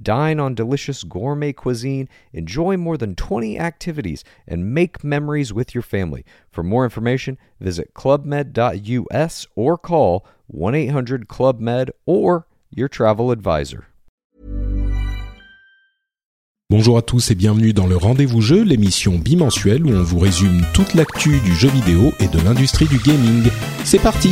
Dine on delicious gourmet cuisine, enjoy more than 20 activities, and make memories with your family. For more information, visit clubmed.us or call 1 800 Club Med or your travel advisor. Bonjour à tous et bienvenue dans le Rendez-vous Jeu, l'émission bimensuelle où on vous résume toute l'actu du jeu vidéo et de l'industrie du gaming. C'est parti!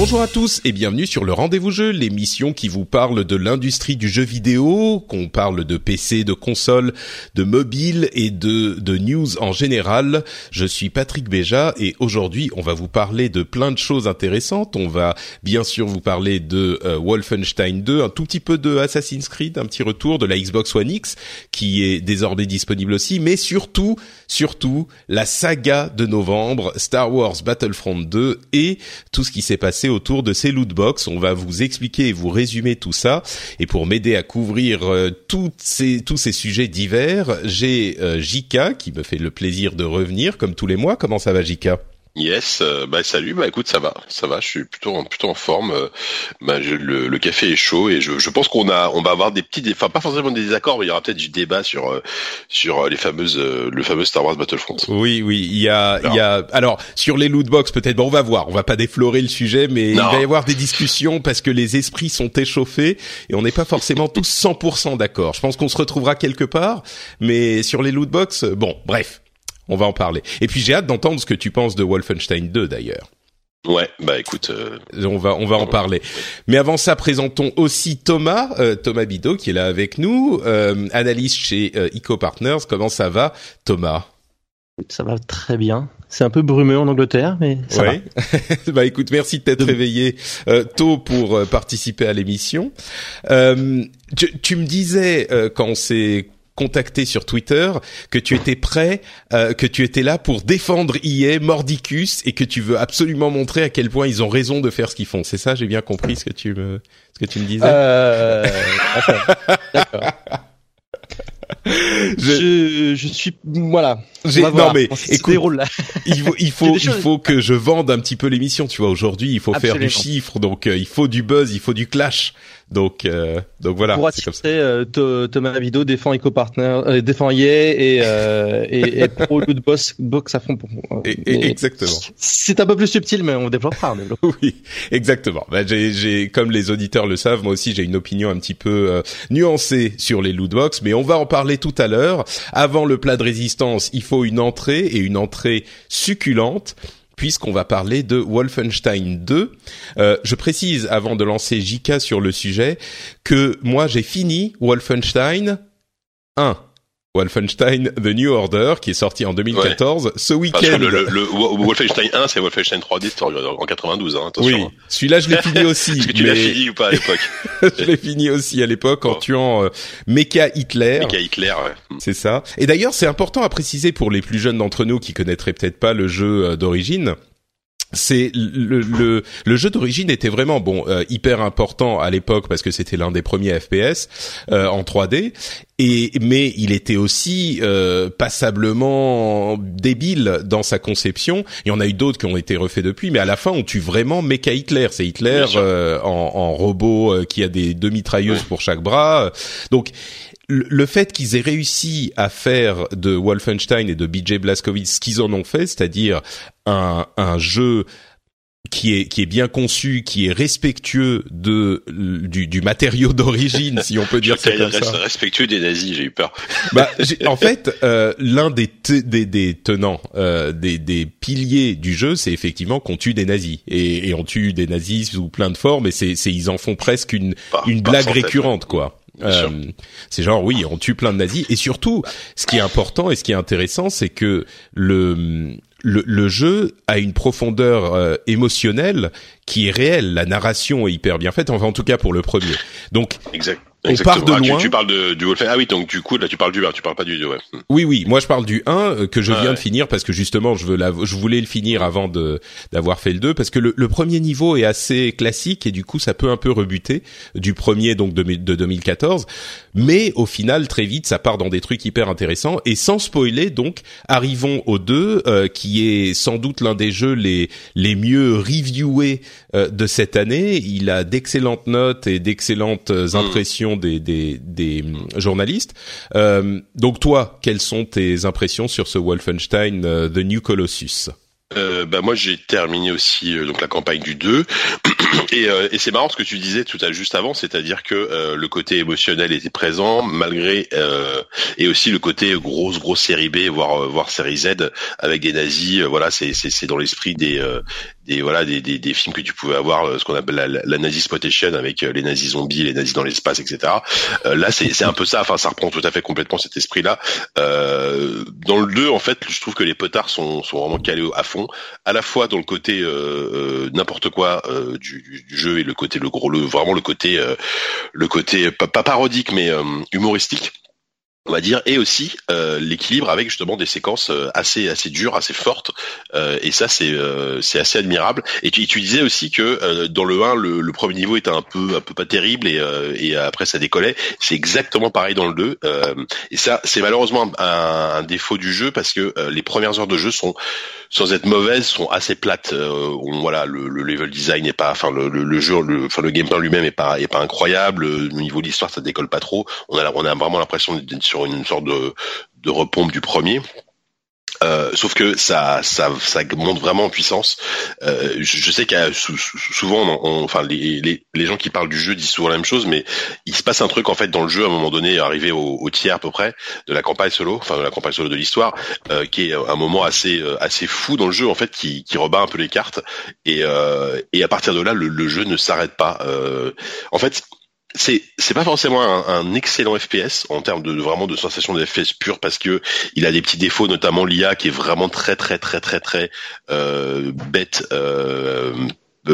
Bonjour à tous et bienvenue sur le Rendez-vous Jeu, l'émission qui vous parle de l'industrie du jeu vidéo, qu'on parle de PC, de consoles, de mobile et de, de news en général. Je suis Patrick Béja et aujourd'hui on va vous parler de plein de choses intéressantes. On va bien sûr vous parler de euh, Wolfenstein 2, un tout petit peu de Assassin's Creed, un petit retour de la Xbox One X qui est désormais disponible aussi, mais surtout, surtout la saga de novembre, Star Wars Battlefront 2 et tout ce qui s'est passé autour de ces loot box. On va vous expliquer et vous résumer tout ça. Et pour m'aider à couvrir euh, ces, tous ces sujets divers, j'ai euh, Jika qui me fait le plaisir de revenir comme tous les mois. Comment ça va Jika? Yes, euh, bah salut, bah écoute, ça va, ça va, je suis plutôt plutôt en forme. euh, bah, je- le, le café est chaud et je, je pense qu'on a, on va avoir des petits, enfin pas forcément des désaccords, mais il y aura peut-être du débat sur euh, sur les fameuses, le fameux Star Wars Battlefront. Oui, oui, il y a, il y a. Alors sur les loot box, peut-être. Bon, on va voir. On va pas déflorer le sujet, mais Non. il va y avoir des discussions parce que les esprits sont échauffés et on n'est pas forcément tous 100% d'accord. Je pense qu'on se retrouvera quelque part, mais sur les loot box, bon, bref, on va en parler. Et puis j'ai hâte d'entendre ce que tu penses de Wolfenstein 2 d'ailleurs. Ouais, bah écoute, euh, On va, on va en parler. Mais avant ça, présentons aussi Thomas, euh, Thomas Bidot, qui est là avec nous, euh, analyste chez euh, Eco Partners. Comment ça va, Thomas? Ça va très bien. C'est un peu brumeux en Angleterre, mais ça Ouais. bah écoute, merci de t'être réveillé euh, tôt pour euh, participer à l'émission. Euh, tu, tu me disais euh, quand on s'est contacté sur Twitter que tu étais prêt, euh, que tu étais là pour défendre EA, Mordicus, et que tu veux absolument montrer à quel point ils ont raison de faire ce qu'ils font. C'est ça, j'ai bien compris ce que tu me, ce que tu me disais? Euh, enfin, D'accord. Je- Je, je suis voilà. J'ai- non voir mais écoute, là. il faut, il faut, des il choses- faut que je vende un petit peu l'émission. Tu vois, aujourd'hui, il faut faire du chiffre, donc euh, il faut du buzz, il faut du clash. Donc, euh, donc voilà. Pour c'est comme ça. attirer, euh, Tho- Thomas Vido défend EcoPartner, euh, défend EA et, euh, et, et Pro Loot Box, box à fond. Pour, Et- et- exactement. C'est un peu plus subtil, mais on développera. on. Oui, exactement. Bah, j'ai, j'ai, comme les auditeurs le savent, moi aussi j'ai une opinion un petit peu euh, nuancée sur les loot box, mais on va en parler tout à l'heure. Avant le plat de résistance, il faut une entrée et une entrée succulente. Puisqu'on va parler de Wolfenstein 2, Euh, je précise avant de lancer JK sur le sujet que moi j'ai fini Wolfenstein 1, Wolfenstein The New Order qui est sorti en 2014 ce week-end. le, le, le Wolfenstein 1, c'est Wolfenstein 3D c'était en en 92, hein, attention. oui, celui-là je l'ai fini aussi. Est-ce que tu l'as fini ou pas à l'époque je l'ai fini aussi à l'époque en tuant euh, Mecha Hitler. Mika Hitler, ouais. C'est ça. Et d'ailleurs, c'est important à préciser pour les plus jeunes d'entre nous qui connaîtraient peut-être pas le jeu euh, d'origine. C'est le, le, le jeu d'origine était vraiment bon euh, hyper important à l'époque parce que c'était l'un des premiers FPS euh, en 3D et mais il était aussi euh, passablement débile dans sa conception. Il y en a eu d'autres qui ont été refaits depuis, mais à la fin on tue vraiment Mecha Hitler. C'est Hitler euh, en, en robot euh, qui a des deux mitrailleuses Ouais. pour chaque bras. Donc le fait qu'ils aient réussi à faire de Wolfenstein et de BJ Blazkowicz ce qu'ils en ont fait, c'est-à-dire un, un jeu qui est qui est bien conçu, qui est respectueux de du, du matériau d'origine, si on peut dire ça comme ça. Respectueux des nazis, j'ai eu peur. Bah, en fait, euh, l'un des, des, des tenants, euh, des, des piliers du jeu, c'est effectivement qu'on tue des nazis et, et, on tue des nazis sous plein de formes et c'est ils en font presque une une blague récurrente quoi. Euh, c'est genre oui, on tue plein de nazis et surtout, ce qui est important et ce qui est intéressant, c'est que le le, le, jeu a une profondeur euh, émotionnelle qui est réelle. La narration est hyper bien faite, enfin en tout cas pour le premier. Donc exact. On part de ah, loin. Tu, parles de, du Wolfenstein. Ah oui, donc du coup là tu parles du 1, tu parles pas du 2. Ouais. Hmm. Oui oui, moi je parle du 1 euh, que je viens de finir parce que justement je veux la, je voulais le finir avant de d'avoir fait le 2 parce que le, le, premier niveau est assez classique et du coup ça peut un peu rebuter du premier donc de, de 2014, mais au final très vite ça part dans des trucs hyper intéressants et sans spoiler donc arrivons au 2 euh, qui est sans doute l'un des jeux les les mieux reviewés euh, de cette année. Il a d'excellentes notes et d'excellentes hmm. Des, des journalistes. Euh, donc toi, quelles sont tes impressions sur ce Wolfenstein euh, The New Colossus? Euh, bah moi j'ai terminé aussi euh, donc la campagne du 2 et, euh, c'est marrant ce que tu disais tout à juste avant c'est-à-dire que le côté émotionnel était présent malgré et aussi le côté grosse grosse série B voire voire série Z avec des nazis voilà c'est c'est dans l'esprit des des voilà des, des, films que tu pouvais avoir euh, ce qu'on appelle la, la, nazi spotation avec euh, les nazis zombies les nazis dans l'espace etc euh, là c'est c'est un peu ça. Enfin ça reprend tout à fait complètement cet esprit là dans le 2 en fait je trouve que les potards sont sont vraiment calés à fond. À la fois dans le côté n'importe quoi du, jeu et le côté le gros le vraiment le côté le côté pas parodique mais humoristique on va dire, et aussi euh, l'équilibre avec justement des séquences euh, assez assez dures, assez fortes, euh, et ça c'est c'est assez admirable. Et tu, tu disais aussi que dans le 1, le, premier niveau était un peu un peu pas terrible et, et après ça décollait. C'est exactement pareil dans le 2, et ça c'est malheureusement un, un, défaut du jeu parce que les premières heures de jeu sont sans être mauvaises, sont assez plates. Euh, voilà, le, le, level design n'est pas, enfin le, le, jeu, le, enfin le gameplay lui-même est pas, est pas incroyable. Au niveau de l'histoire, ça décolle pas trop. On a, on a vraiment l'impression d'être sur une sorte de, de repompe du premier. Euh, sauf que ça, ça, ça monte vraiment en puissance. Euh, je, sais qu'il souvent, enfin les, les, gens qui parlent du jeu disent souvent la même chose, mais il se passe un truc en fait dans le jeu à un moment donné, arrivé au, tiers à peu près de la campagne solo, enfin de la campagne solo de l'histoire, euh, qui est un moment assez assez fou dans le jeu en fait, qui, qui rebat un peu les cartes et et à partir de là, le, le jeu ne s'arrête pas. en fait, c'est c'est pas forcément un, excellent FPS en termes de vraiment de sensation de FPS pure parce que il a des petits défauts notamment l'IA qui est vraiment très très très très très euh, bête euh,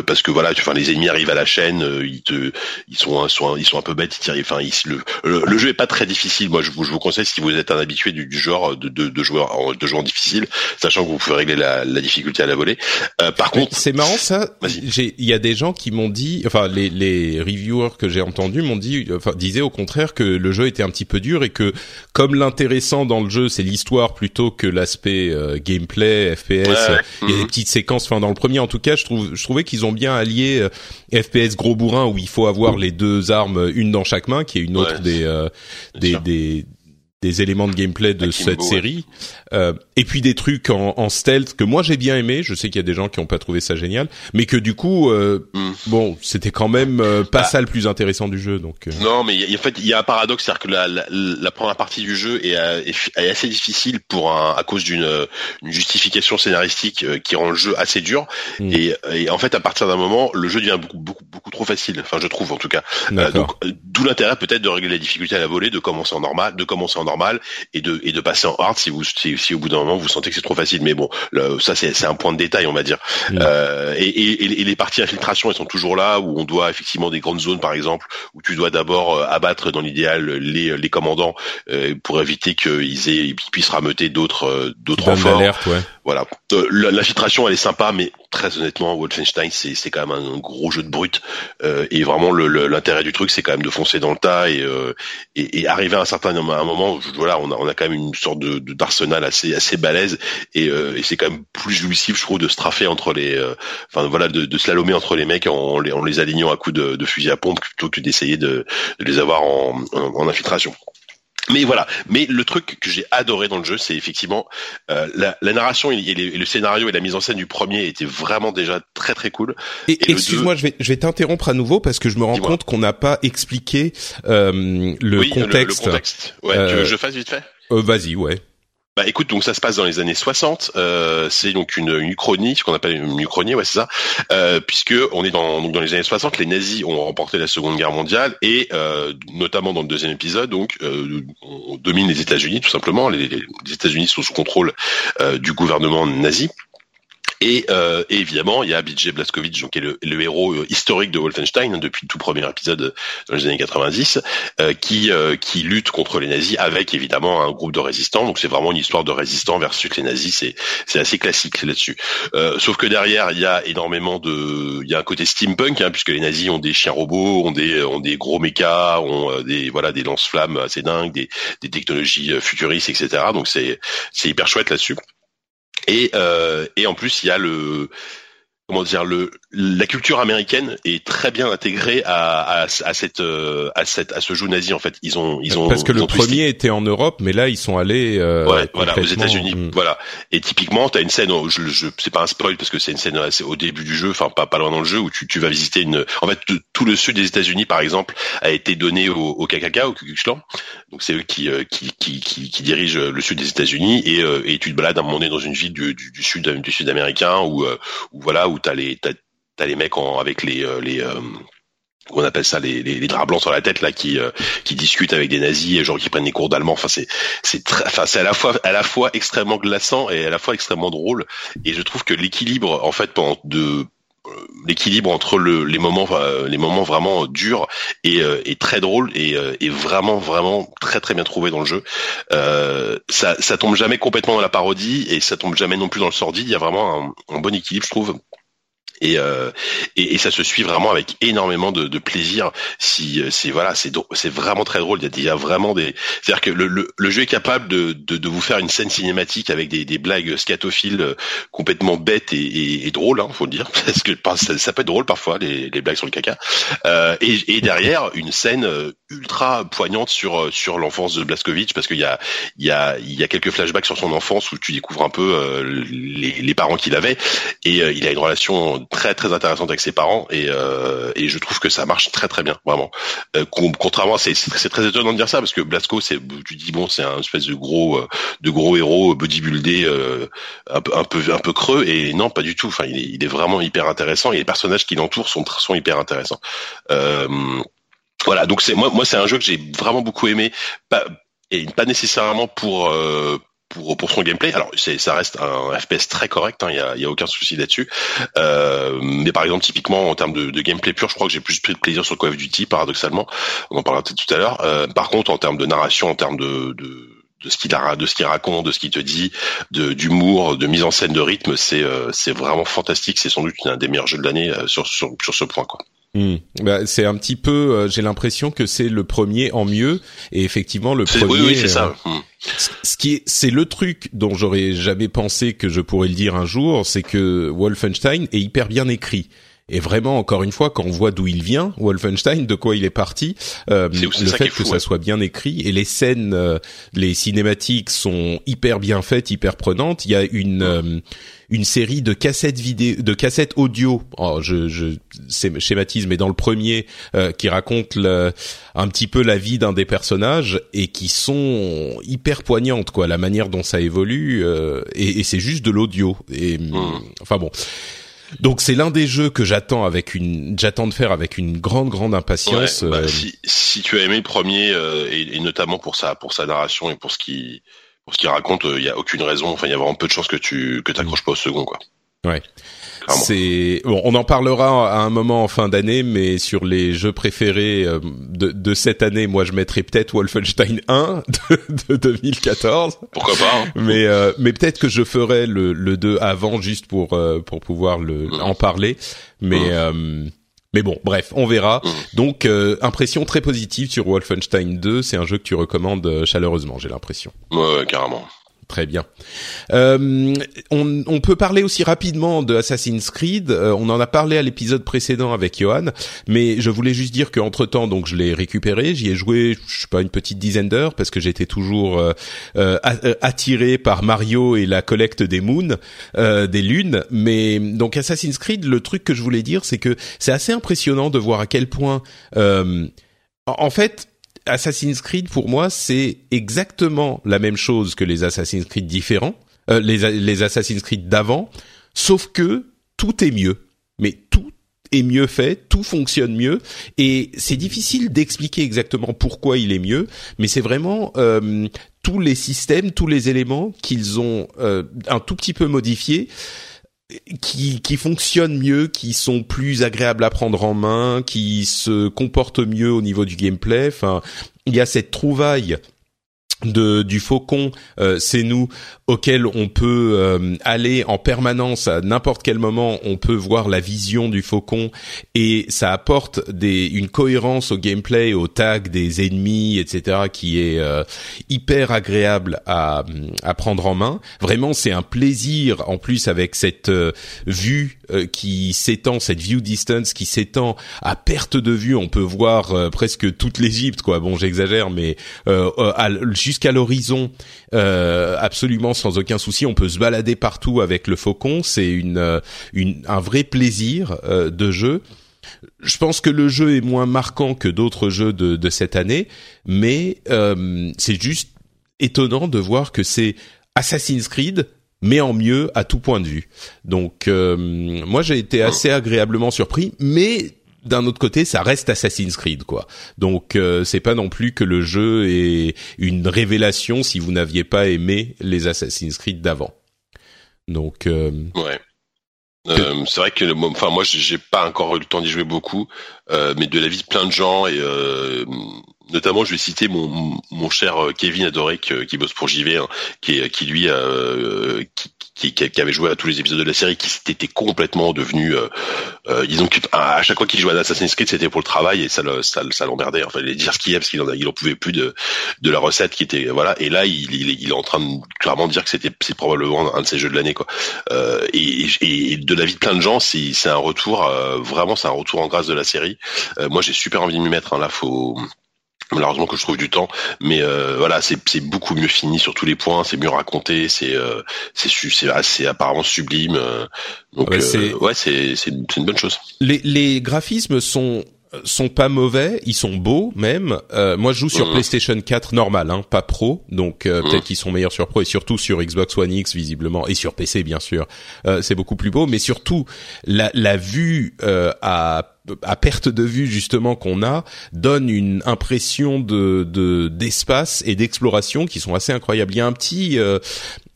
parce que voilà, tu, enfin, les ennemis arrivent à la chaîne, euh, ils te, ils sont, sont, ils sont un peu bêtes, ils tirent, enfin, ils, le, le, jeu est pas très difficile. Moi, je vous, je vous conseille si vous êtes un habitué du, du genre de, de, de joueurs, de joueurs difficiles, sachant que vous pouvez régler la, la difficulté à la volée. Euh, par contre, c'est marrant ça. Il y a des gens qui m'ont dit, enfin, les, les reviewers que j'ai entendus m'ont dit, enfin, disaient au contraire que le jeu était un petit peu dur et que comme l'intéressant dans le jeu, c'est l'histoire plutôt que l'aspect gameplay, FPS. Il y a des petites séquences. Enfin, dans le premier, en tout cas, je trouve, je trouvais qu'ils ont bien allié euh, FPS gros bourrin où il faut avoir les deux armes, une dans chaque main, qui est une autre des, euh, des, des, des éléments de gameplay de cette série. Euh, et puis des trucs en, en, stealth que moi j'ai bien aimé. Je sais qu'il y a des gens qui ont pas trouvé ça génial, mais que du coup, euh, mm. bon, c'était quand même euh, pas bah. ça le plus intéressant du jeu. Donc euh. non, mais y a, en fait, il y a un paradoxe, c'est-à-dire que la, la, la, première partie du jeu est, est, assez difficile pour un, à cause d'une justification scénaristique qui rend le jeu assez dur. Mm. Et, et, en fait, à partir d'un moment, le jeu devient beaucoup beaucoup beaucoup trop facile. Enfin, je trouve en tout cas. donc, d'où l'intérêt peut-être de régler la difficulté à la volée, de commencer en normal, de commencer en normal normal et de et de passer en hard si vous si, si au bout d'un moment vous sentez que c'est trop facile. Mais bon, ça c'est c'est un point de détail on va dire. Mm. Euh, et, et, et, les parties infiltration elles sont toujours là où on doit effectivement des grandes zones par exemple où tu dois d'abord euh, abattre dans l'idéal les les commandants euh, pour éviter qu'ils aient ils puissent rameuter d'autres euh, d'autres renforts. Ouais. Voilà. Euh, l'infiltration elle est sympa mais très honnêtement Wolfenstein c'est c'est quand même un, gros jeu de brut et vraiment l'intérêt du truc c'est quand même de foncer dans le tas et et, et arriver à un certain à un moment voilà, on a, on a quand même une sorte de d'arsenal assez assez balèze et, euh, et c'est quand même plus jouissif, je trouve, de straffer entre les, euh, enfin voilà, de, de slalomer entre les mecs en, les, en les alignant à coups de, de fusil à pompe plutôt que d'essayer de, de les avoir en, en, infiltration. Mais voilà. Mais le truc que j'ai adoré dans le jeu, c'est effectivement euh, la, la, narration et, le scénario et la mise en scène du premier étaient vraiment déjà très très cool. Et, excuse-moi, je vais je vais t'interrompre à nouveau parce que je me rends compte qu'on n'a pas expliqué euh, le, contexte. le, contexte. Ouais, tu veux que euh, je fasse vite fait? euh, Vas-y, ouais. Bah écoute, donc ça se passe dans les années 60. Euh, c'est donc une, uchronie, ce qu'on appelle une uchronie, ouais c'est ça, euh, puisque on est dans donc dans les années 60, les nazis ont remporté la Seconde Guerre mondiale et euh, notamment dans le deuxième épisode, donc on domine les États-Unis tout simplement. Les, les États-Unis sont sous contrôle du gouvernement nazi. Et, euh, et, évidemment, il y a BJ Blazkowicz, donc qui est le, héros euh, historique de Wolfenstein hein, depuis le tout premier épisode dans les années 90, euh, qui euh, lutte contre les nazis avec évidemment un groupe de résistants. Donc c'est vraiment une histoire de résistants versus les nazis. C'est assez classique là-dessus. Euh, sauf que derrière, il y a énormément de, il y a un côté steampunk hein, puisque les nazis ont des chiens robots, ont des gros mechas, ont euh, des voilà des lance-flammes assez dingues, des des technologies futuristes, etc. Donc c'est c'est hyper chouette là-dessus. Et, euh, et en plus, il y a le comment dire le la culture américaine est très bien intégrée à, à, à cette euh, à cette à ce jeu nazi en fait. Ils ont ils ont parce que le premier était en Europe mais là ils sont allés euh, ouais, voilà aux États-Unis. hmm. voilà. Et typiquement tu as une scène je, je c'est pas un spoil parce que c'est une scène assez au début du jeu enfin pas pas loin dans le jeu où tu, tu vas visiter une en fait tout le sud des États-Unis par exemple a été donné au, au KKK au Ku Klux Klan. Donc c'est eux qui, euh, qui, qui qui qui dirigent le sud des États-Unis et euh, et tu te balades à un moment donné dans une ville du, du, du sud du sud américain où, où voilà où t'as les t'as les mecs en, avec les euh, les euh, on appelle ça les, les, les, draps blancs sur la tête là qui euh, qui discutent avec des nazis et genre qui prennent des cours d'allemand. Enfin c'est c'est enfin c'est à la fois à la fois extrêmement glaçant et à la fois extrêmement drôle. Et je trouve que l'équilibre en fait de l'équilibre entre le, les moments les moments vraiment durs et, très drôle et, et, vraiment vraiment très très bien trouvé dans le jeu euh, ça ça tombe jamais complètement dans la parodie et ça tombe jamais non plus dans le sordide il y a vraiment un bon équilibre je trouve et, euh, et, et, ça se suit vraiment avec énormément de, de plaisir. Si c'est voilà, c'est c'est vraiment très drôle. Il y a, il y a vraiment des, c'est-à-dire que le, le, le, jeu est capable de, de, de, vous faire une scène cinématique avec des, des blagues scatophiles euh, complètement bêtes et, et, drôles, hein, faut le dire, parce que ça, ça, peut être drôle parfois les, les blagues sur le caca. Euh, et, et, derrière une scène euh, ultra poignante sur euh, sur l'enfance de Blaskovic parce qu'il y a il y a il y a quelques flashbacks sur son enfance où tu découvres un peu euh, les, les parents qu'il avait et il a une relation très très intéressante avec ses parents et, euh, et je trouve que ça marche très très bien vraiment. Euh, contrairement, c'est c'est très étonnant de dire ça parce que Blasco, c'est tu dis bon, c'est un espèce de gros euh, de gros héros bodybuildé un peu un peu un peu creux et non pas du tout. Enfin, il est, il est vraiment hyper intéressant et les personnages qui l'entourent sont sont hyper intéressants. Voilà, donc c'est moi moi c'est un jeu que j'ai vraiment beaucoup aimé. Pas, et pas nécessairement pour euh, pour pour son gameplay. Alors ça reste un FPS très correct, il hein, y, a, y a aucun souci là-dessus. Euh, mais par exemple typiquement en termes de, de gameplay pur, je crois que j'ai plus pris de plaisir sur Call of Duty paradoxalement. On en parlera peut-être tout à l'heure. Euh, par contre en termes de narration, en termes de, de de ce qu'il de ce qu'il raconte, de ce qu'il te dit, d'humour, de mise en scène, de rythme, c'est euh, c'est vraiment fantastique. C'est sans doute un des meilleurs jeux de l'année euh, sur, sur sur ce point quoi. Hmm. Bah, c'est un petit peu, euh, j'ai l'impression que c'est le premier en mieux, et effectivement le premier. Oui, oui, c'est ça. Hmm. Ce qui est, c'est le truc dont j'aurais jamais pensé que je pourrais le dire un jour, c'est que Wolfenstein est hyper bien écrit. Et vraiment, encore une fois, quand on voit d'où il vient, Wolfenstein, de quoi il est parti, euh, le fait que ça soit bien écrit et les scènes, euh, les cinématiques sont hyper bien faites, hyper prenantes. Il y a une euh, une série de cassettes vidéo, de cassettes audio. Oh, je, je schématise, mais dans le premier, euh, qui raconte le, un petit peu la vie d'un des personnages et qui sont hyper poignantes, quoi, la manière dont ça évolue. et, et c'est juste de l'audio. Et mmh. enfin bon. Donc c'est l'un des jeux que j'attends avec une, j'attends de faire avec une grande grande impatience. bah, euh, si, si, tu as aimé le premier euh, et, et, notamment pour sa pour sa narration et pour ce qui pour ce qu'il raconte, il euh, y a aucune raison. Enfin, il y a vraiment peu de chances que tu que t'accroches pas au second, quoi. Ouais. C'est bon, on en parlera à un moment en fin d'année, mais sur les jeux préférés euh, de, de cette année, moi je mettrais peut-être Wolfenstein 1 de, de 2014. Pourquoi pas hein. Mais euh, mais peut-être que je ferai le, le 2 avant juste pour euh, pour pouvoir le mmh. en parler. Mais mmh. Mais bon, bref, on verra. Mmh. Donc impression très positive sur Wolfenstein 2. C'est un jeu que tu recommandes chaleureusement, j'ai l'impression. Ouais, carrément. Très bien. Euh, on, on, peut parler aussi rapidement de Assassin's Creed. Euh, on en a parlé à l'épisode précédent avec Johan, mais je voulais juste dire qu'entre temps, donc je l'ai récupéré. J'y ai joué, je sais pas, une petite dizaine d'heures parce que j'étais toujours euh, euh attiré par Mario et la collecte des moons, des lunes. Mais donc Assassin's Creed, le truc que je voulais dire, c'est que c'est assez impressionnant de voir à quel point, en fait Assassin's Creed pour moi c'est exactement la même chose que les Assassin's Creed différents, euh, les, les Assassin's Creed d'avant, sauf que tout est mieux. Mais tout est mieux fait, tout fonctionne mieux, et c'est difficile d'expliquer exactement pourquoi il est mieux, mais c'est vraiment euh, tous les systèmes, tous les éléments qu'ils ont euh, un tout petit peu modifiés qui, qui fonctionnent mieux, qui sont plus agréables à prendre en main, qui se comportent mieux au niveau du gameplay. Enfin, il y a cette trouvaille de du faucon, euh, c'est nous auquel on peut euh, aller en permanence à n'importe quel moment. On peut voir la vision du faucon et ça apporte des une cohérence au gameplay, au tag des ennemis, etc. qui est euh, hyper agréable à à prendre en main. Vraiment, c'est un plaisir en plus avec cette vue qui s'étend, cette view distance qui s'étend à perte de vue. On peut voir presque toute l'Égypte, quoi. Bon, j'exagère, mais à, jusqu'à l'horizon euh, absolument sans aucun souci. On peut se balader partout avec le faucon. C'est une, euh, une, un vrai plaisir euh, de jeu. Je pense que le jeu est moins marquant que d'autres jeux de, de, cette année, mais c'est juste étonnant de voir que c'est Assassin's Creed mais en mieux à tout point de vue. Donc moi j'ai été assez agréablement surpris, mais d'un autre côté, ça reste Assassin's Creed, quoi. Donc, euh, c'est pas non plus que le jeu est une révélation si vous n'aviez pas aimé les Assassin's Creed d'avant. Donc, euh, ouais. Euh, c'est vrai que, enfin, moi, j'ai pas encore eu le temps d'y jouer beaucoup, mais de la vie de plein de gens et notamment, je vais citer mon, mon cher Kevin adoré qui, bosse pour JV, hein, qui, qui lui, qui, qui, qui, avait joué à tous les épisodes de la série, qui était complètement devenu, euh, euh, disons à chaque fois qu'il jouait à Assassin's Creed, c'était pour le travail et ça le, ça, ça l'emmerdait. Enfin, il allait dire ce qu'il aime parce qu'il en, il en pouvait plus de, de la recette qui était, voilà. Et là, il, il, il est en train de clairement dire que c'était, c'est probablement un de ses jeux de l'année, quoi. Euh, et, de la vie de plein de gens, c'est, c'est un retour, euh, vraiment, c'est un retour en grâce de la série. Euh, moi, j'ai super envie de m'y mettre. Hein, là, faut malheureusement que je trouve du temps mais euh, voilà c'est c'est beaucoup mieux fini sur tous les points c'est mieux raconté c'est euh, c'est c'est assez apparemment sublime euh, donc ouais c'est ouais, c'est c'est une, une bonne chose les les graphismes sont sont pas mauvais, ils sont beaux même. Euh, moi, je joue sur mmh. PlayStation 4 normal, hein, pas Pro, donc euh, mmh. peut-être qu'ils sont meilleurs sur Pro et surtout sur Xbox One X visiblement et sur PC bien sûr. Euh, c'est beaucoup plus beau, mais surtout la, la vue à à perte de vue justement qu'on a donne une impression de d'espace et d'exploration qui sont assez incroyables. Il y a un petit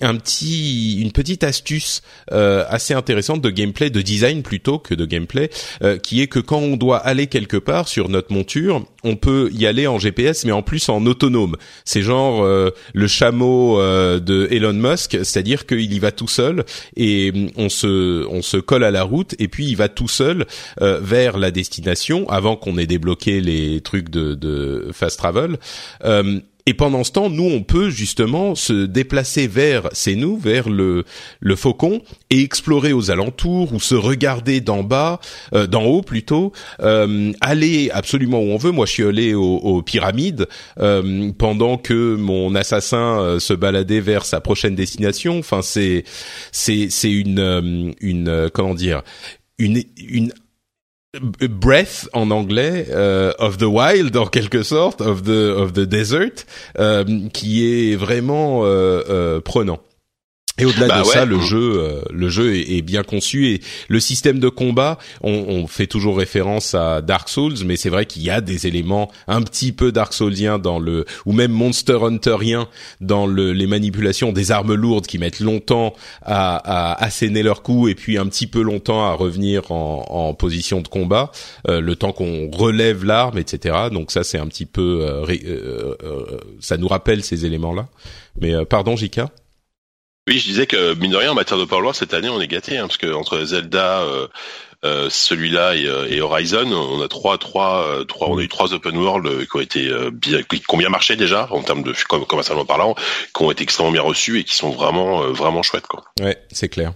un petit, une petite astuce euh, assez intéressante de gameplay, de design plutôt que de gameplay, euh, qui est que quand on doit aller quelque part sur notre monture, on peut y aller en GPS, mais en plus en autonome. C'est genre euh, le chameau de Elon Musk, c'est-à-dire qu'il y va tout seul et mm, on se, on se colle à la route et puis il va tout seul vers la destination avant qu'on ait débloqué les trucs de, de fast travel. Et pendant ce temps, nous, on peut justement se déplacer vers, c'est nous, vers le, le faucon et explorer aux alentours ou se regarder d'en bas, euh, d'en haut plutôt, euh, aller absolument où on veut. Moi, je suis allé aux, pyramides euh, pendant que mon assassin se baladait vers sa prochaine destination. Enfin, c'est c'est c'est une une comment dire une une breath en anglais uh, of the wild en quelque sorte of the of the desert euh, qui est vraiment euh, prenant et au-delà bah de ça, le jeu, euh, le jeu est, bien conçu et le système de combat, on, on fait toujours référence à Dark Souls, mais c'est vrai qu'il y a des éléments un petit peu Dark Soulsien dans le, ou même Monster Hunterien dans le, les manipulations des armes lourdes qui mettent longtemps à, à asséner leur coup et puis un petit peu longtemps à revenir en, en position de combat, euh, le temps qu'on relève l'arme, etc. Donc ça, c'est un petit peu, euh, ça nous rappelle ces éléments-là. Mais pardon, Jika. Oui, je disais que mine de rien en matière de power cette année on est gâté hein, parce que entre Zelda, euh, euh, celui-là et, euh, et, Horizon. On a trois, trois, euh, trois, on a eu trois open world qui ont été bien, qui ont bien marché déjà en termes de commercialement parlant, qui ont été extrêmement bien reçus et qui sont vraiment, vraiment chouettes quoi. Ouais, c'est clair.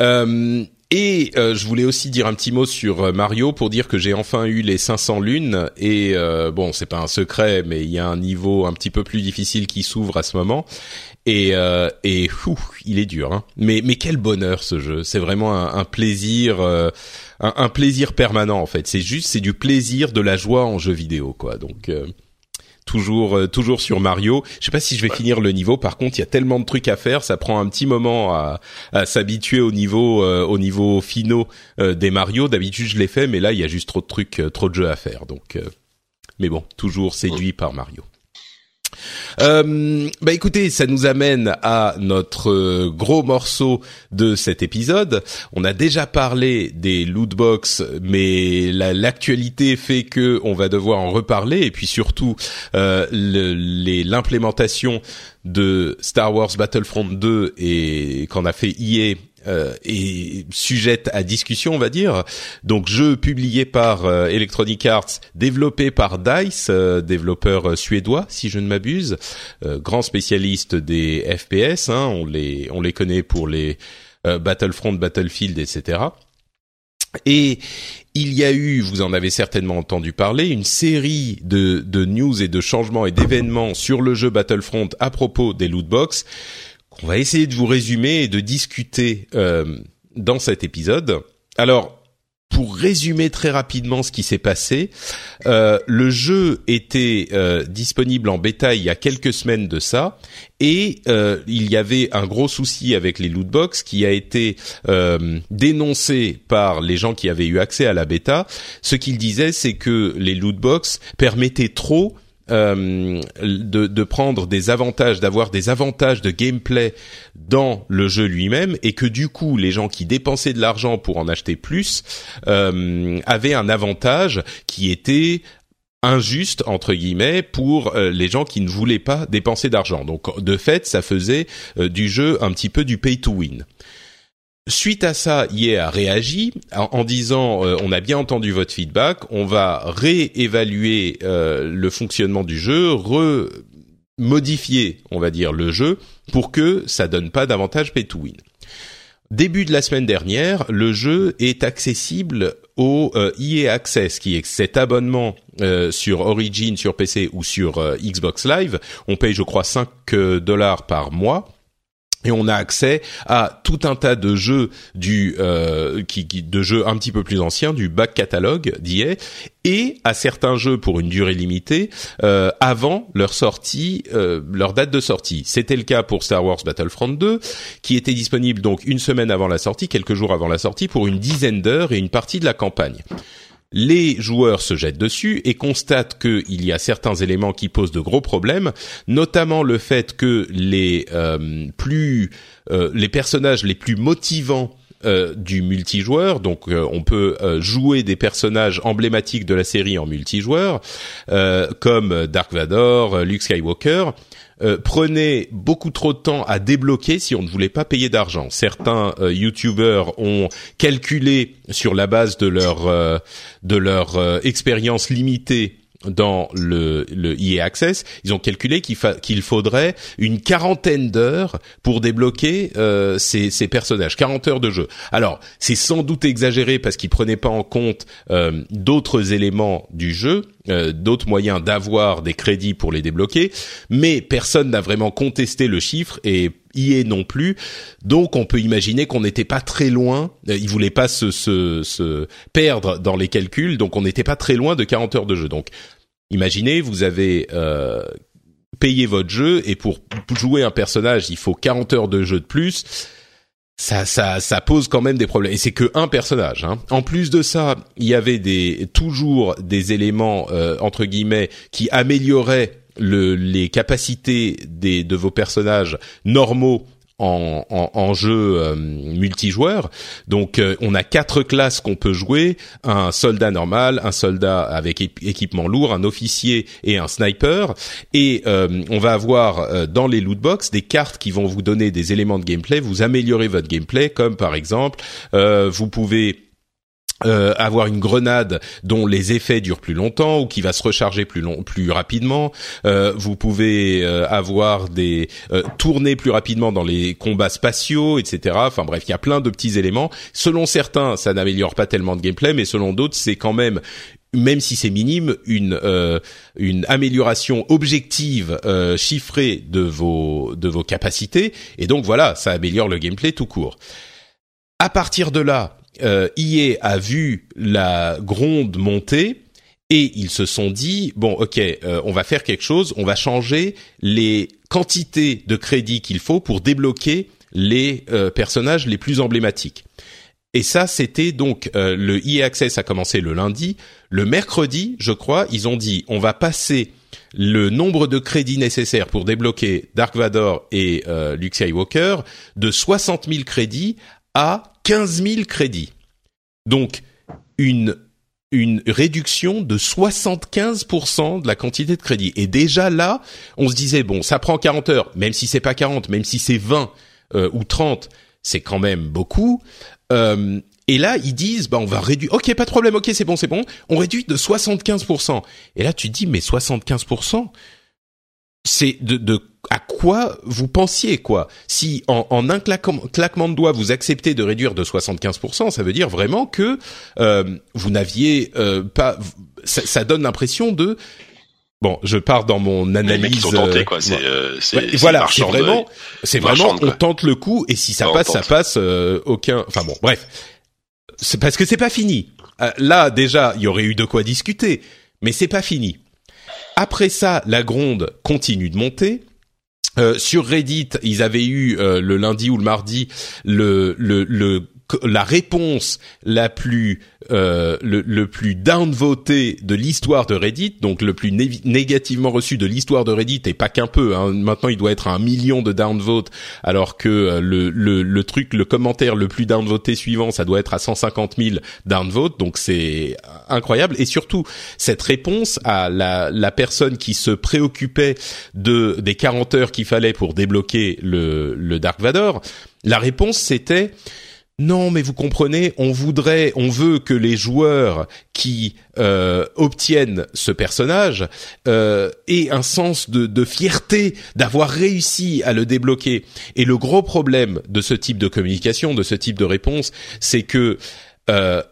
Euh, et euh, je voulais aussi dire un petit mot sur Mario pour dire que j'ai enfin eu les 500 lunes et euh, bon c'est pas un secret mais il y a un niveau un petit peu plus difficile qui s'ouvre à ce moment et euh, et il est dur hein. mais mais quel bonheur ce jeu c'est vraiment un, un plaisir un, un, plaisir permanent en fait c'est juste c'est du plaisir de la joie en jeu vidéo quoi donc toujours euh, toujours sur Mario. Je sais pas si je vais finir le niveau. Par contre, il y a tellement de trucs à faire, ça prend un petit moment à, à s'habituer au niveau euh, au niveau finaux euh, des Mario. D'habitude, je l'ai fait, mais là, il y a juste trop de trucs, trop de jeux à faire. Donc, mais bon, toujours séduit par Mario. Euh, bah écoutez, ça nous amène à notre euh, gros morceau de cet épisode. On a déjà parlé des loot box, mais l'actualité fait que on va devoir en reparler et puis surtout euh, l'implémentation de Star Wars Battlefront 2 et qu'en a fait EA euh, est sujette à discussion, on va dire. Donc, jeu publié par euh, Electronic Arts, développé par Dice, euh, développeur suédois, si je ne m'abuse, grand spécialiste des FPS. Hein, on les on les connaît pour les Battlefront, Battlefield, etc. Et il y a eu, vous en avez certainement entendu parler, une série de, de news et de changements et d'événements sur le jeu Battlefront à propos des lootbox on va essayer de vous résumer et de discuter euh, dans cet épisode. Alors, pour résumer très rapidement ce qui s'est passé, euh, le jeu était euh, disponible en bêta il y a quelques semaines de ça, et il y avait un gros souci avec les lootbox qui a été dénoncé par les gens qui avaient eu accès à la bêta. Ce qu'ils disaient, c'est que les lootbox permettaient trop euh, de, prendre des avantages, d'avoir des avantages de gameplay dans le jeu lui-même, et que du coup les gens qui dépensaient de l'argent pour en acheter plus euh, avaient un avantage qui était injuste entre guillemets pour euh, les gens qui ne voulaient pas dépenser d'argent. Donc de fait, ça faisait du jeu un petit peu du pay to win. Suite à ça, EA a réagi en, disant euh, on a bien entendu votre feedback, on va réévaluer euh, le fonctionnement du jeu, remodifier, on va dire, le jeu pour que ça donne pas davantage pay to win. Début de la semaine dernière, le jeu est accessible au euh, EA Access, qui est cet abonnement sur Origin, sur PC ou sur Xbox Live. On paye, je crois, 5 dollars par mois et on a accès à tout un tas de jeux du euh, de jeux un petit peu plus anciens du back catalogue d'IA et à certains jeux pour une durée limitée euh, avant leur sortie euh, leur date de sortie. C'était le cas pour Star Wars Battlefront 2 qui était disponible donc une semaine avant la sortie quelques jours avant la sortie pour une dizaine d'heures et une partie de la campagne les joueurs se jettent dessus et constatent qu'il y a certains éléments qui posent de gros problèmes, notamment le fait que les euh, plus euh, les personnages les plus motivants euh, du multijoueur, donc on peut jouer des personnages emblématiques de la série en multijoueur, comme Dark Vador, Luke Skywalker, euh, beaucoup trop de temps à débloquer si on ne voulait pas payer d'argent. Certains euh, YouTubers ont calculé sur la base de leur euh, de leur euh, expérience limitée dans le, le EA Access, ils ont calculé qu'il, qu'il faudrait une quarantaine d'heures pour débloquer euh, ces, ces, personnages, 40 heures de jeu. Alors, c'est sans doute exagéré parce qu'ils prenaient pas en compte euh, d'autres éléments du jeu, euh, d'autres moyens d'avoir des crédits pour les débloquer, mais personne n'a vraiment contesté le chiffre et EA non plus. Donc on peut imaginer qu'on n'était pas très loin. Euh, ils voulaient pas se, se, se, perdre dans les calculs, donc on n'était pas très loin de 40 heures de jeu. Donc imaginez, vous avez euh, payé votre jeu et pour jouer un personnage, il faut 40 heures de jeu de plus. Ça, ça, ça pose quand même des problèmes. Et c'est que un personnage. Hein. En plus de ça, il y avait des toujours des éléments euh, entre guillemets qui amélioraient le, les capacités des, de vos personnages normaux en, en, jeu euh, multijoueur. Donc euh, on a quatre classes qu'on peut jouer un soldat normal, un soldat avec équipement lourd, un officier et un sniper. Et euh, on va avoir dans les loot box des cartes qui vont vous donner des éléments de gameplay, vous améliorer votre gameplay, comme par exemple vous pouvez euh, avoir une grenade dont les effets durent plus longtemps ou qui va se recharger plus long, plus rapidement. Euh, vous pouvez euh, avoir des euh, tourner plus rapidement dans les combats spatiaux, etc. Enfin bref, il y a plein de petits éléments. Selon certains, ça n'améliore pas tellement de gameplay, mais selon d'autres, c'est quand même même si c'est minime, une une amélioration objective chiffrée de vos de vos capacités. Et donc voilà, ça améliore le gameplay tout court. À partir de là, euh, EA a vu la gronde monter et ils se sont dit bon ok euh, on va faire quelque chose on va changer les quantités de crédits qu'il faut pour débloquer les euh, personnages les plus emblématiques. Et ça c'était donc euh, le EA Access a commencé le lundi. Le mercredi je crois ils ont dit on va passer le nombre de crédits nécessaires pour débloquer Dark Vador et Luke Skywalker de 60 000 crédits à 15 000 crédits. Donc, une une réduction de 75% de la quantité de crédit. Et déjà là, on se disait bon, ça prend 40 heures, même si c'est pas 40, même si c'est 20 euh, ou 30, c'est quand même beaucoup. Euh, et là, ils disent bah on va réduire. OK, pas de problème. OK, c'est bon, c'est bon. On réduit de 75%. Et là, tu te dis mais 75%, c'est de, de à quoi vous pensiez quoi? Si en, en un claquement, de doigts vous acceptez de réduire de 75%, ça veut dire vraiment que euh, vous n'aviez euh, pas. Ça, ça donne l'impression de Bon, je pars dans mon analyse. Les mecs sont tentés, quoi. C'est, euh, voilà, c'est vraiment, c'est vraiment, on tente le coup et si ça passe, ça passe. Euh, aucun. Enfin bon, bref. C'est parce que c'est pas fini. Euh, là, déjà, il y aurait eu de quoi discuter, mais c'est pas fini. Après ça, la gronde continue de monter. Euh, sur Reddit, ils avaient eu euh, le lundi ou le mardi la réponse la plus euh, le, le, plus downvoté de l'histoire de Reddit, donc le plus négativement reçu de l'histoire de Reddit, et pas qu'un peu. Hein. Maintenant, il doit être à un million de downvotes, alors que euh, le, le, le, truc, le commentaire le plus downvoté suivant, ça doit être à 150 000 downvotes. Donc c'est incroyable. Et surtout, cette réponse à la, la personne qui se préoccupait de des 40 heures qu'il fallait pour débloquer le, le Dark Vador, la réponse c'était non, mais vous comprenez, on voudrait, on veut que les joueurs qui euh, obtiennent ce personnage euh, aient un sens de, fierté d'avoir réussi à le débloquer. Et le gros problème de ce type de communication, de ce type de réponse, c'est que euh,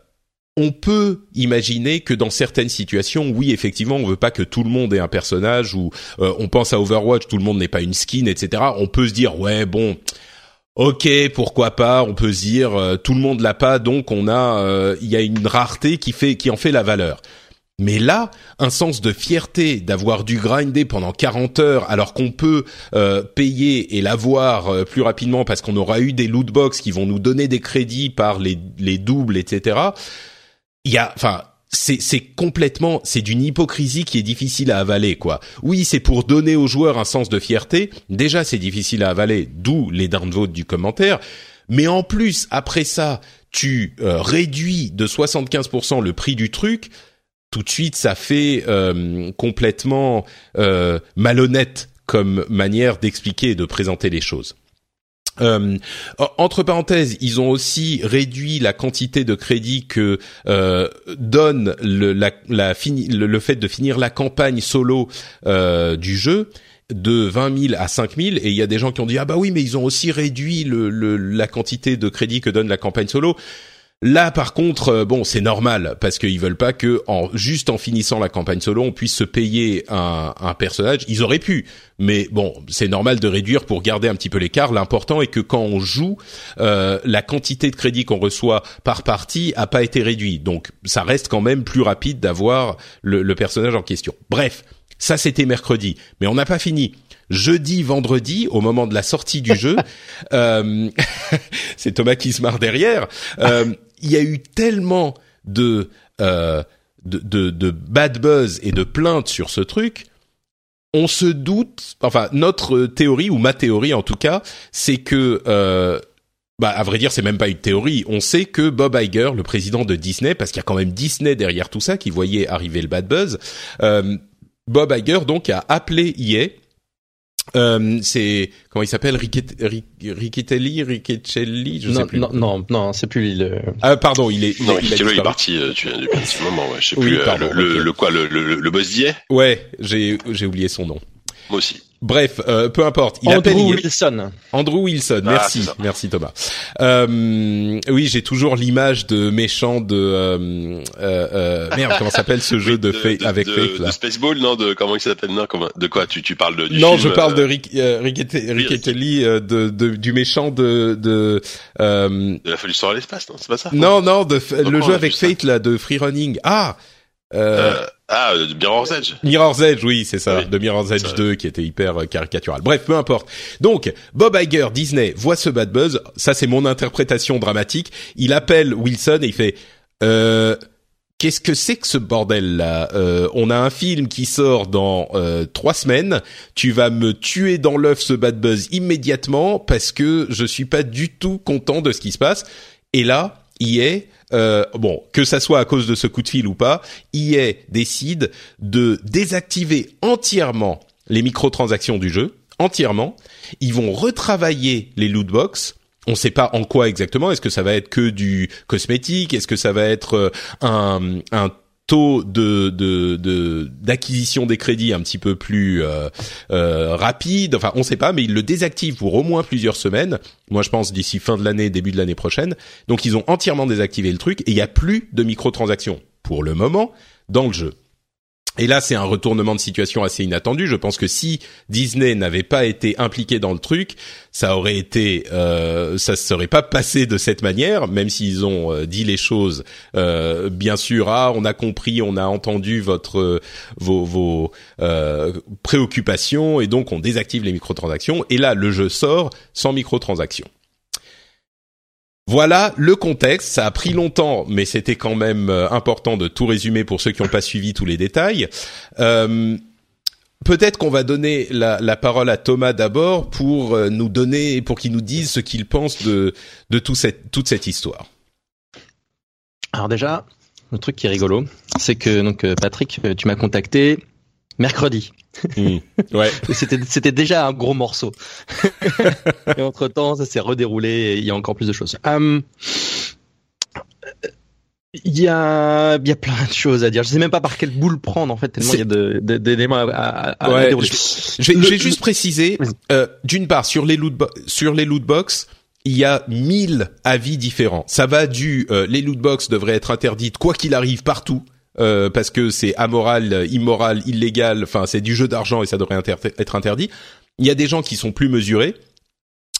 on peut imaginer que dans certaines situations, oui, effectivement, on veut pas que tout le monde ait un personnage ou euh, on pense à Overwatch, tout le monde n'est pas une skin, etc. On peut se dire, ouais, bon, Ok, pourquoi pas On peut se dire euh, tout le monde l'a pas, donc on a, euh, il y a une rareté qui fait, qui en fait la valeur. Mais là, un sens de fierté d'avoir dû grinder pendant 40 heures alors qu'on peut euh, payer et l'avoir plus rapidement parce qu'on aura eu des loot box qui vont nous donner des crédits par les, les doubles, etc. Il y a, enfin, c'est complètement c'est d'une hypocrisie qui est difficile à avaler quoi. Oui, c'est pour donner aux joueurs un sens de fierté. Déjà, c'est difficile à avaler, d'où les downvotes du commentaire. Mais en plus, après ça, tu euh, réduis de 75% le prix du truc. Tout de suite, ça fait euh, complètement euh, malhonnête comme manière d'expliquer et de présenter les choses. Euh, entre parenthèses, ils ont aussi réduit la quantité de crédit que euh, donne le, le, fait de finir la campagne solo euh, du jeu de 20 000 à 5 000 et il y a des gens qui ont dit ah bah oui mais ils ont aussi réduit le, la quantité de crédit que donne la campagne solo. Là, par contre, euh, bon, c'est normal parce qu'ils veulent pas que, en juste en finissant la campagne solo, on puisse se payer un, personnage. Ils auraient pu, mais bon, c'est normal de réduire pour garder un petit peu l'écart. L'important est que quand on joue, euh, la quantité de crédit qu'on reçoit par partie a pas été réduite. Donc, ça reste quand même plus rapide d'avoir le, le personnage en question. Bref, ça c'était mercredi, mais on n'a pas fini jeudi, vendredi, au moment de la sortie du jeu. Euh, c'est Thomas qui se marre derrière. Euh, il y a eu tellement de, euh, de, de, de, bad buzz et de plaintes sur ce truc. On se doute, enfin notre théorie ou ma théorie en tout cas, c'est que euh, bah, à vrai dire, c'est même pas une théorie. On sait que Bob Iger, le président de Disney, parce qu'il y a quand même Disney derrière tout ça, qui voyait arriver le bad buzz, euh, Bob Iger donc a appelé EA Euh, c'est comment il s'appelle? Riquetelli, Riquetelli, je non, sais plus. Non, non, non, c'est plus lui. Le... Ah pardon, il est. Il non, Riquetelli est, parti euh, tu, depuis un petit moment. Ouais. Je sais oui, plus pardon, le, okay. le, le, quoi, le, le, le boss d'hier? Ouais, j'ai j'ai oublié son nom. Moi aussi. Bref, euh, peu importe. Il Andrew appelle, Wilson. Andrew Wilson. Ah, merci, merci Thomas. Euh, oui, j'ai toujours l'image de méchant de euh, euh, merde. Comment s'appelle ce jeu de, de, Faith, de, avec de, Faith là de Spaceball, non De comment il s'appelle Non, comment De quoi Tu tu parles de du Non, film, je parle euh, de Rick, euh, Riccatelli, de, de, du méchant de de. de la folie sur l'espace, non C'est pas ça Non, non, de le jeu avec Fate là, de Free Running. Ah. Euh, ah, euh, Mirror's Edge. Mirror's Edge, oui, c'est ça, Oui. de Mirror's Edge Ça- 2 qui était hyper euh, caricatural. Bref, peu importe. Donc, Bob Iger, Disney, voit ce bad buzz. Ça, c'est mon interprétation dramatique. Il appelle Wilson et il fait euh, Qu'est-ce que c'est que ce bordel là? Euh, On a un film qui sort dans euh, trois semaines. Tu vas me tuer dans l'œuf ce bad buzz immédiatement parce que je suis pas du tout content de ce qui se passe. Et là, EA, euh, bon, que ça soit à cause de ce coup de fil ou pas, EA décide de désactiver entièrement les microtransactions du jeu, entièrement. Ils vont retravailler les loot box. On ne sait pas en quoi exactement. Est-ce que ça va être que du cosmétique? Est-ce que ça va être euh, un, un taux de de de- d'acquisition des crédits un petit peu plus euh, euh, rapide. Enfin on sait pas mais ils le désactivent pour au moins plusieurs semaines. Moi je pense d'ici fin de l'année début de l'année prochaine. Donc ils ont entièrement désactivé le truc et il y a plus de microtransactions pour le moment dans le jeu et là, c'est un retournement de situation assez inattendu. Je pense que si Disney n'avait pas été impliqué dans le truc, ça aurait été, euh, ça se serait pas passé de cette manière, même s'ils ont euh, dit les choses. euh, bien sûr, ah, on a compris, on a entendu votre euh, vos, vos préoccupations, et donc on désactive les microtransactions. Et là, le jeu sort sans microtransactions. Voilà le contexte. Ça a pris longtemps, mais c'était quand même euh, important de tout résumer pour ceux qui n'ont pas suivi tous les détails. Euh, Peut-être qu'on va donner la, parole à Thomas d'abord pour euh, nous donner, pour qu'il nous dise ce qu'il pense de, de toute cette histoire. Alors déjà, le truc qui est rigolo, c'est que donc euh, Patrick, tu m'as contacté mercredi. Hmm. Ouais. C'était c'était déjà un gros morceau. et entre temps, ça s'est redéroulé et il y a encore plus de choses. Hum, Il y a, y a plein de choses à dire. Je sais même pas par quelle boule prendre en fait tellement il y a de- de- d'éléments à, à, dérouler. Je vais, Le- je vais juste préciser, euh, d'une part, sur les loot sur les loot box, il y a mille avis différents. Ça va du euh, les loot box devraient être interdites quoi qu'il arrive partout. Euh, parce que c'est amoral, immoral, illégal, enfin c'est du jeu d'argent et ça devrait être interdit. Il y a des gens qui sont plus mesurés,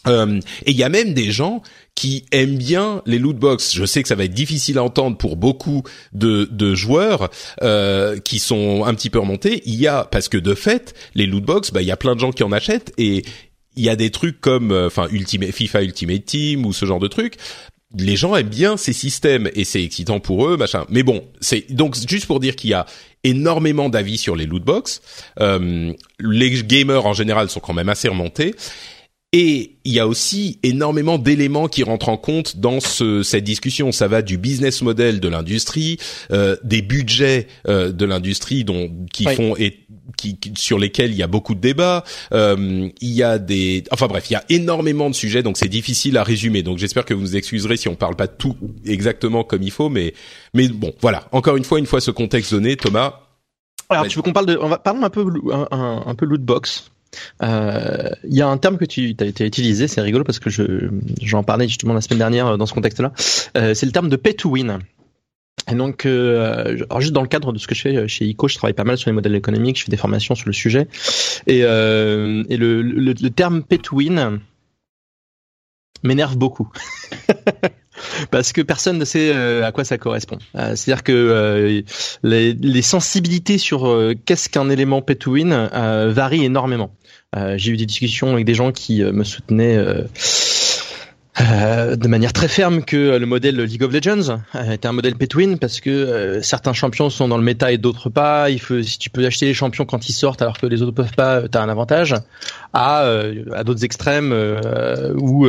euh, et il y a même des gens qui aiment bien les loot box. Je sais que ça va être difficile à entendre pour beaucoup de, de joueurs euh, qui sont un petit peu remontés. Il y a parce que de fait, les loot box, bah il y a plein de gens qui en achètent et il y a des trucs comme euh, enfin FIFA Ultimate Team ou ce genre de trucs. Les gens aiment bien ces systèmes et c'est excitant pour eux, machin. Mais bon, c'est donc juste pour dire qu'il y a énormément d'avis sur les loot box. Euh, les gamers en général sont quand même assez remontés. Et il y a aussi énormément d'éléments qui rentrent en compte dans ce, cette discussion. Ça va du business model de l'industrie, euh, des budgets euh, de l'industrie dont qui Oui. font et qui, qui- sur lesquels il y a beaucoup de débats. Euh, il y a des, enfin bref, il y a énormément de sujets, donc c'est difficile à résumer. Donc j'espère que vous nous excuserez si on parle pas tout exactement comme il faut, mais mais bon, voilà. Encore une fois, une fois ce contexte donné, Thomas. Alors, tu veux qu'on parle de, on va parlons un peu un, un, un peu loot Euh, Il y a un terme que tu as été utilisé, c'est rigolo parce que je j'en parlais justement la semaine dernière euh, dans ce contexte-là. Euh, c'est le terme de pay to win. Et donc, euh, alors juste dans le cadre de ce que je fais chez ICO, je travaille pas mal sur les modèles économiques, je fais des formations sur le sujet. Et, euh, et le, le, le terme pay to win m'énerve beaucoup. Parce que personne ne sait euh, à quoi ça correspond. Euh, C'est-à-dire que euh, les, les sensibilités sur euh, qu'est-ce qu'un élément pay to win euh, varient énormément. Euh, J'ai eu des discussions avec des gens qui euh, me soutenaient euh, de manière très ferme que le modèle League of Legends était un modèle pay to win parce que certains champions sont dans le méta et d'autres pas. Si tu peux acheter les champions quand ils sortent alors que les autres peuvent pas, t'as un avantage. À, à d'autres extrêmes où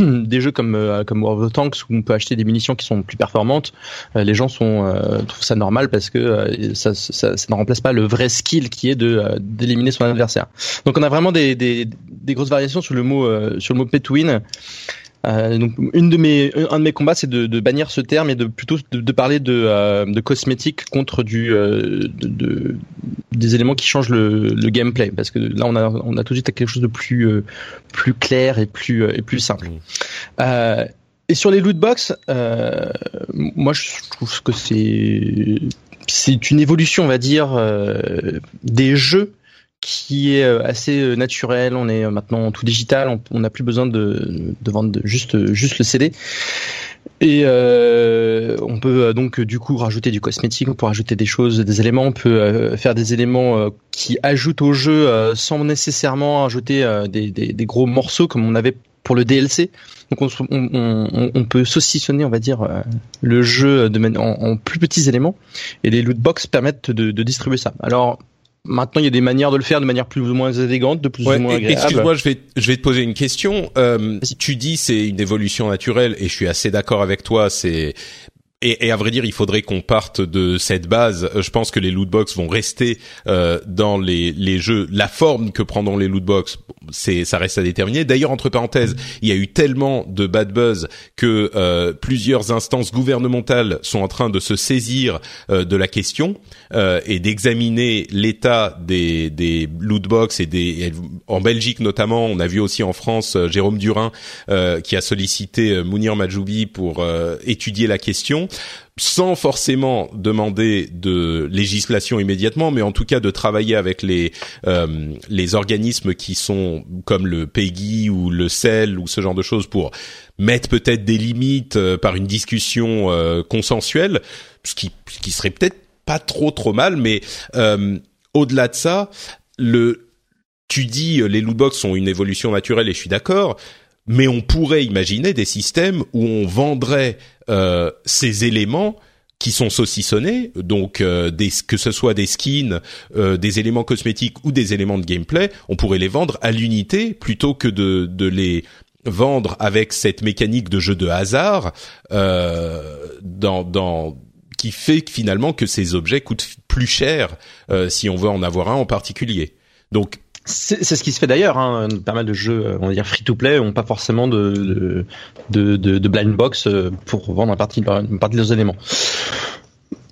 des jeux comme comme World of Tanks où on peut acheter des munitions qui sont plus performantes, les gens sont trouvent ça normal parce que ça, ça, ça, ne remplace pas le vrai skill qui est de d'éliminer son adversaire. Donc on a vraiment des, des, des grosses variations sur le mot sur le mot pay to win. Euh, donc, une de mes, un de mes combats, c'est de, de, bannir ce terme et de plutôt de, de parler de, euh, de cosmétiques contre du, euh, de, des éléments qui changent le, le, gameplay, parce que là, on a, on a tout de suite quelque chose de plus, euh, plus clair et plus, et plus simple. Mmh. et sur les loot box, moi, je trouve que c'est, c'est une évolution, on va dire, des jeux qui est euh, assez euh, naturel. On est euh, maintenant tout digital. On n'a plus besoin de, de vendre juste juste le CD. Et euh, on peut donc du coup rajouter du cosmétique, on peut rajouter des choses, des éléments, on peut faire des éléments qui ajoutent au jeu sans nécessairement ajouter des, des, des, gros morceaux comme on avait pour le DLC. Donc on, on, on peut saucissonner, on va dire, le jeu de, en, en, plus petits éléments. Et les loot box permettent de, de distribuer ça. Alors Maintenant, il y a des manières de le faire de manière plus ou moins élégante, de plus ou moins agréable. Excuse-moi, je vais, je vais te poser une question. Euh, tu dis c'est une évolution naturelle, et je suis assez d'accord avec toi. C'est et, et, à vrai dire, il faudrait qu'on parte de cette base. Je pense que les loot box vont rester euh, dans les, les jeux. La forme que prendront les loot box, c'est ça reste à déterminer. D'ailleurs, entre parenthèses, il y a eu tellement de bad buzz que euh, plusieurs instances gouvernementales sont en train de se saisir euh, de la question euh, et d'examiner l'état des, des loot et des en Belgique notamment. On a vu aussi en France euh, Jérôme Durin euh, qui a sollicité Mounir Majoubi pour étudier la question sans forcément demander de législation immédiatement, mais en tout cas de travailler avec les euh, les organismes qui sont comme le PEGI ou le CEL ou ce genre de choses pour mettre peut-être des limites euh, par une discussion euh, consensuelle, ce qui ce qui serait peut-être pas trop trop mal, mais au-delà de ça, le tu dis les lootbox sont une évolution naturelle et je suis d'accord, mais on pourrait imaginer des systèmes où on vendrait euh, ces éléments qui sont saucissonnés, donc euh, que ce soit des skins, euh, des éléments cosmétiques ou des éléments de gameplay, on pourrait les vendre à l'unité plutôt que de, les vendre avec cette mécanique de jeu de hasard qui fait finalement que ces objets coûtent plus cher si on veut en avoir un en particulier. Donc c'est ce qui se fait d'ailleurs. Hein. Pas mal de jeux, on va dire free to play, ont pas forcément de de, de, de blind box euh, pour vendre une partie, une partie de leurs éléments.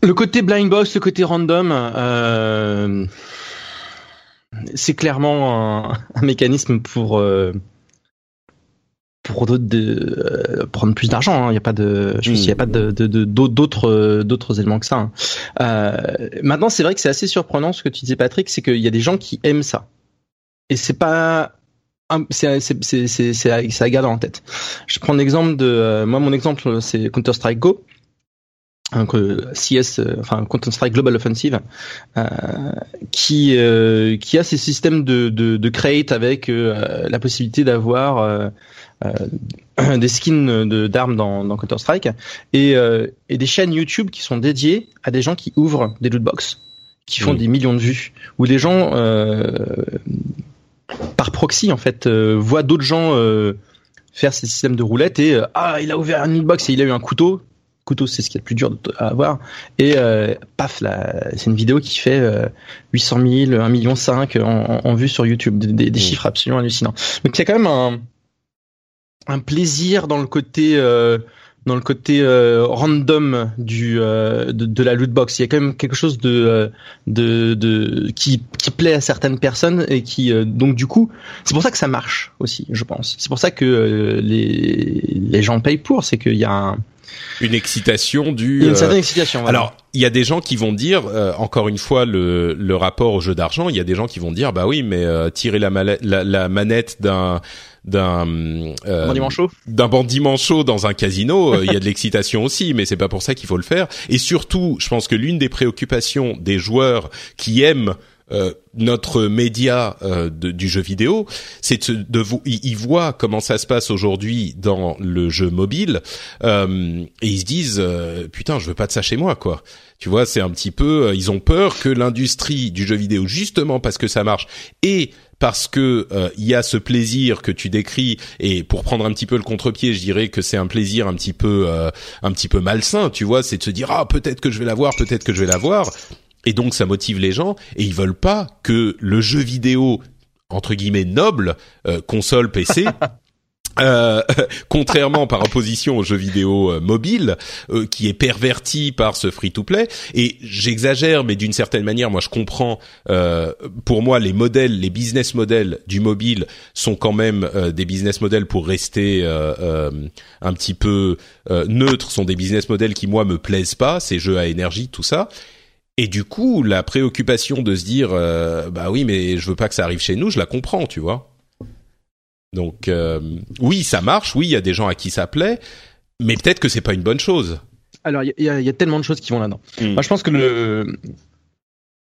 Le côté blind box, le côté random, euh, c'est clairement un, un, mécanisme pour euh, pour de, de euh, prendre plus d'argent. Hein. Il n'y a pas de, je il y a pas de d'autres d'autres éléments que ça. Hein. Euh, maintenant, c'est vrai que c'est assez surprenant ce que tu disais, Patrick, c'est qu'il y a des gens qui aiment ça et c'est pas c'est c'est à garder en tête. Je prends l'exemple de euh, moi mon exemple c'est Counter Strike Go. Donc, CS, euh, enfin Counter Strike Global Offensive, euh, qui euh, qui a ces systèmes de de, de create avec la possibilité d'avoir des skins de d'armes dans, dans Counter Strike et et des chaînes YouTube qui sont dédiées à des gens qui ouvrent des loot box, qui font des millions de vues, où les gens par proxy en fait euh, voit d'autres gens euh, faire ces systèmes de roulettes et euh, ah il a ouvert un inbox et il a eu un couteau. Couteau c'est ce qui est le plus dur à avoir. Et paf là c'est une vidéo qui fait 800 000 1 million 5 en, en, vue sur YouTube. Des, des, mmh. chiffres absolument hallucinants. Donc il y a quand même un un plaisir dans le côté dans le côté euh, random du euh, de, de, la loot box. Il y a quand même quelque chose de euh, de, de qui, qui plaît à certaines personnes et qui donc du coup c'est pour ça que ça marche aussi, je pense. C'est pour ça que les les gens payent pour, c'est qu'il y a un, une excitation du. Il y a une certaine excitation. Alors, il y a des gens qui vont dire, encore une fois, le, le rapport au jeu d'argent. Il y a des gens qui vont dire, bah oui, mais tirer la, la, la manette d'un d'un euh, bandit manchot d'un bandit manchot dans un casino, euh, il y a de l'excitation aussi, mais c'est pas pour ça qu'il faut le faire. Et surtout, je pense que l'une des préoccupations des joueurs qui aiment euh, notre média euh, du jeu vidéo, c'est de, de vous, ils voient comment ça se passe aujourd'hui dans le jeu mobile euh, et ils se disent putain, je veux pas de ça chez moi quoi. Tu vois, c'est un petit peu, ils ont peur que l'industrie du jeu vidéo, justement parce que ça marche et parce que il y a ce plaisir que tu décris et pour prendre un petit peu le contre-pied, je dirais que c'est un plaisir un petit peu un petit peu malsain, tu vois, c'est de se dire ah peut-être que je vais l'avoir, peut-être que je vais l'avoir et donc ça motive les gens et ils veulent pas que le jeu vidéo entre guillemets noble, euh, console PC. Euh, contrairement par opposition au jeu vidéo euh, mobile euh, qui est perverti par ce free-to-play et j'exagère mais d'une certaine manière moi je comprends pour moi les modèles les business models du mobile sont quand même des business models pour rester un petit peu neutres sont des business models qui moi me plaisent pas ces jeux à énergie tout ça et du coup, la préoccupation de se dire, euh, bah oui, mais je veux pas que ça arrive chez nous, je la comprends, tu vois. Donc euh, oui, ça marche, oui, il y a des gens à qui ça plaît, mais peut-être que c'est pas une bonne chose. Alors il y, a, tellement de choses qui vont là-dedans. Hmm. Moi, je pense que le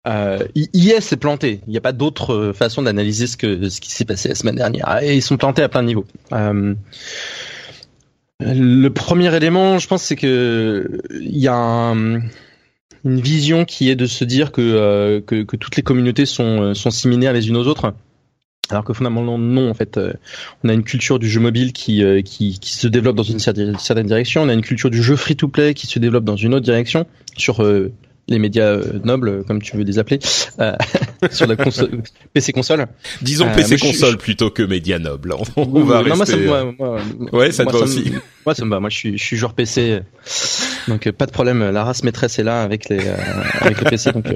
euh, IS s'est planté. Il n'y a pas d'autre façon d'analyser ce que ce qui s'est passé la semaine dernière. Et ils sont plantés à plein de niveaux. Euh, le premier élément, je pense, c'est que il y a un une vision qui est de se dire que, euh, que, que, toutes les communautés sont, euh, sont similaires les unes aux autres. Alors que fondamentalement non en fait, euh, on a une culture du jeu mobile qui, qui, qui se développe dans une certaine direction, on a une culture du jeu free to play qui se développe dans une autre direction sur les médias euh, nobles, comme tu veux les appeler, euh, sur la console, PC console. Disons euh, PC console plutôt que médias nobles. On, va rester. Moi, ça me, moi, ouais, ça te va aussi. moi, ça me va. Moi, je suis, je suis joueur PC, donc pas de problème. La race maîtresse est là avec les, avec les PC, donc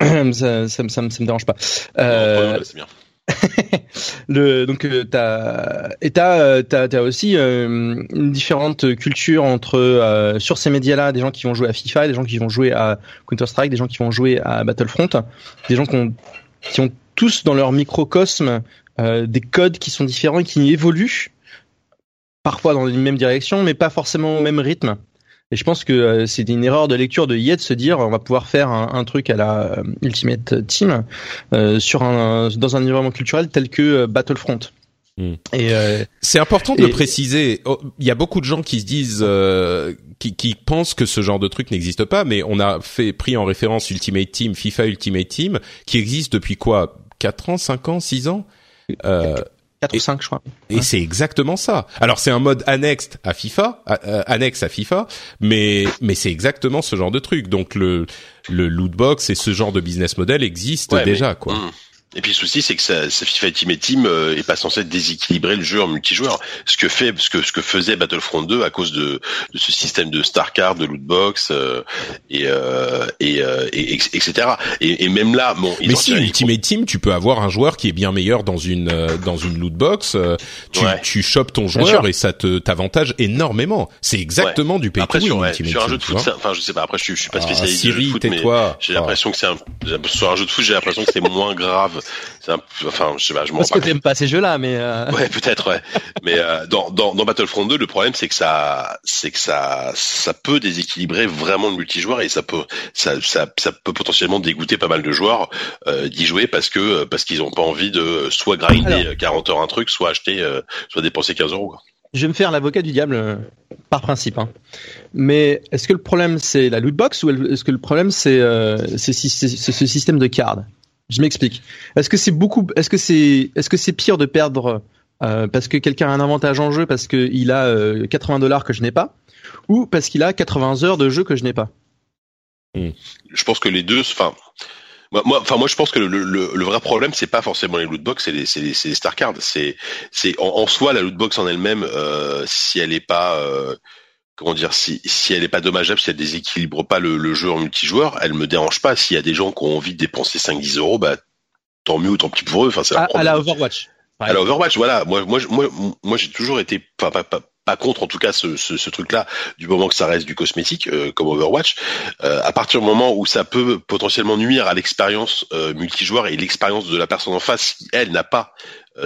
ça, ça, ça, me dérange pas. Euh, c'est bien. le donc euh, t'as et t'as euh, t'as aussi euh, une différente culture entre sur ces médias-là des gens qui vont jouer à FIFA, des gens qui vont jouer à Counter Strike, des gens qui vont jouer à Battlefront, des gens qui ont qui ont tous dans leur microcosme des codes qui sont différents et qui évoluent parfois dans une même direction, mais pas forcément au même rythme. Et je pense que euh, c'est une erreur de lecture de Yet de se dire on va pouvoir faire un, truc à la euh, Ultimate Team euh, sur un dans un environnement culturel tel que Battlefront. Hmm. Et c'est important de le préciser. Oh, il y a beaucoup de gens qui se disent, qui, qui, pensent que ce genre de truc n'existe pas, mais on a fait pris en référence Ultimate Team, FIFA Ultimate Team, qui existe depuis quoi? 4 ans, 5 ans, 6 ans? 4 ou 5 je crois. Et c'est exactement ça. Alors c'est un mode annexe à FIFA, euh, annexe à FIFA, mais mais c'est exactement ce genre de truc. Donc le le loot box et ce genre de business model existe déjà quoi. Hmm. Et puis le souci, c'est que ça, ça FIFA Ultimate Team euh, est pas censé déséquilibrer le jeu en multijoueur. Ce que fait, ce que ce que faisait Battlefront 2 à cause de, de ce système de star card, de loot box euh, et, euh, et, euh, et, etc. Et, et, même là, bon. Mais si Ultimate Team, tu peux avoir un joueur qui est bien meilleur dans une euh, dans une loot box. tu tu chopes ton joueur et ça te t'avantage énormément. C'est exactement du pay après, sur, Ultimate sur un jeu de foot, enfin je sais pas. Après, je, je suis pas ah, spécialiste ah, Siri, foot, mais j'ai l'impression que c'est un sur un jeu de foot, j'ai l'impression que c'est moins grave c'est enfin, je sais pas, je m'en Parce que t'aimes pas ces jeux-là, mais. Euh... Ouais, peut-être, ouais. mais euh, dans, dans, dans Battlefront 2, le problème c'est que ça, c'est que ça, ça peut déséquilibrer vraiment le multijoueur et ça peut, ça, ça, ça peut potentiellement dégoûter pas mal de joueurs euh, d'y jouer parce que parce qu'ils ont pas envie de soit grinder 40 heures un truc, soit acheter, euh, soit dépenser 15 euros. Je vais me faire l'avocat du diable euh, par principe. Hein. Mais est-ce que le problème c'est la loot box ou est-ce que le problème c'est euh, ce système de cartes? Je m'explique. Est-ce que c'est beaucoup Est-ce que c'est Est-ce que c'est pire de perdre euh, parce que quelqu'un a un avantage en jeu parce qu'il a 80 euh, dollars que je n'ai pas, ou parce qu'il a 80 heures de jeu que je n'ai pas? Hmm. Je pense que les deux. Enfin. Moi, enfin moi, je pense que le, vrai problème, c'est pas forcément les lootbox, c'est les, c'est les, star cards. C'est, c'est en, soi la lootbox en elle-même, euh, si elle est pas, comment dire, si, si elle est pas dommageable, si elle déséquilibre pas le, jeu en multijoueur, elle me dérange pas. S'il y a des gens qui ont envie de dépenser 5-10 euros, bah tant mieux tant pis pour eux. Enfin, c'est à, à, la Overwatch. À la Overwatch, voilà. Moi, moi, moi, moi, j'ai toujours été, pas, pas, pas, contre en tout cas ce, ce, ce truc-là, du moment que ça reste du cosmétique euh, comme Overwatch. Euh, à partir du moment où ça peut potentiellement nuire à l'expérience euh, multijoueur et l'expérience de la personne en face, si elle n'a pas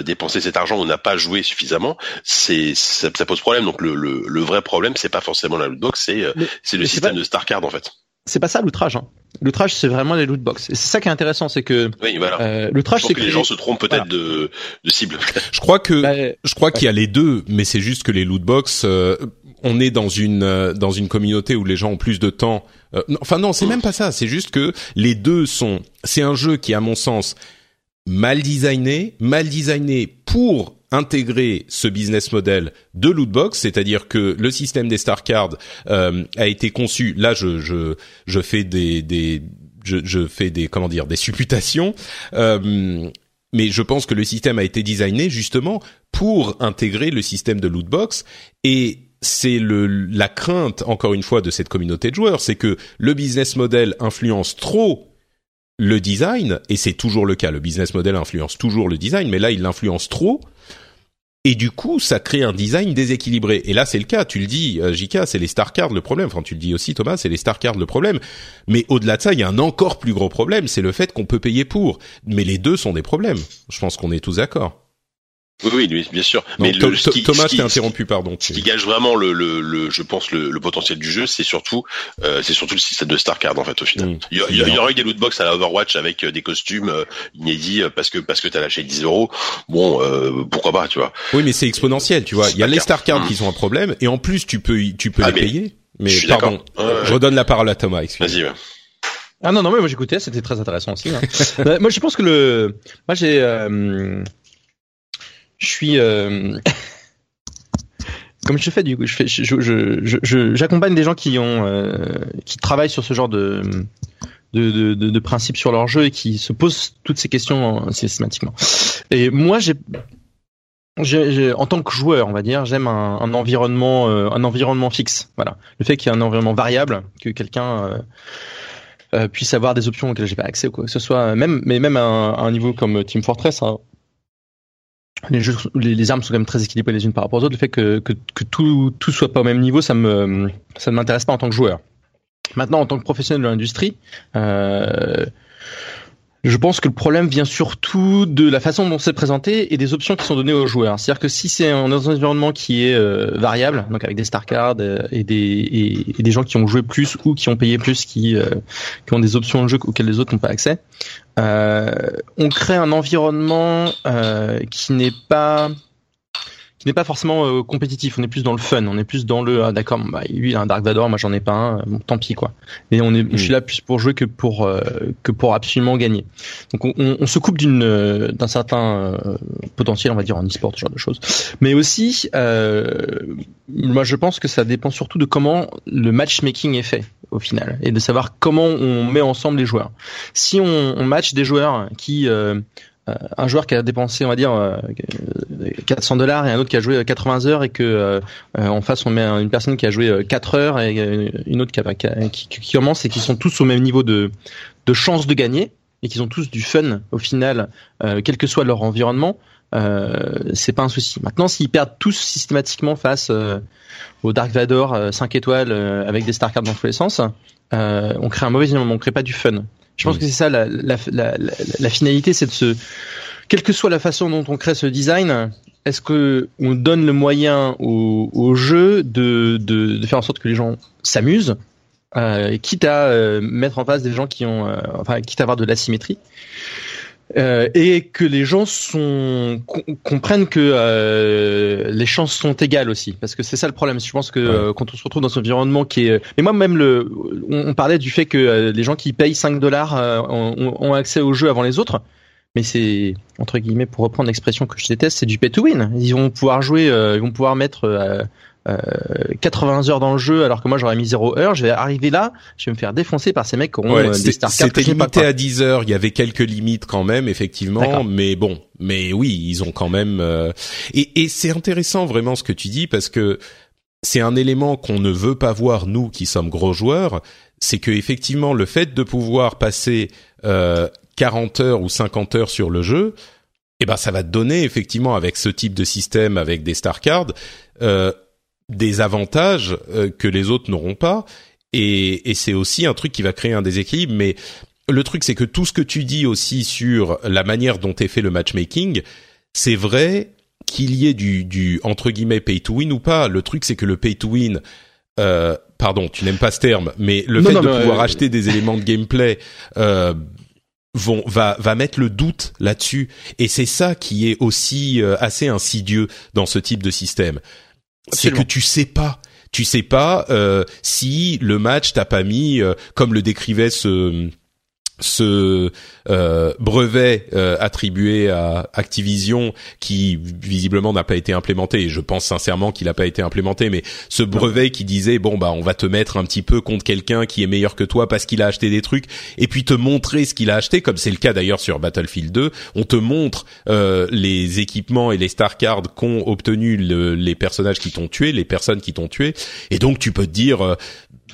dépenser cet argent ou n'a pas joué suffisamment, c'est ça, pose problème. Donc le, le, le vrai problème, c'est pas forcément la lootbox, c'est euh, c'est le système de Starcard en fait. C'est pas ça l'outrage. Hein. L'outrage, c'est vraiment les loot box. Et c'est ça qui est intéressant, c'est que oui, voilà. euh, l'outrage, c'est que, les gens se trompent peut-être de, de cible. Je crois que Bah, je crois qu'il y a les deux, mais c'est juste que les loot box, euh, on est dans une euh, dans une communauté où les gens ont plus de temps. Euh, non, enfin non, c'est même pas ça. C'est juste que les deux sont. C'est un jeu qui, à mon sens, mal designé, mal designé pour intégrer ce business model de lootbox, c'est-à-dire que le système des star cards euh, a été conçu. Là, je je je fais des des je, je fais des comment dire des supputations. Euh, mais je pense que le système a été designé justement pour intégrer le système de lootbox et c'est le la crainte encore une fois de cette communauté de joueurs, c'est que le business model influence trop le design et c'est toujours le cas. Le business model influence toujours le design, mais là il l'influence trop et du coup, ça crée un design déséquilibré. Et là, c'est le cas. Tu le dis, euh, Jika, c'est les star cards le problème. Enfin, tu le dis aussi, Thomas, c'est les star cards le problème. Mais au-delà de ça, il y a un encore plus gros problème, c'est le fait qu'on peut payer pour. Mais les deux sont des problèmes. Je pense qu'on est tous d'accord. Oui, oui, bien sûr. Non, Mais To- le, qui- Thomas, t'ai interrompu, pardon. Ce qui gage vraiment le, le, le je pense le, le potentiel du jeu, c'est surtout, euh, c'est surtout le système de star card en fait au final. Mm. Il, y a- il y a- il y aurait eu des loot box à la Overwatch avec euh, des costumes euh, inédits euh, parce que parce que t'as lâché 10 euros. Bon, euh, pourquoi pas, tu vois. Oui, mais c'est exponentiel, tu vois. Il y a Star les card. star cards Mm. qui sont un problème, et en plus, tu peux, y- tu peux Ah, les mais payer. Mais je pardon, je redonne la parole à Thomas. Vas-y. ouais. Ah non non mais moi j'écoutais, c'était très intéressant aussi. hein. Moi je pense que le, moi j'ai, euh, je suis, euh, comme je fais du coup, je fais, je, j'accompagne des gens qui ont, euh, qui travaillent sur ce genre de, de, de, de, principes sur leur jeu et qui se posent toutes ces questions systématiquement. Et moi j'ai j'ai- en tant que joueur, on va dire, j'aime un, un environnement, euh, un environnement fixe. Voilà, le fait qu'il y ait un environnement variable, que quelqu'un euh, euh, puisse avoir des options auxquelles j'ai pas accès quoi que ce soit, même mais même à un, à un niveau comme Team Fortress. hein, les, jeux, les, armes sont quand même très équilibrées les unes par rapport aux autres. Le fait que, que, que tout, tout soit pas au même niveau, ça me ça ne m'intéresse pas en tant que joueur. Maintenant, en tant que professionnel de l'industrie, euh, je pense que le problème vient surtout de la façon dont c'est présenté et des options qui sont données aux joueurs. C'est-à-dire que si c'est un- environnement qui est euh, variable, donc avec des star cards euh, et des et, des gens qui ont joué plus ou qui ont payé plus, qui euh, qui ont des options de jeu auxquelles les autres n'ont pas accès, on crée un environnement euh, qui n'est pas qui n'est pas forcément euh, compétitif. On est plus dans le fun. On est plus dans le ah, d'accord. Bah, lui il a un Dark Vador, moi j'en ai pas un. Bon, tant pis quoi. Et on est, je suis là plus pour jouer que pour euh, que pour absolument gagner. Donc on, on- on se coupe d'une euh, d'un certain euh, potentiel, on va dire en e-sport, ce genre de choses. Mais aussi, euh, moi je pense que ça dépend surtout de comment le matchmaking est fait au final et de savoir comment on met ensemble les joueurs. Si on, on match des joueurs qui un joueur qui a dépensé, on va dire, euh, 400 dollars et un autre qui a joué 80 heures et que euh, euh, en face on met un- une personne qui a joué euh, 4 heures et euh, une autre qui, a- qui, qui- commence et qui sont tous au même niveau de, de chance de gagner et qui ont tous du fun au final, euh, quel que soit leur environnement, euh, c'est pas un souci. Maintenant, s'ils perdent tous systématiquement face euh, au Dark Vador euh, 5 étoiles euh, avec des star cards dans tous les euh, on crée un mauvais environnement, on crée pas du fun. Je pense Mm. que c'est ça la, la, la, la, la finalité, c'est de se, quelle que soit la façon dont on crée ce design, est-ce que on donne le moyen au, au jeu de, de, de faire en sorte que les gens s'amusent, euh, quitte à euh, mettre en face des gens qui ont, euh, enfin, quitte à avoir de l'asymétrie? Euh, et que les gens sont com- comprennent que euh, les chances sont égales aussi. Parce que c'est ça le problème. Je pense que euh, quand on se retrouve dans un environnement qui est mais moi même le on, on parlait du fait que euh, les gens qui payent 5 dollars euh, ont, ont accès au jeu avant les autres. Mais c'est entre guillemets pour reprendre l'expression que je déteste c'est du pay to win. Ils vont pouvoir jouer euh, ils vont pouvoir mettre euh, euh, 80 heures dans le jeu alors que moi j'aurais mis 0 heure je vais arriver là je vais me faire défoncer par ces mecs qui auront Ouais, euh, des star C'était pas, limité à 10 heures. Il y avait quelques limites quand même, effectivement. Mais bon, mais oui, ils ont quand même. euh, Et, et c'est intéressant vraiment ce que tu dis parce que c'est un élément qu'on ne veut pas voir nous qui sommes gros joueurs. C'est que effectivement, le fait de pouvoir passer euh, 40 heures ou 50 heures sur le jeu, eh ben ça va te donner effectivement avec ce type de système, avec des star cards, euh, des avantages euh, que les autres n'auront pas. Et, et c'est aussi un truc qui va créer un déséquilibre. Mais le truc, c'est que tout ce que tu dis aussi sur la manière dont est fait le matchmaking, c'est vrai qu'il y ait du, du entre guillemets pay to win ou pas. Le truc, c'est que le pay to win euh, pardon, tu n'aimes pas ce terme, mais le fait de pouvoir acheter des éléments de gameplay euh, vont va va mettre le doute là-dessus, et c'est ça qui est aussi euh, assez insidieux dans ce type de système, c'est que tu sais pas. Tu sais pas euh, si le match t'a pas mis, comme le décrivait ce ce euh, brevet euh, attribué à Activision qui visiblement n'a pas été implémenté. Et je pense sincèrement qu'il n'a pas été implémenté mais ce brevet qui disait bon bah on va te mettre un petit peu contre quelqu'un qui est meilleur que toi parce qu'il a acheté des trucs et puis te montrer ce qu'il a acheté comme c'est le cas d'ailleurs sur Battlefield 2 on te montre euh, les équipements et les star cards qu'ont obtenu les personnages qui t'ont tué les personnes qui t'ont tué. Et donc tu peux te dire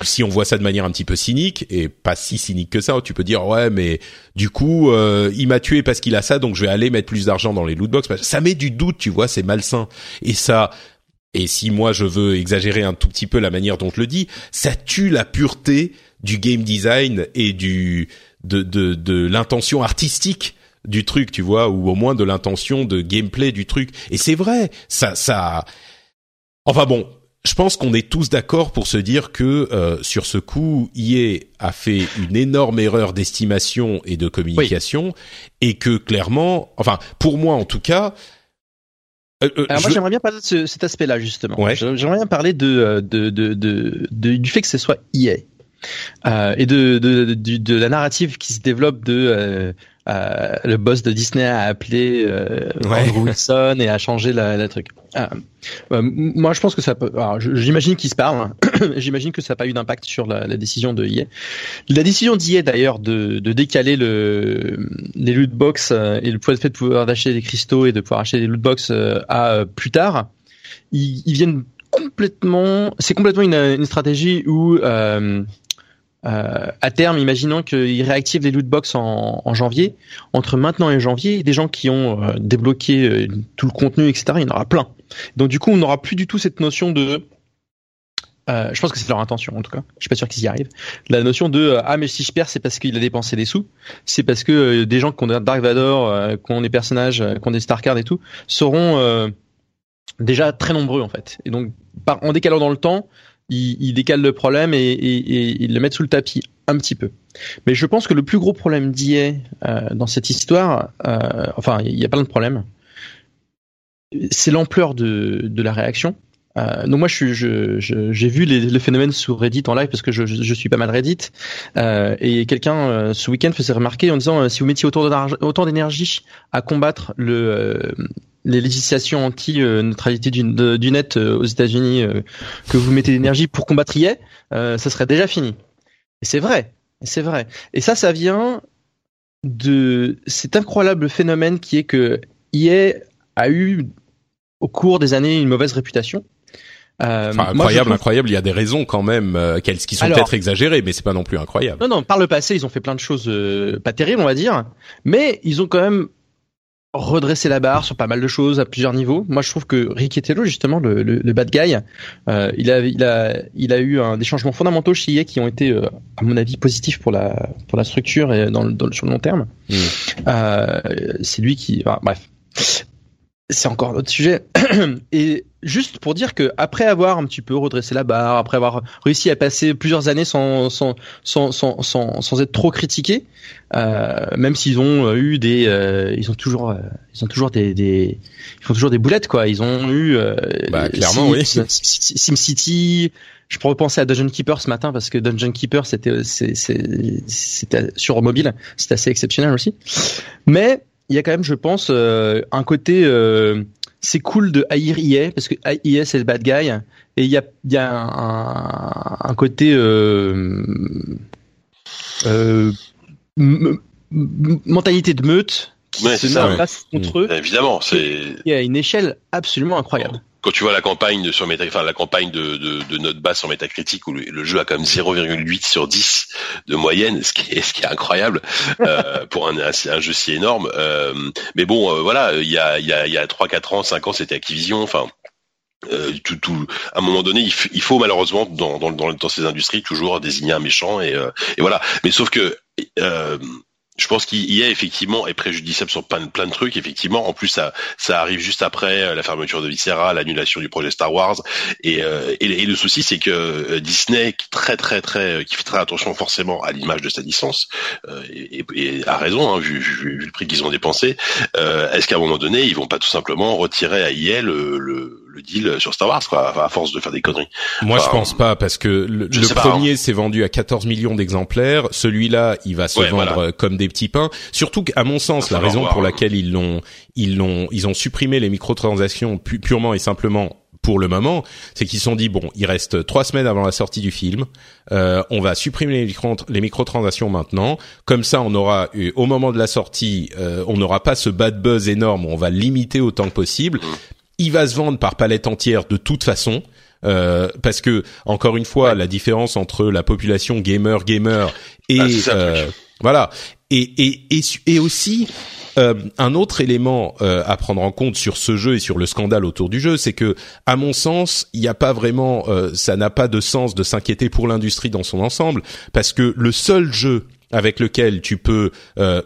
si on voit ça de manière un petit peu cynique et pas si cynique que ça, tu peux dire ouais mais du coup euh, il m'a tué parce qu'il a ça donc je vais aller mettre plus d'argent dans les loot box. Ça met du doute, tu vois, c'est malsain et ça et si moi je veux exagérer un tout petit peu la manière dont je le dis, ça tue la pureté du game design et du de de, de l'intention artistique du truc, tu vois, ou au moins de l'intention de gameplay du truc. Et c'est vrai, ça ça Enfin bon, je pense qu'on est tous d'accord pour se dire que euh, sur ce coup, EA a fait une énorme erreur d'estimation et de communication, et que clairement, enfin pour moi en tout cas. Euh, euh, Alors moi j'aimerais bien parler de cet aspect-là justement. Ouais. J'aimerais bien parler de, de, de, de, du fait que ce soit EA. et de, de, de, la narrative qui se développe de euh, le boss de Disney a appelé euh, Andrew Wilson et a changé la, la truc. Euh, euh moi, je pense que ça peut. J'imagine qu'ils se parlent. Hein. j'imagine que ça n'a pas eu d'impact sur la, la, décision de EA. La décision d'EA d'ailleurs de, de, décaler le, les loot box euh, et le fait de pouvoir acheter des cristaux et de pouvoir acheter des loot box à plus tard, ils, ils viennent complètement. C'est complètement une, une, stratégie où euh, euh, à terme, imaginons qu'ils réactivent les loot box en, en, janvier. Entre maintenant et janvier, des gens qui ont euh, débloqué euh, tout le contenu, etc., il y en aura plein. Donc du coup, on n'aura plus du tout cette notion de euh, je pense que c'est leur intention en tout cas. Je suis pas sûr qu'ils y arrivent. La notion de ah mais si je perds c'est parce qu'il a dépensé des sous. C'est parce que des gens qui ont Dark Vador, qui ont des personnages, qui ont des Star Cards et tout, seront déjà très nombreux en fait. Et donc par, en décalant dans le temps, ils, ils décalent le problème et, et, le mettent sous le tapis un petit peu. Mais je pense que le plus gros problème d'IA euh, dans cette histoire, euh, enfin, il y a plein de problèmes, c'est l'ampleur de, la réaction. Euh, donc moi, j'ai vu le phénomène sur Reddit en live parce que je, suis pas mal Reddit. Et quelqu'un ce week-end faisait remarquer en disant si vous mettiez autant d'énergie à combattre le les législations anti-neutralité du, du, net aux États-Unis que vous mettez d'énergie pour combattre IA, ça serait déjà fini. Et c'est vrai, c'est vrai. Et ça, ça vient de cet incroyable phénomène qui est que IA a eu au cours des années une mauvaise réputation. Euh, incroyable, incroyable. Il y a des raisons quand même euh, qui sont peut-être exagérées, mais c'est pas non plus incroyable. Non, non. Par le passé, ils ont fait plein de choses euh, pas terribles, on va dire, mais ils ont quand même redressé la barre sur pas mal de choses à plusieurs niveaux. Moi, je trouve que Riquetello, justement, le, le, bad guy, euh, il a, il a, il a eu un, des changements fondamentaux chez EA qui ont été, euh, à mon avis, positifs pour la, pour la structure et dans, dans sur le long terme. Hmm. Euh, c'est lui qui, bref c'est encore un autre sujet. Et juste pour dire que après avoir un petit peu redressé la barre, après avoir réussi à passer plusieurs années sans sans sans sans, sans, être trop critiqué, euh, même s'ils ont euh, eu des, euh, ils ont toujours, euh, ils ont toujours des, des, ils font toujours des boulettes quoi. Ils ont eu, bah, clairement oui. SimCity. Je pourrais penser à Dungeon Keeper ce matin parce que Dungeon Keeper c'était c'était sur mobile, c'était assez exceptionnel aussi. Mais il y a quand même, je pense, euh, un côté euh, c'est cool de haïr EA parce que EA c'est le bad guy et il y a, y a un, un côté euh, euh, mentalité de meute qui se met en place contre eux. Évidemment, c'est. Il y a une échelle absolument incroyable quand tu vois la campagne sur Meta, enfin la campagne de, de, de note basse sur Metacritic où le, jeu a quand même 0,8 sur 10 de moyenne, ce qui est ce qui est incroyable euh, pour un, un, jeu si énorme. Euh, mais bon, euh, voilà, il y a il y a il y a 3 4 ans, 5 ans, c'était Activision, enfin euh, tout, tout, à un moment donné, il, il faut malheureusement dans, dans, dans, dans, ces industries toujours désigner un méchant et, euh, et voilà. Mais sauf que euh, je pense qu'il y a effectivement est préjudiciable sur plein, de trucs. Effectivement, en plus ça arrive juste après euh, la fermeture de Viscera, l'annulation du projet Star Wars. Et, euh, le souci c'est que euh, Disney qui très très très qui fait très attention forcément à l'image de sa licence et, a raison hein, vu, le prix qu'ils ont dépensé. Est-ce qu'à un moment donné ils vont pas tout simplement retirer à le, le le deal sur Star Wars, quoi, à force de faire des conneries. Moi, je pense pas, parce que le, premier hein. s'est vendu à 14 millions d'exemplaires. Celui-là, il va se vendre comme des petits pains. Surtout qu'à mon sens, la raison pour laquelle ils l'ont, ils l'ont, ils ont supprimé les microtransactions purement et simplement pour le moment, c'est qu'ils se sont dit bon, il reste trois semaines avant la sortie du film, euh, on va supprimer les, micro les microtransactions maintenant. Comme ça, on aura eu, au moment de la sortie, euh, on n'aura pas ce bad buzz énorme. On va limiter autant que possible. Il va se vendre par palette entière de toute façon. Euh, parce que encore une fois, la différence entre la population gamer gamer et ah, euh, voilà et et et, et aussi euh, un autre élément euh, à prendre en compte sur ce jeu et sur le scandale autour du jeu, c'est que, à mon sens, il n'y a pas vraiment, euh, ça n'a pas de sens de s'inquiéter pour l'industrie dans son ensemble, parce que le seul jeu avec lequel tu peux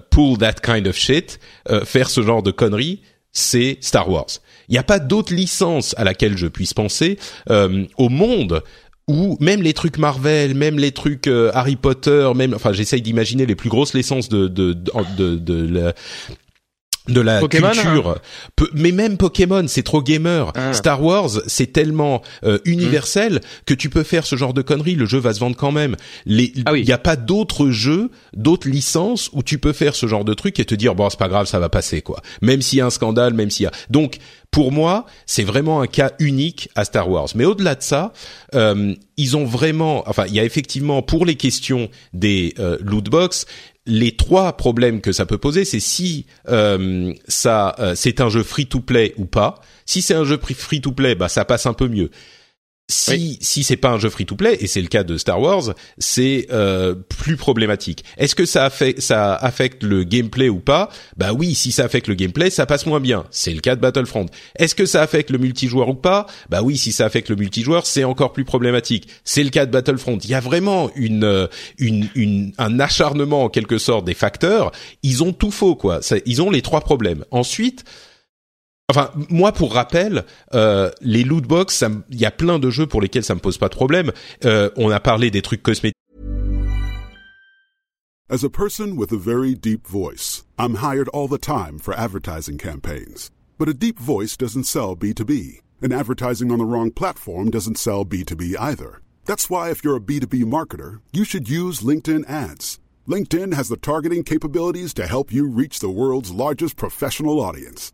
pull that kind of shit, faire ce genre de conneries, c'est Star Wars. Il n'y a pas d'autre licence à laquelle je puisse penser euh, au monde où même les trucs Marvel, même les trucs euh, Harry Potter, même enfin j'essaye d'imaginer les plus grosses licences de de de, de, de, de la culture. Hein. mais même Pokémon, c'est trop gamer. Ah. Star Wars, c'est tellement euh, universel que tu peux faire ce genre de conneries. Le jeu va se vendre quand même. Ah il n'y a pas d'autres jeux, d'autres licences où tu peux faire ce genre de truc et te dire bon c'est pas grave, ça va passer quoi. Même s'il y a un scandale, même s'il y a. Donc pour moi, c'est vraiment un cas unique à Star Wars. Mais au-delà de ça, euh, ils ont vraiment, enfin, il y a effectivement pour les questions des euh, loot box, les trois problèmes que ça peut poser, c'est si euh, ça euh, c'est un jeu free to play ou pas. Si c'est un jeu free to play, bah ça passe un peu mieux si si c'est pas un jeu free to play et c'est le cas de Star Wars, c'est euh, plus problématique. Est-ce que ça affecte ça affecte le gameplay ou pas? Bah oui, si ça affecte le gameplay, ça passe moins bien. C'est le cas de Battlefront. Est-ce que ça affecte le multijoueur ou pas? Bah oui, si ça affecte le multijoueur, c'est encore plus problématique. C'est le cas de Battlefront. Il y a vraiment une une, une un acharnement en quelque sorte des facteurs. Ils ont tout faux quoi. ils ont les trois problèmes. Ensuite, Enfin, moi, pour rappel, euh, les loot box, il y a plein de jeux pour lesquels ça me pose pas de problème. Euh, on a parlé des trucs cosmétiques. As a person with a very deep voice, I'm hired all the time for advertising campaigns. But a deep voice doesn't sell B2B, and advertising on the wrong platform doesn't sell B2B either. That's why if you're a B2B marketer, you should use LinkedIn ads. LinkedIn has the targeting capabilities to help you reach the world's largest professional audience.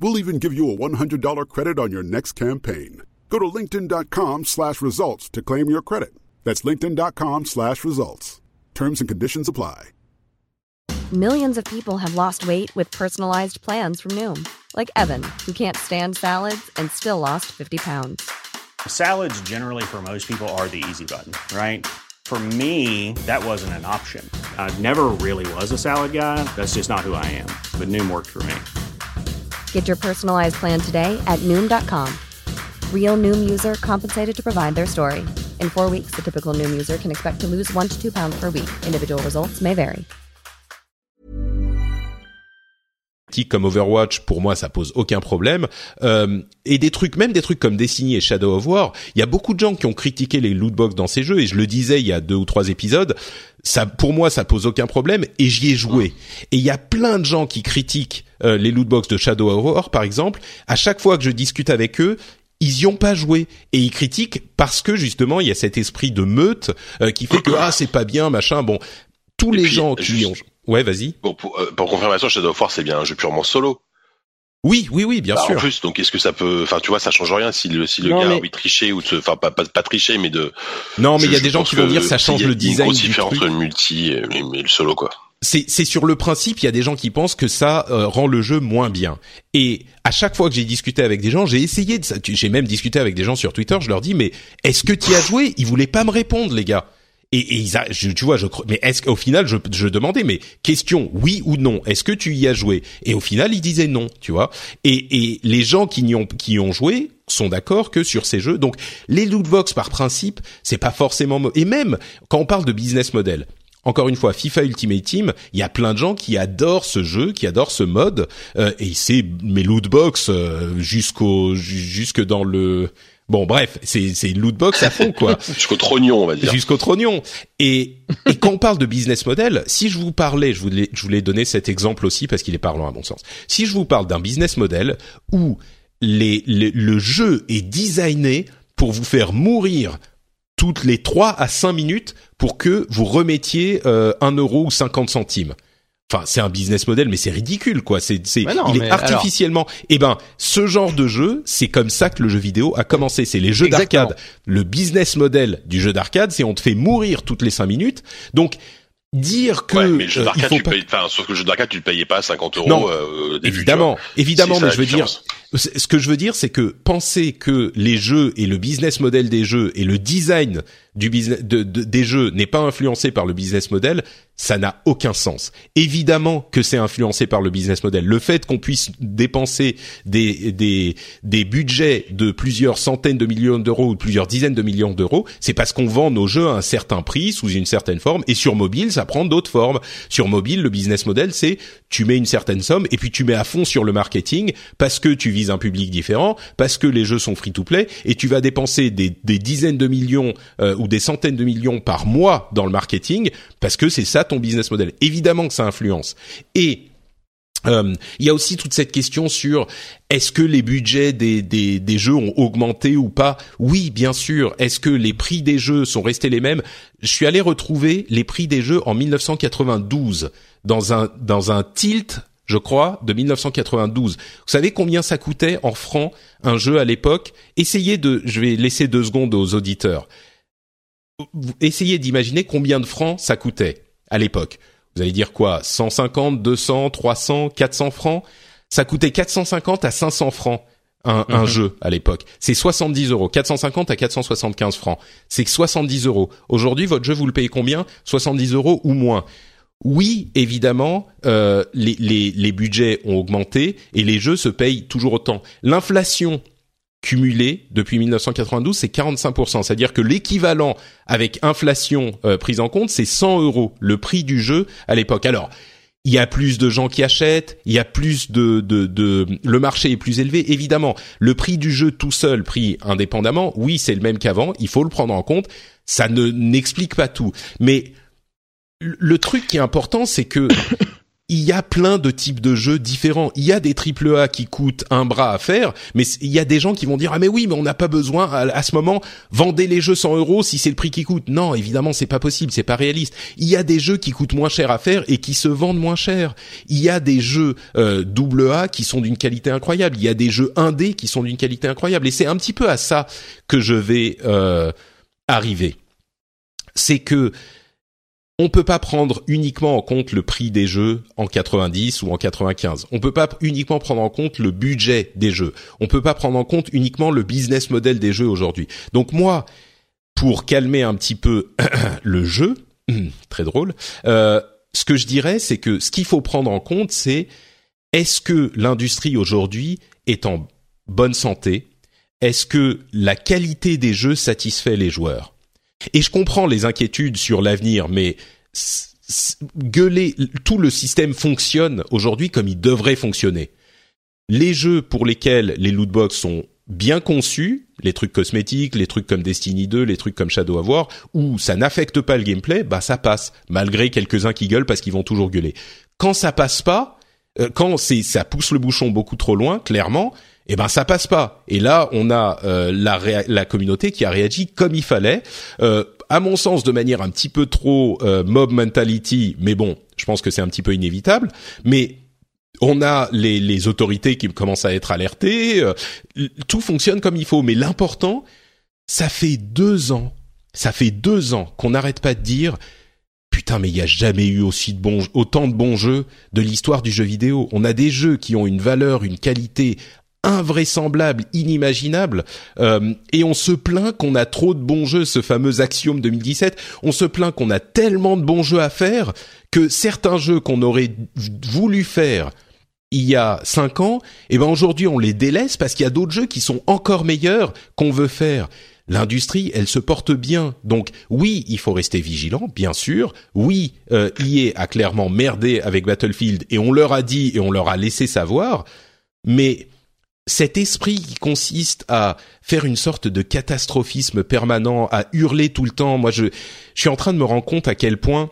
We'll even give you a $100 credit on your next campaign. Go to linkedin.com slash results to claim your credit. That's linkedin.com slash results. Terms and conditions apply. Millions of people have lost weight with personalized plans from Noom. Like Evan, who can't stand salads and still lost 50 pounds. Salads generally for most people are the easy button, right? For me, that wasn't an option. I never really was a salad guy. That's just not who I am. But Noom worked for me. Get your personalized plan today at noom.com. Real noom user compensated to provide their story. In four weeks, the typical noom user can expect to lose one to two pounds per week. Individual results may vary. Comme Overwatch, pour moi, ça pose aucun problème. Euh, et des trucs, même des trucs comme Destiny et Shadow of War, il y a beaucoup de gens qui ont critiqué les lootbox dans ces jeux, et je le disais il y a deux ou trois épisodes. Ça, pour moi, ça pose aucun problème, et j'y ai joué. Et il y a plein de gens qui critiquent euh, les lootbox de Shadow of War, par exemple, à chaque fois que je discute avec eux, ils y ont pas joué et ils critiquent parce que justement il y a cet esprit de meute euh, qui fait que ah c'est pas bien machin bon tous les gens qui ont ouais vas-y pour, euh, pour, confirmation Shadow of War c'est bien un jeu purement solo oui, oui, oui, bien bah, sûr. En plus, donc est-ce que ça peut, enfin, tu vois, ça change rien si le si le gars a envie de tricher ou de, enfin, pas, pas, pas tricher, mais de. Non, mais il y a des gens qui vont dire ça change le design. Il y a une grosse différence entre le multi et, le solo, quoi. C'est sur le principe, il y a des gens qui pensent que ça euh, rend le jeu moins bien. Et à chaque fois que j'ai discuté avec des gens, j'ai essayé de ça. J'ai même discuté avec des gens sur Twitter. Je leur dis mais est-ce que tu as joué? Ils voulaient pas me répondre, les gars. Et, et ils a, tu vois, je mais est-ce qu'au final, je, je demandais, mais question, oui ou non, est-ce que tu y as joué? Et au final, ils disaient non, tu vois. Et, et les gens qui y ont qui ont joué sont d'accord que sur ces jeux. Donc les lootbox par principe, c'est pas forcément et même quand on parle de business model, encore une fois, FIFA Ultimate Team, il y a plein de gens qui adorent ce jeu, qui adorent ce mode, euh, et c'est mes lootbox euh, jusqu'au jusque dans le bon bref, c'est c'est lootbox à fond quoi. jusqu'au trognon on va dire. Jusqu'au trognon. Et et quand on parle de business model, si je vous parlais, je voulais je voulais donner cet exemple aussi parce qu'il est parlant à mon sens. Si je vous parle d'un business model où les, le jeu est designé pour vous faire mourir toutes les 3 à 5 minutes pour que vous remettiez euh, 1 euro ou 50 centimes. Enfin, c'est un business model, mais c'est ridicule, quoi. C'est, c'est, il est artificiellement. Eh ben, ce genre de jeu, c'est comme ça que le jeu vidéo a commencé. C'est les jeux d'arcade. Le business model du jeu d'arcade, c'est on te fait mourir toutes les 5 minutes. Donc, dire que ouais, mais le jeu d'arcade, tu pas... payes, enfin, sauf que le jeu d'arcade, tu le payais pas à 50 euros. Non, euh, début, évidemment, évidemment, mais je veux dire, ce que je veux dire, c'est que penser que les jeux et le business model des jeux et le design du business de, des jeux n'est pas influencé par le business model, ça n'a aucun sens. Évidemment que c'est influencé par le business model. Le fait qu'on puisse dépenser des, des, des budgets de plusieurs centaines de millions d'euros ou plusieurs dizaines de millions d'euros, c'est parce qu'on vend nos jeux à un certain prix, sous une certaine forme, et sur mobile, ça prend d'autres formes. Sur mobile, le business model, c'est tu mets une certaine somme et puis tu mets à fond sur le marketing parce que tu vises un public différent, parce que les jeux sont free-to-play, et tu vas dépenser des, dizaines de millions euh, ou des centaines de millions par mois dans le marketing, parce que c'est ça ton business model. Évidemment que ça influence. Et euh, il y a aussi toute cette question sur est-ce que les budgets des, jeux ont augmenté ou pas? Oui, bien sûr. Est-ce que les prix des jeux sont restés les mêmes? Je suis allé retrouver les prix des jeux en 1992 dans un dans un tilt je crois, de 1992. Vous savez combien ça coûtait en francs un jeu à l'époque? Essayez de, je vais laisser deux secondes aux auditeurs. Essayez d'imaginer combien de francs ça coûtait à l'époque. Vous allez dire quoi? 150, 200, 300, 400 francs? Ça coûtait 450 à 500 francs un, un mhm. jeu à l'époque. C'est 70 euros. 450 à 475 francs. C'est 70 euros. Aujourd'hui, votre jeu, vous le payez combien? 70 euros ou moins. Oui, évidemment, euh, les, les, les budgets ont augmenté et les jeux se payent toujours autant. L'inflation cumulé depuis 1992, c'est 45%. C'est-à-dire que l'équivalent avec inflation euh, prise en compte, c'est 100 euros, le prix du jeu à l'époque. Alors, il y a plus de gens qui achètent, il y a plus de, de, de, le marché est plus élevé. Évidemment, le prix du jeu tout seul, pris indépendamment, oui, c'est le même qu'avant. Il faut le prendre en compte. Ça ne n'explique pas tout, mais le truc qui est important, c'est que il y a plein de types de jeux différents. Il y a des triple A qui coûtent un bras à faire, mais il y a des gens qui vont dire ah mais oui mais on n'a pas besoin à, ce moment vendez les jeux 100 euros si c'est le prix qui coûte. Non évidemment c'est pas possible, c'est pas réaliste. Il y a des jeux qui coûtent moins cher à faire et qui se vendent moins cher. Il y a des jeux euh, double A qui sont d'une qualité incroyable. Il y a des jeux indés qui sont d'une qualité incroyable et c'est un petit peu à ça que je vais euh, arriver. C'est que on peut pas prendre uniquement en compte le prix des jeux en 90 ou en 95. On peut pas uniquement prendre en compte le budget des jeux. On peut pas prendre en compte uniquement le business model des jeux aujourd'hui. Donc moi, pour calmer un petit peu le jeu, très drôle, euh, ce que je dirais, c'est que ce qu'il faut prendre en compte, c'est est-ce que l'industrie aujourd'hui est en bonne santé? Est-ce que la qualité des jeux satisfait les joueurs? Et je comprends les inquiétudes sur l'avenir, mais gueuler, tout le système fonctionne aujourd'hui comme il devrait fonctionner. Les jeux pour lesquels les lootbox sont bien conçus, les trucs cosmétiques, les trucs comme Destiny 2, les trucs comme Shadow of War, où ça n'affecte pas le gameplay, bah ça passe, malgré quelques-uns qui gueulent parce qu'ils vont toujours gueuler. Quand ça passe pas, euh, quand c'est ça pousse le bouchon beaucoup trop loin, clairement, eh ben ça passe pas. Et là, on a euh, la, la communauté qui a réagi comme il fallait. Euh, à mon sens, de manière un petit peu trop euh, mob mentality, mais bon, je pense que c'est un petit peu inévitable. Mais on a les, les autorités qui commencent à être alertées. tout fonctionne comme il faut. Mais l'important, ça fait deux ans, ça fait deux ans qu'on n'arrête pas de dire putain, mais il y a jamais eu aussi de bons, autant de bons jeux de l'histoire du jeu vidéo. On a des jeux qui ont une valeur, une qualité invraisemblable, inimaginable, euh, et on se plaint qu'on a trop de bons jeux, ce fameux axiome 2017. On se plaint qu'on a tellement de bons jeux à faire que certains jeux qu'on aurait voulu faire il y a cinq ans, eh ben aujourd'hui on les délaisse parce qu'il y a d'autres jeux qui sont encore meilleurs qu'on veut faire l'industrie, elle se porte bien. Donc oui, il faut rester vigilant, bien sûr. Oui, euh, EA a clairement merdé avec Battlefield et on leur a dit et on leur a laissé savoir. Mais cet esprit qui consiste à faire une sorte de catastrophisme permanent, à hurler tout le temps, moi je, je suis en train de me rendre compte à quel point,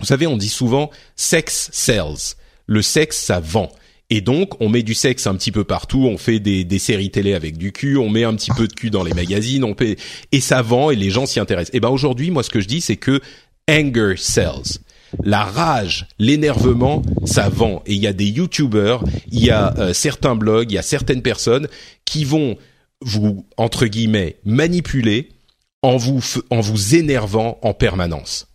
vous savez, on dit souvent sex sells. Le sexe, ça vend. Et donc, on met du sexe un petit peu partout, on fait des, des, séries télé avec du cul, on met un petit peu de cul dans les magazines, on paie, et ça vend et les gens s'y intéressent. Et ben aujourd'hui, moi, ce que je dis, c'est que anger sells. La rage, l'énervement, ça vend. Et il y a des YouTubers, il y a euh, certains blogs, il y a certaines personnes qui vont vous entre guillemets manipuler en vous en vous énervant en permanence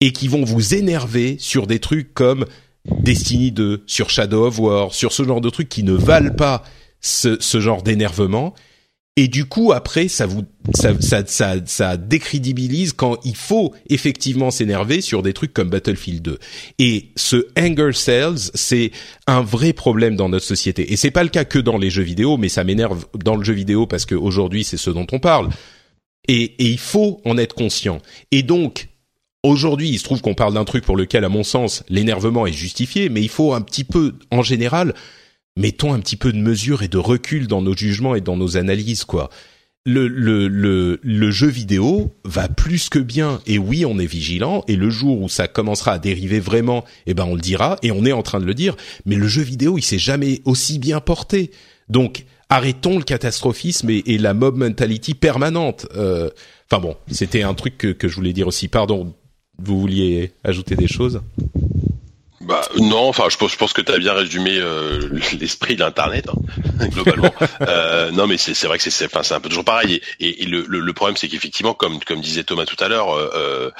et qui vont vous énerver sur des trucs comme Destiny 2, sur Shadow of War, sur ce genre de trucs qui ne valent pas ce, ce genre d'énervement. Et du coup, après, ça vous, ça, ça, ça, ça décrédibilise quand il faut effectivement s'énerver sur des trucs comme Battlefield 2. Et ce anger sales, c'est un vrai problème dans notre société. Et c'est pas le cas que dans les jeux vidéo, mais ça m'énerve dans le jeu vidéo parce qu'aujourd'hui, c'est ce dont on parle. Et, et il faut en être conscient. Et donc, Aujourd'hui, il se trouve qu'on parle d'un truc pour lequel, à mon sens, l'énervement est justifié, mais il faut un petit peu, en général, mettons un petit peu de mesure et de recul dans nos jugements et dans nos analyses, quoi. Le, le, le, le jeu vidéo va plus que bien. Et oui, on est vigilant. Et le jour où ça commencera à dériver vraiment, eh ben, on le dira. Et on est en train de le dire. Mais le jeu vidéo, il s'est jamais aussi bien porté. Donc, arrêtons le catastrophisme et, la mob mentality permanente. Euh, enfin bon, c'était un truc que, que je voulais dire aussi. Pardon vous vouliez ajouter des choses? Bah non, enfin je pense, je pense que tu as bien résumé euh, l'esprit de l'internet hein, globalement. euh, non mais c'est vrai que c'est enfin c'est un peu toujours pareil. Et, et, le, le, problème c'est qu'effectivement comme comme disait Thomas tout à l'heure euh, euh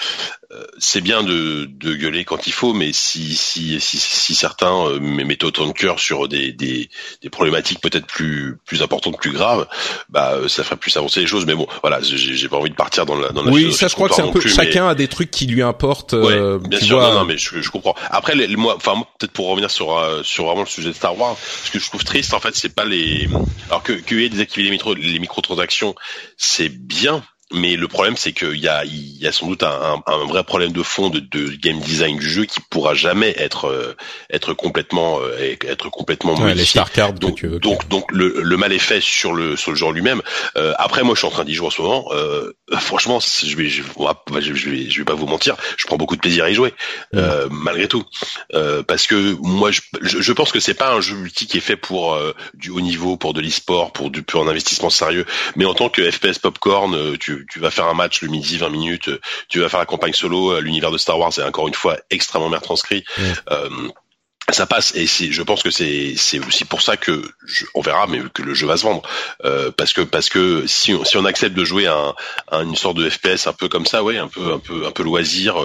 c'est bien de, de gueuler quand il faut mais si si si, si certains euh, mettent autant de cœur sur des, des, des problématiques peut-être plus plus importantes plus graves bah euh, ça ferait plus avancer les choses. Mais bon voilà j'ai pas envie de partir dans la dans la oui ça je crois que c'est un peu chacun a des trucs qui lui importent ouais, bien sûr non, non mais je, je comprends. Après les, moi, enfin peut-être pour revenir sur euh, sur vraiment le sujet de Star Wars, ce que je trouve triste en fait, c'est pas les alors que que désactiver les micro les microtransactions, c'est bien mais le problème, c'est qu'il y a, il y a sans doute un, un, vrai problème de fond de, de, game design du jeu qui pourra jamais être euh, être complètement euh, être complètement ouais, les star cards donc tu veux, donc donc le, le, mal est fait sur le sur le genre lui-même. Euh, après, moi, je suis en train d'y jouer en ce moment. Euh, franchement, je vais je, je, vais je vais pas vous mentir, je prends beaucoup de plaisir à y jouer euh, malgré tout. Parce que moi, je, je, pense que c'est pas un jeu multi qui est fait pour du haut niveau, pour de l'e-sport, pour du pur investissement sérieux, mais en tant que FPS popcorn, tu tu, vas faire un match le midi, 20 minutes, tu vas faire la campagne solo, euh, l'univers de Star Wars est encore une fois extrêmement bien transcrit. Euh, ça passe. Et c'est je pense que c'est c'est aussi pour ça que on verra mais que le jeu va se vendre. Euh, parce que parce que si on, si on accepte de jouer à, une sorte de FPS un peu comme ça ouais un peu un peu un peu loisir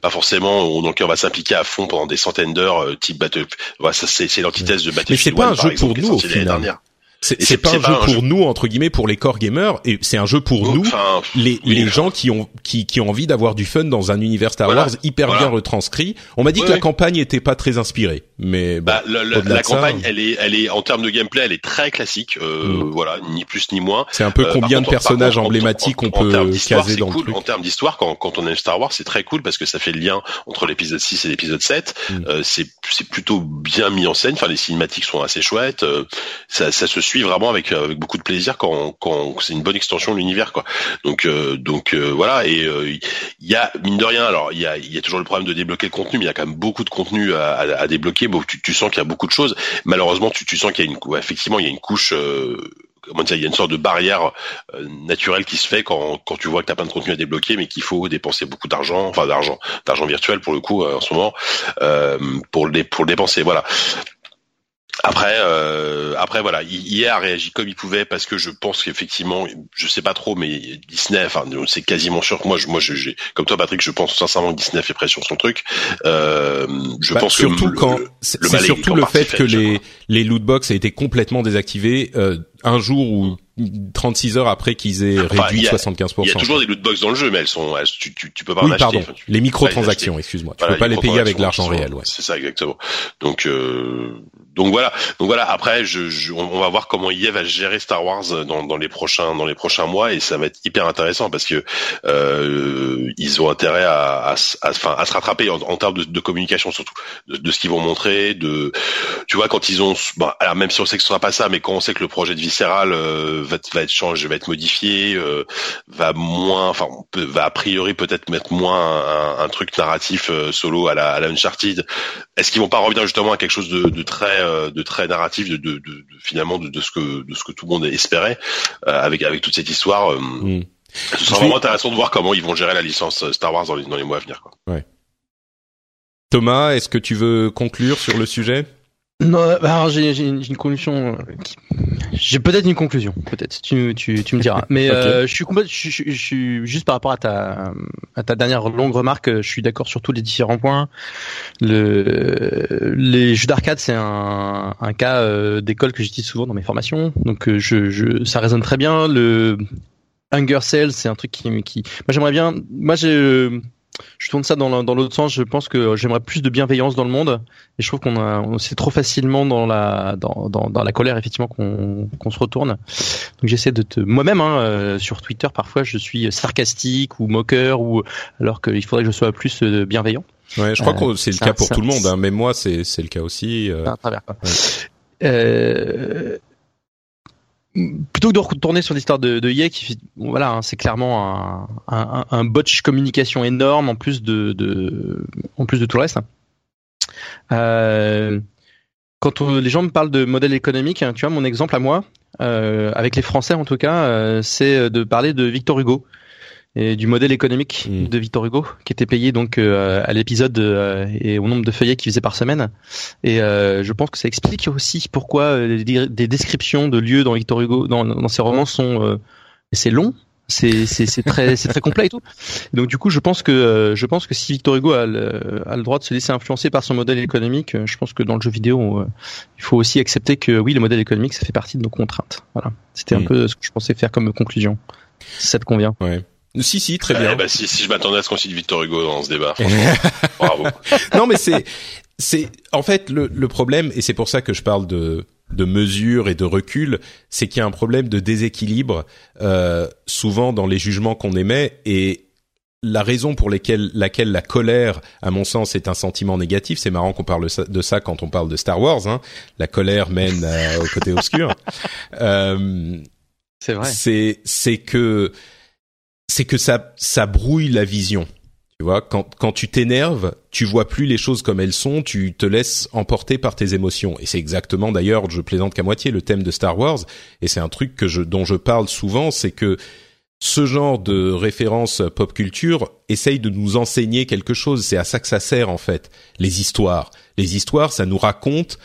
pas forcément on, donc on va s'impliquer à fond pendant des centaines d'heures type Battle voilà ça c'est l'antithèse de Battlefield mais c'est pas un jeu pour nous au final. C'est pas un jeu pour nous entre guillemets pour les core gamers et c'est un jeu pour nous les les gens qui ont qui qui ont envie d'avoir du fun dans un univers Star Wars hyper bien retranscrit. On m'a dit que la campagne était pas très inspirée, mais bah, la, campagne elle est elle est en termes de gameplay elle est très classique euh, mm. voilà ni plus ni moins. C'est un peu euh, combien de personnages emblématiques on peut caser dans cool. le truc. En termes d'histoire quand quand on aime Star Wars c'est très cool parce que ça fait le lien entre l'épisode 6 et l'épisode 7. Mm. Euh, c'est c'est plutôt bien mis en scène. Enfin les cinématiques sont assez chouettes. ça ça se suit vraiment avec avec beaucoup de plaisir quand, quand c'est une bonne extension de l'univers quoi. Donc euh, donc euh, voilà et il euh, y a mine de rien alors il y a il y a toujours le problème de débloquer le contenu mais il y a quand même beaucoup de contenu à, à, débloquer. Bon, tu, tu sens qu'il y a beaucoup de choses. Malheureusement tu, tu sens qu'il y a une effectivement il y a une couche comment dire, il y a une sorte de barrière naturelle qui se fait quand, quand tu vois que tu as plein de contenu à débloquer, mais qu'il faut dépenser beaucoup d'argent, enfin d'argent, d'argent virtuel pour le coup en ce moment, euh, pour le pour le dépenser. Voilà. Après, euh, après voilà, hier a réagi comme il pouvait parce que je pense qu'effectivement, je sais pas trop, mais Disney, enfin, c'est quasiment sûr que moi, je, moi, j'ai, comme toi, Patrick, je pense sincèrement que Disney fait pression sur son truc. Euh, je bah, pense surtout que quand c'est surtout le fait que je les les loot box a été complètement désactivés euh, un jour ou 36 heures après qu'ils aient Enfin, réduit il y a- 75 Il y a toujours des loot box dans le jeu, mais elles sont, elles- tu, tu, tu peux pas en Oui, acheter. pardon. Enfin, tu- Les microtransactions, excuse-moi. Tu Voilà, peux pas les payer avec l'argent réel, ouais. C'est ça exactement. Donc euh, donc voilà, donc voilà. Après, je, je- on, on va voir comment EA va gérer Star Wars dans, dans les prochains dans les prochains mois et ça va être hyper intéressant parce que euh, ils ont intérêt à à, enfin, à se rattraper en, en termes de, de communication surtout de, de ce qu'ils vont montrer. De tu vois quand ils ont bon, alors même si on sait que ce sera pas ça, mais quand on sait que le projet de Visceral euh, va, va être changé, va être modifié, euh, va moins, enfin va a priori peut-être mettre moins un, un truc narratif euh, solo à la, à la Uncharted. Est-ce qu'ils vont pas revenir justement à quelque chose de, de très euh, de très narratif, de, de, de- de- finalement de, ce que de ce que tout le monde espérait euh, avec avec toute cette histoire. euh, Mm. Ce sera vraiment intéressant de voir comment ils vont gérer la licence Star Wars dans les, dans les mois à venir. Quoi. Thomas, est-ce que tu veux conclure sur le sujet? Non, alors j'ai j'ai une, conclusion. euh, J'ai peut-être une conclusion, peut-être. Tu, tu, tu me diras. Mais euh, je suis complète- je, je- je suis juste par rapport à ta à ta dernière longue remarque. euh, Je suis d'accord sur tous les différents points. Le les jeux d'arcade, c'est un, un cas euh, d'école que j'utilise souvent dans mes formations. Donc euh, je, je ça résonne très bien. Le Hunger Cells, c'est un truc qui qui. Moi j'aimerais bien. Moi j'ai je tourne ça dans l'autre sens. Je pense que j'aimerais plus de bienveillance dans le monde. Et je trouve qu'on a, on c'est trop facilement dans la, dans, dans, dans la colère effectivement qu'on, qu'on se retourne. Donc j'essaie de te, moi-même, hein, euh, sur Twitter, parfois je suis sarcastique ou moqueur ou alors qu'il faudrait que je sois plus euh, bienveillant. Ouais, je crois Euh, que c'est le ça- cas pour ça- tout le monde. Hein. Même moi, c'est c'est le cas aussi. euh. à travers. Quoi. Euh, plutôt que de retourner sur l'histoire de, de qui voilà, hein, c'est clairement un, un, un botch communication énorme en plus de, de en plus de tout le reste. Euh, quand les gens me parlent de modèle économique, hein, tu vois, mon exemple à moi, euh, avec les Français en tout cas, euh, c'est de parler de Victor Hugo et du modèle économique Mm. de Victor Hugo, qui était payé donc euh, à l'épisode euh, et au nombre de feuillets qu'il faisait par semaine. Et euh, je pense que ça explique aussi pourquoi euh, des, des descriptions de lieux dans Victor Hugo, dans, dans ses romans sont, euh, c'est long. C'est c'est c'est très c'est très complet et tout. Donc du coup, je pense que euh, je pense que si Victor Hugo a le, a le droit de se laisser influencer par son modèle économique, euh, je pense que dans le jeu vidéo, euh, il faut aussi accepter que oui, le modèle économique, ça fait partie de nos contraintes. Voilà. C'était un Mm. peu ce que je pensais faire comme conclusion. Si ça te convient. Ouais. Si, si, très Eh bien. bah, si, si je m'attendais à ce qu'on cite Victor Hugo dans ce débat, bravo. non, mais c'est, c'est, en fait, le, le problème, et c'est pour ça que je parle de, de mesure et de recul, c'est qu'il y a un problème de déséquilibre, euh, souvent dans les jugements qu'on émet, et la raison pour lesquelles, laquelle la colère, à mon sens, est un sentiment négatif. C'est marrant qu'on parle de ça- de ça quand on parle de Star Wars. Hein. La colère mène euh, au côté obscur. Euh, C'est vrai. c'est c'est que c'est que ça ça brouille la vision. Tu vois, quand quand tu t'énerves, tu vois plus les choses comme elles sont, tu te laisses emporter par tes émotions. Et c'est exactement d'ailleurs, je plaisante qu'à moitié, le thème de Star Wars. Et c'est un truc que je dont je parle souvent, c'est que ce genre de référence pop culture essaye de nous enseigner quelque chose. C'est à ça que ça sert en fait. Les histoires, les histoires, ça nous raconte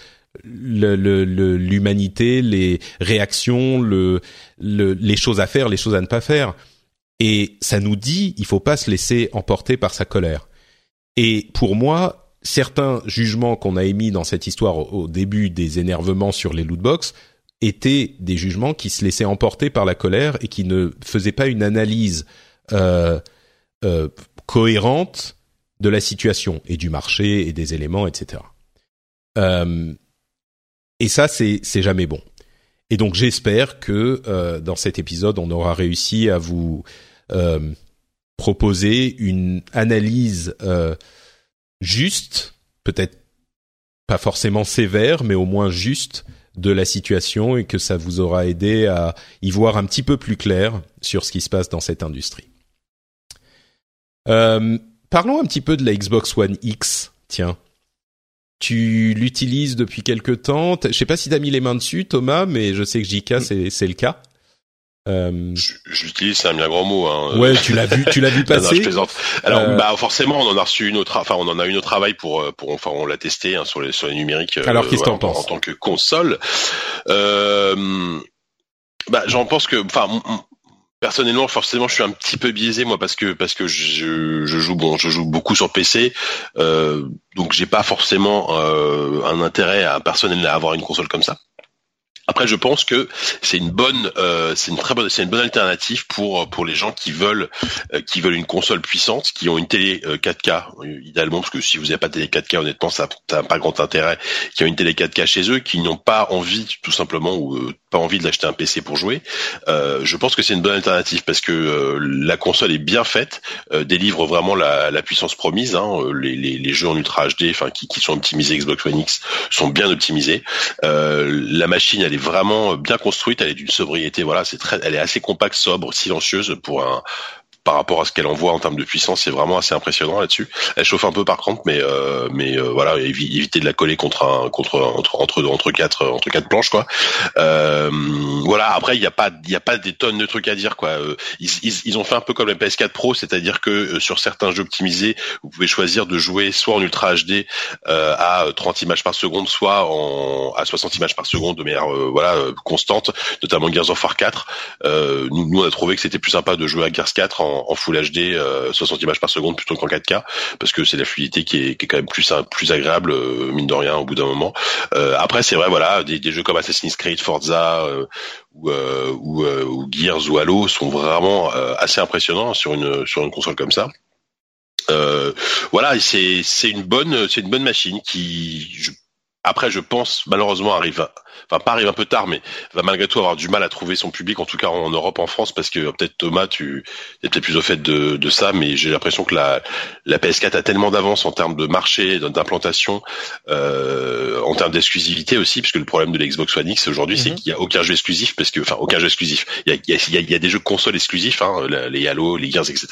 le- le- le- l'humanité, les réactions, le, le- les choses à faire, les choses à ne pas faire. Et ça nous dit, il faut pas se laisser emporter par sa colère. Et pour moi, certains jugements qu'on a émis dans cette histoire au, début des énervements sur les lootbox étaient des jugements qui se laissaient emporter par la colère et qui ne faisaient pas une analyse euh, euh, cohérente de la situation et du marché et des éléments, etc. Euh, et ça, c'est jamais bon. Et donc j'espère que euh, dans cet épisode, on aura réussi à vous euh, proposer une analyse euh, juste, peut-être pas forcément sévère, mais au moins juste de la situation et que ça vous aura aidé à y voir un petit peu plus clair sur ce qui se passe dans cette industrie. Parlons un petit peu de la Xbox One X. Tiens, tu l'utilises depuis quelque temps. Je sais pas si t'as mis les mains dessus, Thomas, mais je sais que JK c'est c'est le cas. Euh... J'utilise, c'est un bien grand mot. Hein. Ouais, tu l'as vu, tu l'as vu passer. Alors, euh... bah forcément, on en a reçu une autre, enfin, on en a une au travail pour, euh, pour, enfin, on l'a testé hein, sur les sur les numériques. Alors, qu'est-ce que voilà, en, en tant que console euh, Bah, j'en pense que, enfin, personnellement, forcément, je suis un petit peu biaisé moi parce que parce que je, joue bon, je joue beaucoup sur PC, euh, donc j'ai pas forcément euh, un intérêt à personnellement à avoir une console comme ça. Après, je pense que c'est une bonne, euh, c'est une très bonne, c'est une bonne alternative pour pour les gens qui veulent euh, qui veulent une console puissante, qui ont une télé 4K euh, idéalement, parce que si vous n'avez pas de télé 4K, honnêtement, ça n'a pas grand intérêt. Qui ont une télé 4K chez eux, qui n'ont pas envie, tout simplement, ou pas envie de l'acheter un PC pour jouer. je pense que c'est une bonne alternative parce que la console est bien faite, délivre vraiment la, puissance promise. Hein, les, les, les, jeux en Ultra HD, enfin qui, qui sont optimisés Xbox One X, sont bien optimisés. la machine, elle est vraiment bien construite, elle est d'une sobriété, voilà, c'est très, elle est assez compacte, sobre, silencieuse pour un par rapport à ce qu'elle envoie en termes de puissance, c'est vraiment assez impressionnant là-dessus. Elle chauffe un peu par contre, mais euh, mais euh, voilà, éviter de la coller contre un contre entre entre entre quatre entre quatre planches quoi. Euh, voilà. Après, il n'y a pas il y a pas des tonnes de trucs à dire quoi. Ils, ils, ils ont fait un peu comme la PS4 Pro, c'est-à-dire que sur certains jeux optimisés, vous pouvez choisir de jouer soit en Ultra HD à 30 images par seconde, soit en à 60 images par seconde de manière voilà constante, notamment Gears of War 4. nous, nous on a trouvé que c'était plus sympa de jouer à Gears 4 en en, Full HD, 60 images par seconde plutôt qu'en 4K, parce que c'est la fluidité qui est, qui est, quand même plus plus agréable euh, mine de rien au bout d'un moment. Euh, après c'est vrai voilà des, des, jeux comme Assassin's Creed, Forza euh, ou, ou, ou, Gears ou Halo sont vraiment assez impressionnants sur une sur une console comme ça. voilà, c'est c'est une bonne c'est une bonne machine qui je, après je pense malheureusement arrive à, enfin pas arrive un peu tard, mais va malgré tout avoir du mal à trouver son public, en tout cas en Europe, en France, parce que peut-être Thomas, tu es peut-être plus au fait de, de ça, mais j'ai l'impression que la, la PS4 a tellement d'avance en termes de marché, d'implantation, euh, en termes d'exclusivité aussi, puisque le problème de l'Xbox One X aujourd'hui, c'est mhm. qu'il y a aucun jeu exclusif, parce que enfin aucun jeu exclusif. Il y a, il y a, il y a des jeux consoles exclusifs, hein, les Halo, les Gears, etc.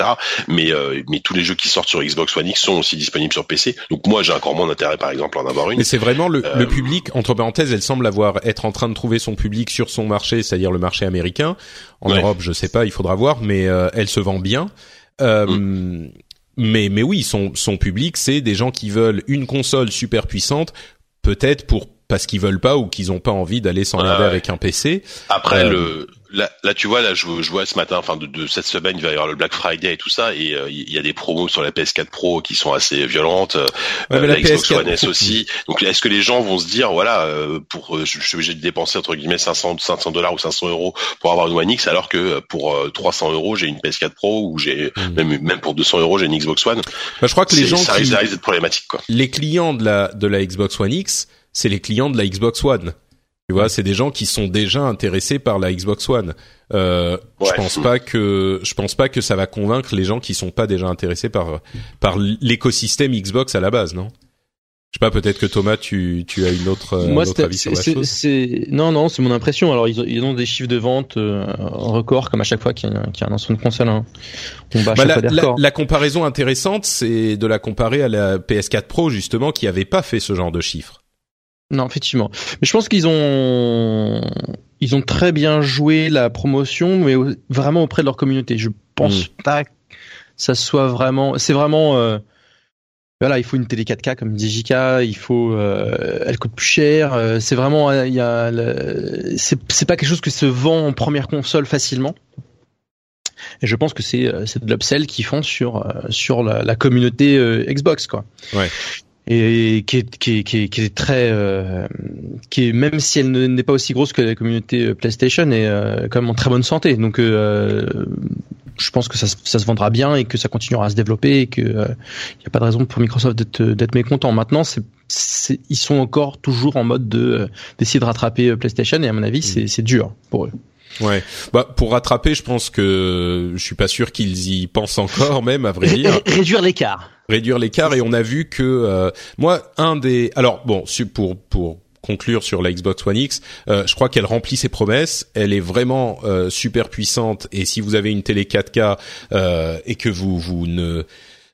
Mais euh, mais tous les jeux qui sortent sur Xbox One X sont aussi disponibles sur PC. Donc moi, j'ai encore moins d'intérêt, par exemple, à en avoir une. Mais c'est vraiment le, le euh, public entre parenthèses, elle semble avoir être en train de trouver son public sur son marché, c'est-à-dire le marché américain. En Europe, je sais pas, il faudra voir, mais euh, elle se vend bien. Euh, mm. Mais mais oui, son son public, c'est des gens qui veulent une console super puissante, peut-être pour parce qu'ils veulent pas ou qu'ils ont pas envie d'aller s'emmerder avec un PC. Après euh, le là, là, tu vois, là, je, je vois ce matin, enfin de, de, cette semaine, il va y avoir le Black Friday et tout ça, et euh, il y a des promos sur la PS4 Pro qui sont assez violentes, euh, la, Xbox One S aussi. Donc, est-ce que les gens vont se dire, voilà, euh, pour, je, je, suis obligé de dépenser entre guillemets 500, 500 dollars ou 500 euros pour avoir une One X, alors que pour 300 euros j'ai une PS4 Pro ou j'ai hmm. même même pour 200 euros j'ai une Xbox One? Bah, je crois que les gens, ça risque, d'être problématique, quoi. Les clients de la de la Xbox One X, c'est les clients de la Xbox One. Tu vois, c'est des gens qui sont déjà intéressés par la Xbox One. Euh, Je pense pas que je pense pas que ça va convaincre les gens qui sont pas déjà intéressés par par l'écosystème Xbox à la base, non? Je sais pas, peut-être que Thomas, tu, tu as une autre, euh, Moi, autre avis sur la chose? C'est non, non, c'est mon impression. Alors, ils ont, ils ont des chiffres de vente euh, records comme à chaque fois qu'il y, a, qu'il y a un lancement de console. Hein. On bat bah, la, la, la, comparaison intéressante, c'est de la comparer à la PS4 Pro justement, qui avait pas fait ce genre de chiffres. Non, effectivement. Mais je pense qu'ils ont ils ont très bien joué la promotion, mais vraiment auprès de leur communauté. Je pense mm. pas que ça soit vraiment. C'est vraiment. Euh, voilà, il faut une télé 4K comme dit JK, il faut, euh, elle coûte plus cher. Euh, c'est vraiment, il y a, c'est pas quelque chose qui se vend en première console facilement. Et je pense que c'est c'est de l'upsell qu'ils font sur sur la, la communauté Xbox quoi. Ouais et qui est, qui est, qui est, qui est très euh, qui est même si elle n'est pas aussi grosse que la communauté euh, PlayStation est euh, quand même en très bonne santé. Donc euh, je pense que ça, ça, se vendra bien et que ça continuera à se développer et que il euh, n'y a pas de raison pour Microsoft d'être d'être mécontent. Maintenant c'est ils sont encore toujours en mode de d'essayer de rattraper PlayStation et à mon avis c'est c'est dur pour eux Ouais. Bah pour rattraper, je pense que je suis pas sûr qu'ils y pensent encore même à vrai dire. Réduire l'écart. Réduire l'écart et on a vu que euh, moi un des alors bon pour pour conclure sur la Xbox One X, euh, je crois qu'elle remplit ses promesses. Elle est vraiment euh, super puissante et si vous avez une télé 4K et que vous vous ne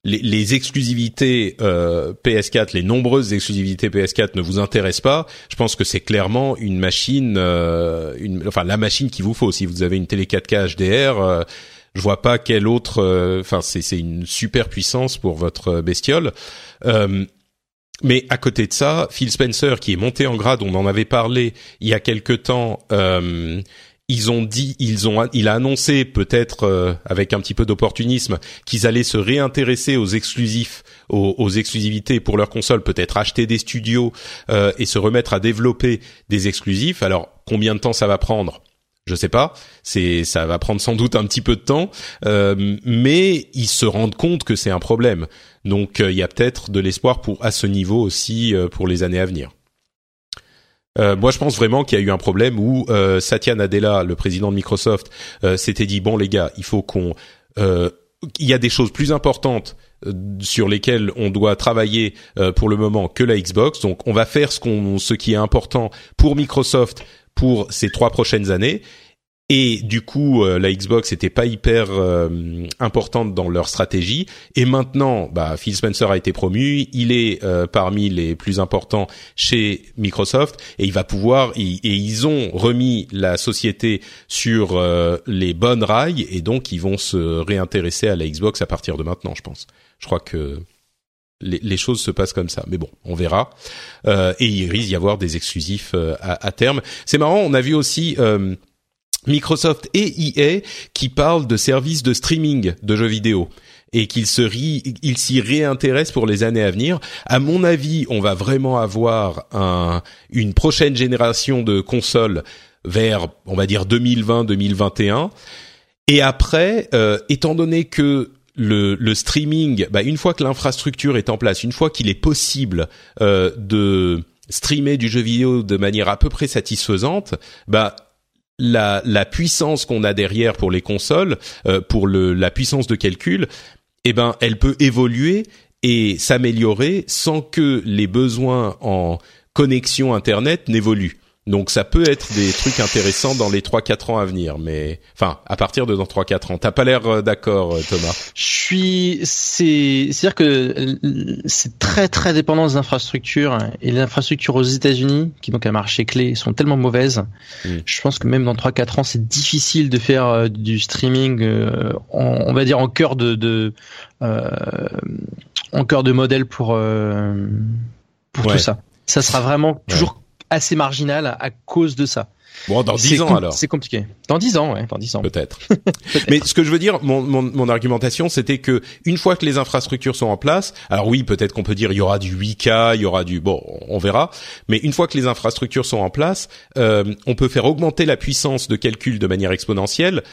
les, les exclusivités euh, PS4, les nombreuses exclusivités PS4 ne vous intéressent pas, je pense que c'est clairement une machine, euh, une, enfin la machine qu'il vous faut. Si vous avez une télé 4K HDR, euh, je vois pas quelle autre. euh, Enfin, c'est c'est une super puissance pour votre bestiole. Euh, mais à côté de ça, Phil Spencer, qui est monté en grade, on en avait parlé il y a quelque temps. Ils ont dit, ils ont, il a annoncé peut-être euh, avec un petit peu d'opportunisme qu'ils allaient se réintéresser aux exclusifs, aux, exclusivités pour leur console, peut-être acheter des studios euh, et se remettre à développer des exclusifs. Alors combien de temps ça va prendre? Je sais pas, c'est ça va prendre sans doute un petit peu de temps, euh, mais ils se rendent compte que c'est un problème. Donc il y a peut-être de l'espoir pour à ce niveau aussi pour les années à venir. Euh, moi, je pense vraiment qu'il y a eu un problème où euh, Satya Nadella, le président de Microsoft, euh, s'était dit bon les gars, il faut qu'on, euh, il y a des choses plus importantes sur lesquelles on doit travailler pour le moment que la Xbox. Donc, on va faire ce qu'on, ce qui est important pour Microsoft pour ces trois prochaines années. Et du coup, euh, la Xbox n'était pas hyper euh, importante dans leur stratégie. Et maintenant, bah, Phil Spencer a été promu, il est euh, parmi les plus importants chez Microsoft, et il va pouvoir. Et, ils ont remis la société sur euh, les bonnes rails, et donc ils vont se réintéresser à la Xbox à partir de maintenant, je pense. Je crois que les, les choses se passent comme ça. Mais bon, on verra. Euh, et il risque d'y avoir des exclusifs euh, à, à terme. C'est marrant, on a vu aussi. Euh, Microsoft et EA qui parlent de services de streaming de jeux vidéo et qu'ils se ils s'y réintéressent pour les années à venir. À mon avis, on va vraiment avoir un, une prochaine génération de consoles vers, on va dire 2020-2021. Et après, euh, étant donné que le, le streaming, bah, une fois que l'infrastructure est en place, une fois qu'il est possible euh, de streamer du jeu vidéo de manière à peu près satisfaisante, bah la, la puissance qu'on a derrière pour les consoles, euh, pour le, la puissance de calcul, eh ben, elle peut évoluer et s'améliorer sans que les besoins en connexion internet n'évoluent. Donc ça peut être des trucs intéressants dans les 3-4 ans à venir, mais enfin à partir de dans 3-4 ans. T'as pas l'air euh, d'accord, euh, Thomas Je suis, c'est, c'est-à-dire que euh, c'est très très dépendant des infrastructures et les infrastructures aux États-Unis, qui donc un marché clé, sont tellement mauvaises. Mm. Je pense que même dans 3-4 ans, c'est difficile de faire du streaming, euh, en- on va dire en cœur de, de euh, en cœur de modèle pour euh, pour Ouais. tout ça. Ça sera vraiment toujours assez marginal à cause de ça. Bon, dans 10 ans alors. C'est compliqué. Dans 10 ans, ouais, dans 10 ans. Peut-être. Mais ce que je veux dire, mon, mon, mon argumentation, c'était que une fois que les infrastructures sont en place, alors oui, peut-être qu'on peut dire il y aura du 8K, il y aura du bon, on verra. Mais une fois que les infrastructures sont en place, euh, on peut faire augmenter la puissance de calcul de manière exponentielle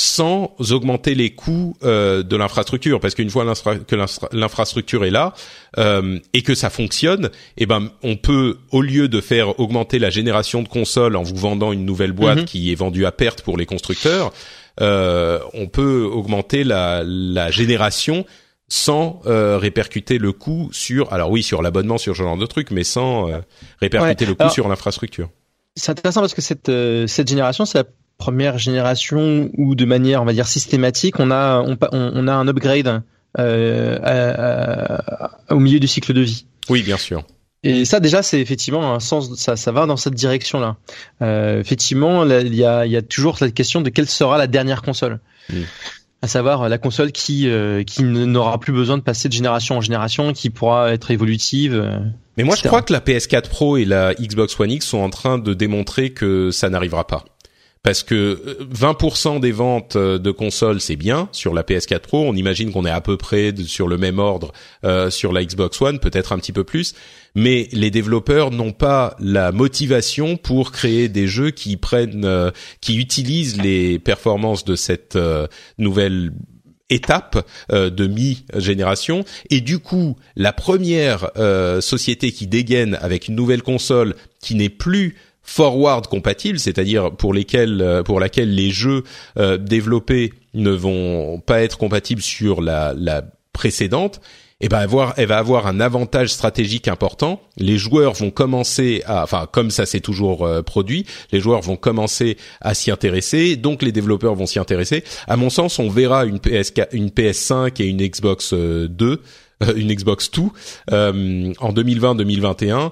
sans augmenter les coûts euh, de l'infrastructure parce qu'une fois que l'infra- l'infrastructure est là euh, et que ça fonctionne eh ben on peut au lieu de faire augmenter la génération de consoles en vous vendant une nouvelle boîte Mhm. qui est vendue à perte pour les constructeurs euh, on peut augmenter la, la génération sans euh, répercuter le coût sur alors oui sur l'abonnement sur ce genre de truc mais sans euh, répercuter Ouais. le coût Alors- sur l'infrastructure C'est intéressant parce que cette euh, cette génération, c'est la première génération où de manière, on va dire systématique, on a on, on, a un upgrade euh, à- à- au milieu du cycle de vie. oui bien sûr Et ça déjà, c'est effectivement un sens, ça ça va dans cette direction-là. Euh, effectivement, il y a il y a toujours cette question de quelle sera la dernière console. Mm. À savoir la console qui euh, qui n'aura plus besoin de passer de génération en génération, qui pourra être évolutive. euh. Mais moi, je crois que la PS4 Pro et la Xbox One X sont en train de démontrer que ça n'arrivera pas. Parce que euh, 20% des ventes euh, de consoles, c'est bien sur la PS4 Pro. On imagine qu'on est à peu près sur le même ordre euh, sur la Xbox One, peut-être un petit peu plus. Mais les développeurs n'ont pas la motivation pour créer des jeux qui prennent, euh, qui utilisent les performances de cette euh, nouvelle étape euh, de mi-génération et du coup la première euh, société qui dégaine avec une nouvelle console qui n'est plus forward compatible, c'est-à-dire pour lesquels euh, pour laquelle les jeux euh, développés ne vont pas être compatibles sur la, la précédente, eh ben avoir, elle va avoir un avantage stratégique important. Les joueurs vont commencer à, enfin comme ça s'est toujours euh, produit, les joueurs vont commencer à s'y intéresser, donc les développeurs vont s'y intéresser. À mon sens, on verra une PS, une PS5 et une Xbox 2, euh, une Xbox 2 en 2020-2021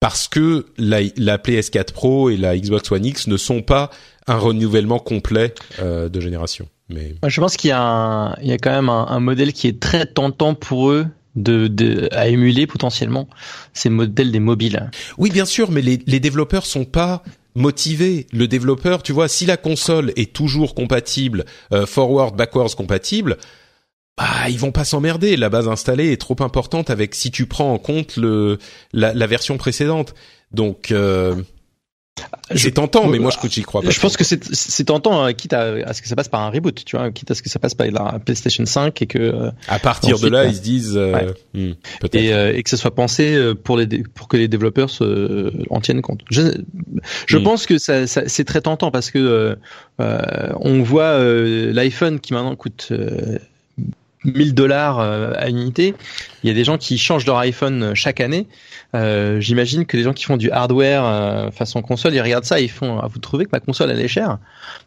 parce que la, la PS4 Pro et la Xbox One X ne sont pas un renouvellement complet euh, de génération. Mais je pense qu'il y a, il y a quand même un, modèle qui est très tentant pour eux de, de, à émuler potentiellement, c'est le modèle des mobiles. Oui, bien sûr, mais les, les développeurs sont pas motivés. Le développeur, tu vois, si la console est toujours compatible, euh, forward, backwards compatible, bah ils vont pas s'emmerder. La base installée est trop importante avec si tu prends en compte le la, la version précédente. Donc euh, c'est tentant, mais moi je j'y crois pas. Je pense que c'est tentant, hein, quitte à, ce que ça passe par un reboot, tu vois, quitte à ce que ça passe par la PlayStation 5 et que. Euh, à partir de là, ils se disent. Euh, hmm, et, euh, et, que ça soit pensé pour les pour que les développeurs se, en tiennent compte. Je, je hmm. pense que ça, ça c'est très tentant parce que on voit l'iPhone qui maintenant coûte 1000 dollars à unité. Il y a des gens qui changent leur iPhone chaque année. Euh, J'imagine que les gens qui font du hardware euh, façon console, ils regardent ça, et ils font. Ah, vous trouvez que ma console elle est chère?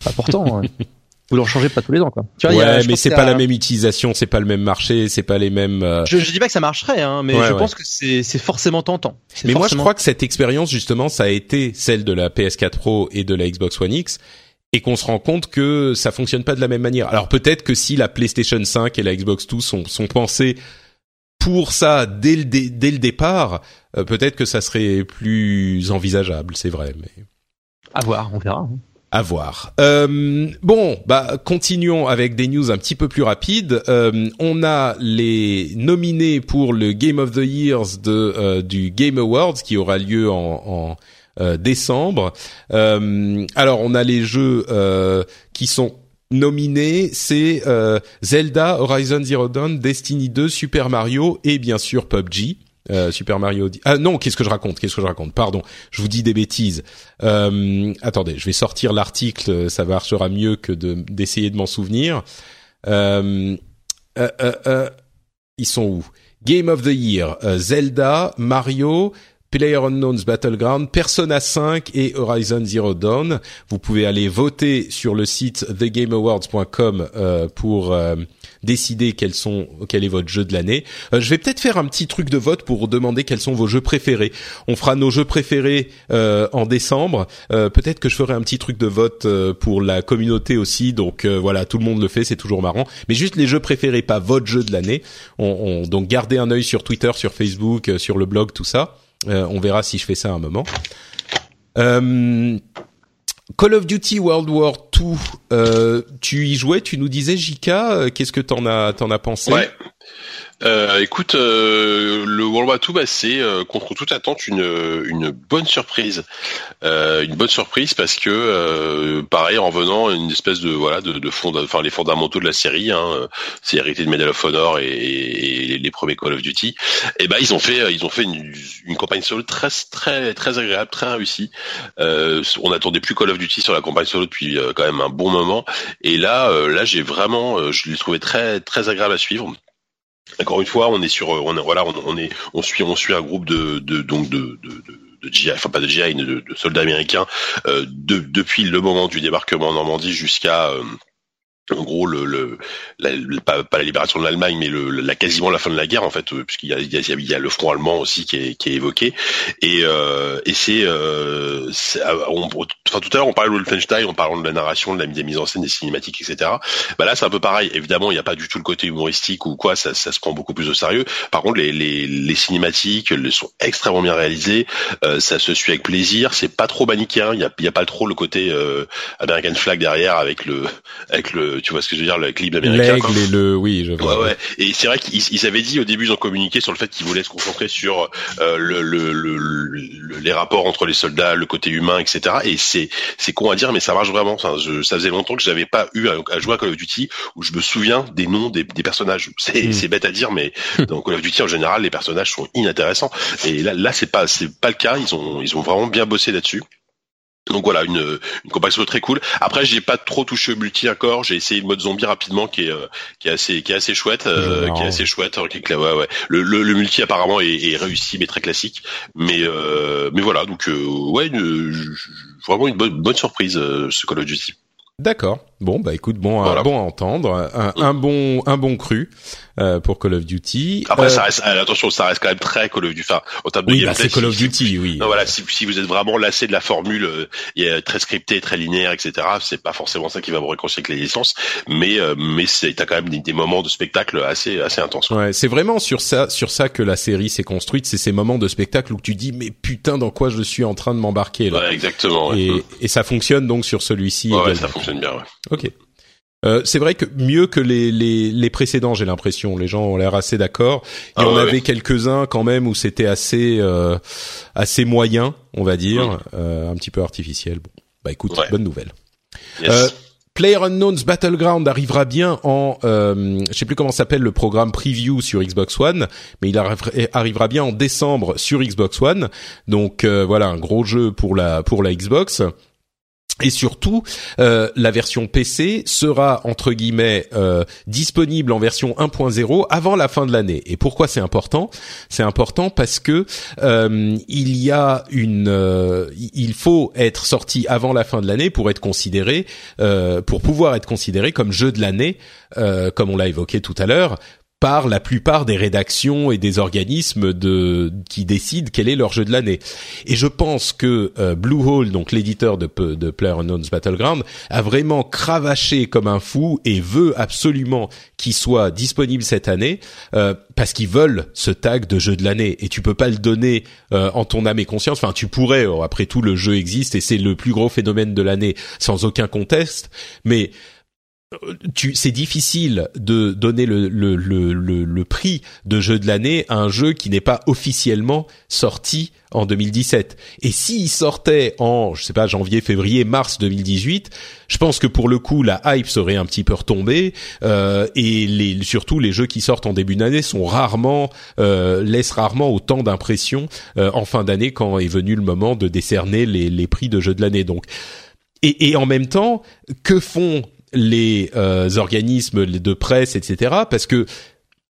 Pas pourtant. Hein. vous l'en changez pas tous les ans quoi. Tu vois, ouais, mais c'est pas la même utilisation, c'est pas le même marché, c'est pas les mêmes. Euh, je, je dis pas que ça marcherait, hein, mais je pense que c'est forcément tentant. Mais moi je crois que cette expérience justement, ça a été celle de la PS4 Pro et de la Xbox One X et qu'on se rend compte que ça fonctionne pas de la même manière. Alors peut-être que si la PlayStation 5 et la Xbox 2 sont, sont pensées pour ça dès le, dès le départ, euh, peut-être que ça serait plus envisageable, c'est vrai. Mais à voir, on verra. Hein. À voir. Euh, bon, bah continuons avec des news un petit peu plus rapides. Euh, on a les nominés pour le Game of the Years de euh, du Game Awards qui aura lieu en, en décembre. alors on a les jeux qui sont nominés, c'est Zelda, Horizon Zero Dawn, Destiny 2, Super Mario et bien sûr PUBG. Euh, Super Mario. Ah non, qu'est-ce que je raconte Qu'est-ce que je raconte? Pardon, je vous dis des bêtises. Euh, attendez, je vais sortir l'article. Ça marchera mieux que de d'essayer de m'en souvenir. Euh, euh, euh, ils sont où? Game of the Year, Zelda, Mario, Player Unknown's Battleground, Persona 5 et Horizon Zero Dawn. Vous pouvez aller voter sur le site thegameawards.com euh, pour décider quels sont quel est votre jeu de l'année. Euh, je vais peut-être faire un petit truc de vote pour demander quels sont vos jeux préférés. On fera nos jeux préférés euh, en décembre. Euh, peut-être que je ferai un petit truc de vote pour la communauté aussi. Donc voilà, tout le monde le fait, c'est toujours marrant. Mais juste les jeux préférés, pas votre jeu de l'année. On, donc gardez un œil sur Twitter, sur Facebook, sur le blog, tout ça. On verra si je fais ça à un moment. Call of Duty World War 2, euh, tu y jouais, tu nous disais euh, qu'est-ce que t'en as t'en as pensé? Ouais. Euh, écoute, euh, le World War II, bah, c'est euh, contre toute attente une, une bonne surprise, une bonne surprise parce que pareil en venant une espèce de voilà de, de fond, enfin les fondamentaux de la série, hein, c'est hérité de Medal of Honor et, et, les premiers Call of Duty, et ben ils ont fait ils ont fait une, une campagne solo très très très agréable, très réussie. on n'attendait plus Call of Duty sur la campagne solo depuis quand même un bon moment, et là là j'ai vraiment je l'ai trouvé très très agréable à suivre. Encore une fois, on est sur, on voilà, on, est, on suit, on suit un groupe de, de donc de, de, de GI, enfin pas de GI, de, de soldats américains euh, de, depuis le moment du débarquement en Normandie jusqu'à euh, en gros le, le, la, pas, pas, la libération de l'Allemagne mais le, la quasiment la fin de la guerre en fait euh, puisqu'il y a, il y, a, il y a le front allemand aussi qui est, qui est évoqué. Et euh, et c'est euh, ah, enfin tout à l'heure on parlait de Wolfenstein on parlait de la narration de la, mise en scène des cinématiques etc bah là c'est un peu pareil. Évidemment il n'y a pas du tout le côté humoristique ou quoi ça, ça se prend beaucoup plus au sérieux. Par contre les, les, les cinématiques elles sont extrêmement bien réalisées. Euh, ça se suit avec plaisir. C'est pas trop manichéen. Il y a, pas trop le côté euh, American flag derrière le avec le tu vois ce que je veux dire, le clip américain. L'aigle et le, oui, je vois. Ouais, ouais. Et c'est vrai qu'ils avaient dit au début, ils ont communiqué sur le fait qu'ils voulaient se concentrer sur euh, le, le, le, les rapports entre les soldats, le côté humain, etc. Et c'est c'est con à dire, mais ça marche vraiment. Enfin, je, ça faisait longtemps que j'avais pas eu à, jouer à Call of Duty où je me souviens des noms des, des personnages. C'est mm. c'est bête à dire, mais dans Call of Duty en général, les personnages sont inintéressants. Et là, là, c'est pas c'est pas le cas. Ils ont ils ont vraiment bien bossé là-dessus. Donc voilà, une, une comparaison très cool. Après, j'ai pas trop touché au multi encore. J'ai essayé le mode zombie rapidement, qui est qui est assez qui est assez chouette, qui est assez chouette. ouais, ouais. Le, le, le, multi apparemment est, est, réussi, mais très classique. Mais mais voilà, donc ouais, une, vraiment une bonne bonne surprise ce Call of Duty. D'accord. Bon bah écoute, bon, bon à entendre, un, un bon un bon cru. Euh, pour Call of Duty. Après, ça euh, reste, euh, attention, ça reste quand même très Call of Duty. Enfin, en termes de oui, bah, c'est Call of Duty, oui. Non, voilà, si, si, vous êtes vraiment lassé de la formule, euh, très scriptée, très linéaire, etc. C'est pas forcément ça qui va vous réconcilier avec les licences, mais mais c'est t'as quand même des, moments de spectacle assez assez intenses. Ouais, c'est vraiment sur ça sur ça que la série s'est construite. C'est ces moments de spectacle où tu dis mais putain dans quoi je suis en train de m'embarquer là. Ouais, exactement. Et, et ça fonctionne donc sur celui-ci. Ouais, ça fonctionne bien. Ouais. Ok. Euh, c'est vrai que mieux que les, les, les précédents, j'ai l'impression. Les gens ont l'air assez d'accord. Il y ah en avait quelques-uns quand même où c'était assez euh, assez moyen, on va dire, euh, un petit peu artificiel. Bon, bah écoute, bonne nouvelle. Yes. Player Unknown's Battleground arrivera bien en, euh, je sais plus comment s'appelle le programme preview sur Xbox One, mais il arrivera bien en décembre sur Xbox One. Donc voilà, un gros jeu pour la pour la Xbox. Et surtout, euh, la version PC sera entre guillemets euh, disponible en version 1.0 avant la fin de l'année. Et pourquoi c'est important? C'est important parce que euh, il y a une, il faut être sorti avant la fin de l'année pour être considéré, pour pouvoir être considéré comme jeu de l'année, comme on l'a évoqué tout à l'heure, par la plupart des rédactions et des organismes de qui décident quel est leur jeu de l'année. Et je pense que euh, Bluehole, donc l'éditeur de, de PlayerUnknown's Battleground, a vraiment cravaché comme un fou et veut absolument qu'il soit disponible cette année euh, parce qu'ils veulent ce tag de jeu de l'année. Et tu peux pas le donner euh, en ton âme et conscience. Enfin, tu pourrais. Après tout, le jeu existe et c'est le plus gros phénomène de l'année sans aucun conteste. Mais c'est difficile de donner le, le, le, le, prix de jeu de l'année à un jeu qui n'est pas officiellement sorti en 2017. Et s'il sortait en, je sais pas, janvier, février, mars 2018, je pense que pour le coup, la hype serait un petit peu retombée. Euh, et les, surtout, les jeux qui sortent en début d'année sont rarement, euh, laissent rarement autant d'impression euh, en fin d'année quand est venu le moment de décerner les, les prix de jeu de l'année. Donc, et, et en même temps, que font les euh, organismes de presse, etc. Parce que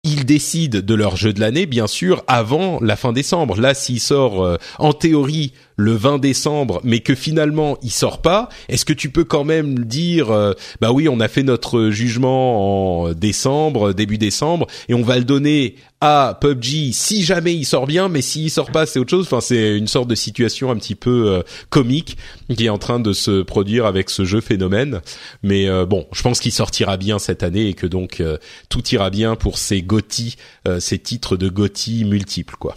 ils décident de leur jeu de l'année, bien sûr, avant la fin décembre. Là, s'il sort euh, en théorie le 20 décembre, mais que finalement il sort pas, est-ce que tu peux quand même dire, euh, bah oui, on a fait notre jugement en décembre, début décembre, et on va le donner à PUBG si jamais il sort bien, mais s'il sort pas, c'est autre chose. Enfin, c'est une sorte de situation un petit peu euh, comique qui est en train de se produire avec ce jeu phénomène. Mais bon, je pense qu'il sortira bien cette année et que donc tout ira bien pour ces GOTY, euh, ces titres de GOTY multiples, quoi.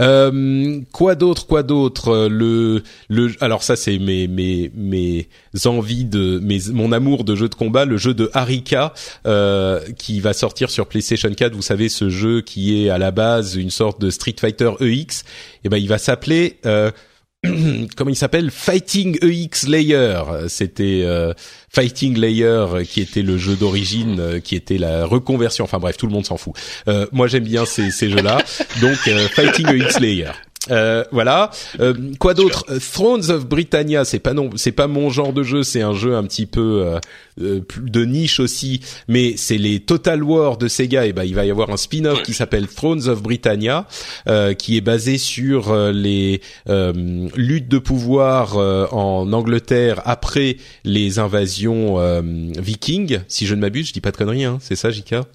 Euh, quoi d'autre Quoi d'autre euh, Le le alors ça c'est mes mes mes envies de mes mon amour de jeu de combat, le jeu de Harika euh, qui va sortir sur PlayStation 4. Vous savez ce jeu qui est à la base une sorte de Street Fighter EX. Et eh ben il va s'appeler euh, comment il s'appelle? Fighting EX Layer. C'était euh, Fighting Layer qui était le jeu d'origine, euh, qui était la reconversion. Enfin bref, tout le monde s'en fout. Euh, moi j'aime bien ces, ces jeux-là. Donc Fighting EX Layer. Euh, voilà. Euh, quoi d'autre? Thrones of Britannia, c'est pas non, c'est pas mon genre de jeu. C'est un jeu un petit peu euh, euh de niche aussi, mais c'est les Total War de Sega. Et ben, il va y avoir un spin-off qui s'appelle Thrones of Britannia, qui est basé sur les luttes de pouvoir en Angleterre après les invasions vikings. Si je ne m'abuse, je dis pas de conneries. Hein. C'est ça, Jika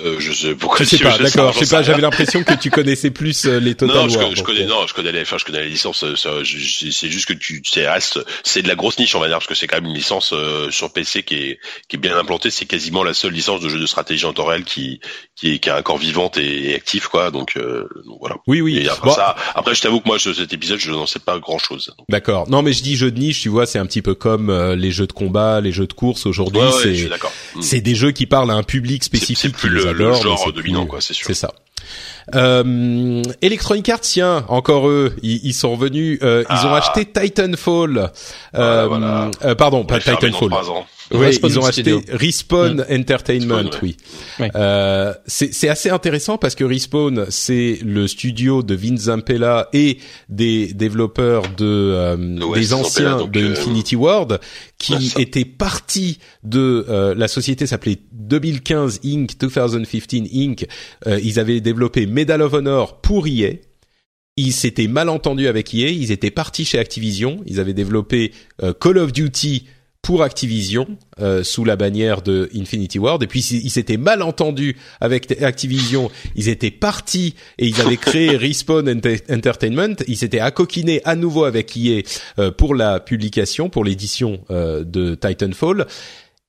euh, je sais pourquoi. Je sais pas, d'accord. Je sais pas. J'avais l'impression que tu connaissais plus euh, les Total non, War. Je, je connais, non, je connais les, enfin, je connais les licences. Euh, c'est juste que tu, c'est reste, c'est de la grosse niche, on va dire, parce que c'est quand même une licence euh, sur PC qui est, qui est bien implantée. C'est quasiment la seule licence de jeu de stratégie en temps réel qui, qui est, qui a un corps vivante et, et actif, quoi. Donc, donc voilà. Oui, oui. Et après ça, après, je t'avoue que moi, cet épisode, je n'en sais pas grand chose. D'accord. Non, mais je dis jeu de niche, tu vois, c'est un petit peu comme les jeux de combat, les jeux de course aujourd'hui. Ouais, c'est, c'est des jeux qui parlent à un public spécifique les adore. genre quoi, c'est sûr. C'est ça. Euh, Electronic Arts, tiens, encore eux, ils, sont revenus, euh, ils ont ah. acheté Titanfall. Euh, voilà. euh, pardon, pas Titanfall. Oui, Respawn ils ont acheté. Respawn Entertainment, Respawn, oui. Euh, c'est assez intéressant parce que Respawn, c'est le studio de Vince Zampella et des développeurs de euh, des anciens Zampella, de euh, Infinity Ward qui étaient partis de euh, la société s'appelait 2015 Inc. 2015 Inc. Euh, ils avaient développé Medal of Honor pour EA. Ils s'étaient mal entendus avec EA, ils étaient partis chez Activision, ils avaient développé euh, Call of Duty pour Activision euh, sous la bannière de Infinity Ward. Et puis ils s'étaient mal entendus avec Activision, ils étaient partis et ils avaient créé Respawn Ente- Entertainment, ils s'étaient accoquinés à nouveau avec EA euh, pour la publication, pour l'édition euh, de Titanfall.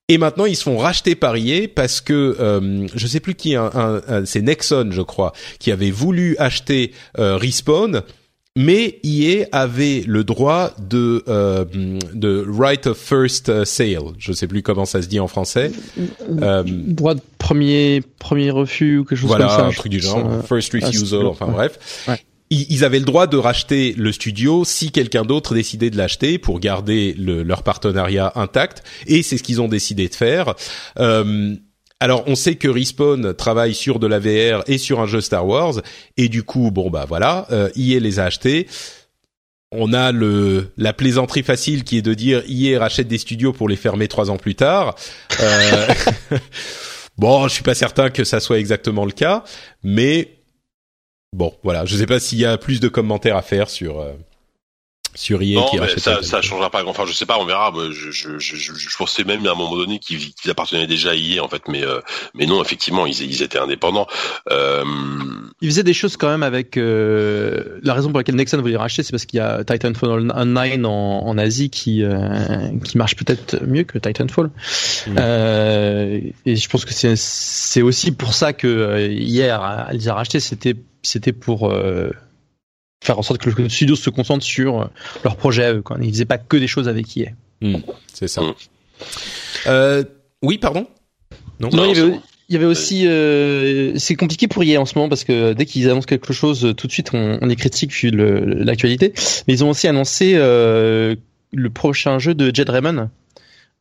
Et maintenant, ils se font racheter par EA parce que euh, je sais plus qui, un, un- un- c'est Nexon, je crois, qui avait voulu acheter euh, Respawn, mais EA avait le droit de euh, de right of first euh, sale. Je sais plus comment ça se dit en français. Euh, Droit de premier, premier refus ou quelque chose voilà, comme ça. un truc du genre, ça- first refusal, enfin ouais. bref. Ouais. Ils, ils avaient le droit de racheter le studio si quelqu'un d'autre décidait de l'acheter pour garder le- leur partenariat intact, et c'est ce qu'ils ont décidé de faire. Euh, alors, on sait que Respawn travaille sur de la VR et sur un jeu Star Wars, et du coup, bon bah voilà, euh, EA les a achetés. On a le la plaisanterie facile qui est de dire EA rachète des studios pour les fermer trois ans plus tard. Euh, bon, je suis pas certain que ça soit exactement le cas, mais bon, voilà. Je sais pas s'il y a plus de commentaires à faire sur euh, sur EA Non, qui mais ça, ça changera pas. Enfin, je sais pas, on verra. Je, je, je, je, je pensais même à un moment donné qu'ils appartenaient déjà à EA, en fait, mais euh, mais non, effectivement, ils, ils étaient indépendants. Euh, Il faisait des choses quand même avec euh, la raison pour laquelle Nexon voulait racheter, c'est parce qu'il y a Titanfall 9 en, en Asie qui euh, qui marche peut-être mieux que Titanfall. Mm. Euh, et je pense que c'est c'est aussi pour ça que euh, hier elle les a rachetés, c'était c'était pour euh, faire en sorte que le studio se concentre sur euh, leur projet à eux. Quoi. Ils faisaient pas que des choses avec EA. C'est ça. Mm. Euh, oui, pardon? Non. Non, il y c'est avait, bon. il y avait aussi, euh, c'est compliqué pour EA en ce moment parce que dès qu'ils annoncent quelque chose, tout de suite on, on est critique vu l'actualité. Mais ils ont aussi annoncé euh, le prochain jeu de Jed Raymond.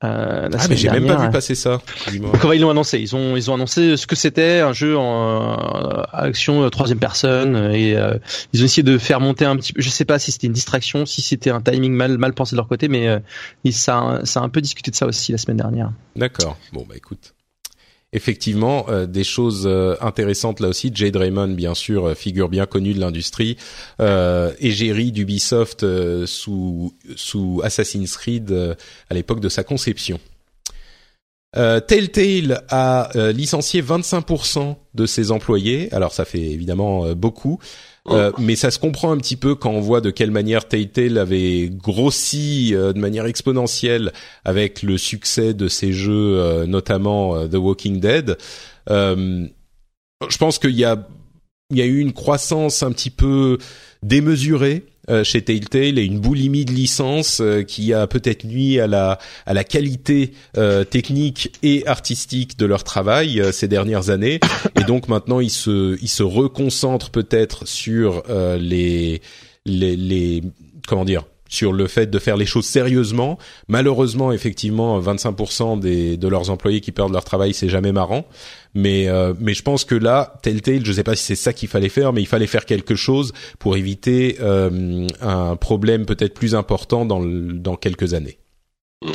Euh, Ah, mais j'ai même pas vu passer ça. Dis-moi. Comment ils l'ont annoncé? Ils ont ils ont annoncé ce que c'était un jeu en euh, action euh, troisième personne et euh, ils ont essayé de faire monter un petit peu. Je sais pas si c'était une distraction, si c'était un timing mal mal pensé de leur côté, mais euh, ils- ça ça a un peu discuté de ça aussi la semaine dernière. D'accord. Bon, bah écoute. Effectivement, euh, des choses euh, intéressantes là aussi. Jade Raymond, bien sûr, euh, figure bien connue de l'industrie, euh, égérie d'Ubisoft sous sous Assassin's Creed à l'époque de sa conception. Telltale a licencié 25% de ses employés. Alors ça fait évidemment beaucoup, euh, mais ça se comprend un petit peu quand on voit de quelle manière Telltale avait grossi euh, de manière exponentielle avec le succès de ses jeux, euh, notamment euh, The Walking Dead. Euh, je pense qu'il y a il y a eu une croissance un petit peu démesurée euh, chez Telltale et une boulimie de licences euh, qui a peut-être nuit à la à la qualité euh, technique et artistique de leur travail euh, ces dernières années. Et donc maintenant ils se ils se reconcentrent peut-être sur euh, les les les comment dire sur le fait de faire les choses sérieusement. Malheureusement, effectivement, 25% des, de leurs employés qui perdent leur travail, c'est jamais marrant. Mais, euh, mais je pense que là, Telltale, je sais pas si c'est ça qu'il fallait faire, mais il fallait faire quelque chose pour éviter euh, un problème peut-être plus important dans, le- dans quelques années. Ouais.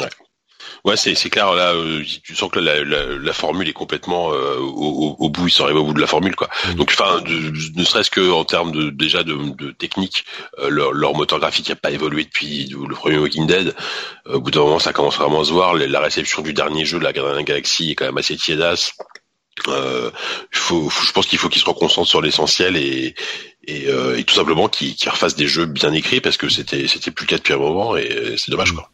Ouais, c'est c'est clair. Là, euh, tu sens que la, la, la formule est complètement euh, au, au- au bout. Ils sont arrivés au bout de la formule, quoi. Mm. Donc, enfin, de- ne serait-ce que en termes de déjà de, de technique, euh, leur, leur moteur graphique n'a pas évolué depuis le premier Walking Dead. Euh, au bout d'un moment, ça commence vraiment à se voir. La réception du dernier jeu, la of the Galaxy, est quand même assez tiédasse. Euh, faut, faut- je pense qu'il faut qu'ils se reconcentrent sur l'essentiel et et, euh, et tout simplement qu'ils refassent des jeux bien écrits parce que c'était c'était plus le cas depuis un moment et c'est dommage quoi.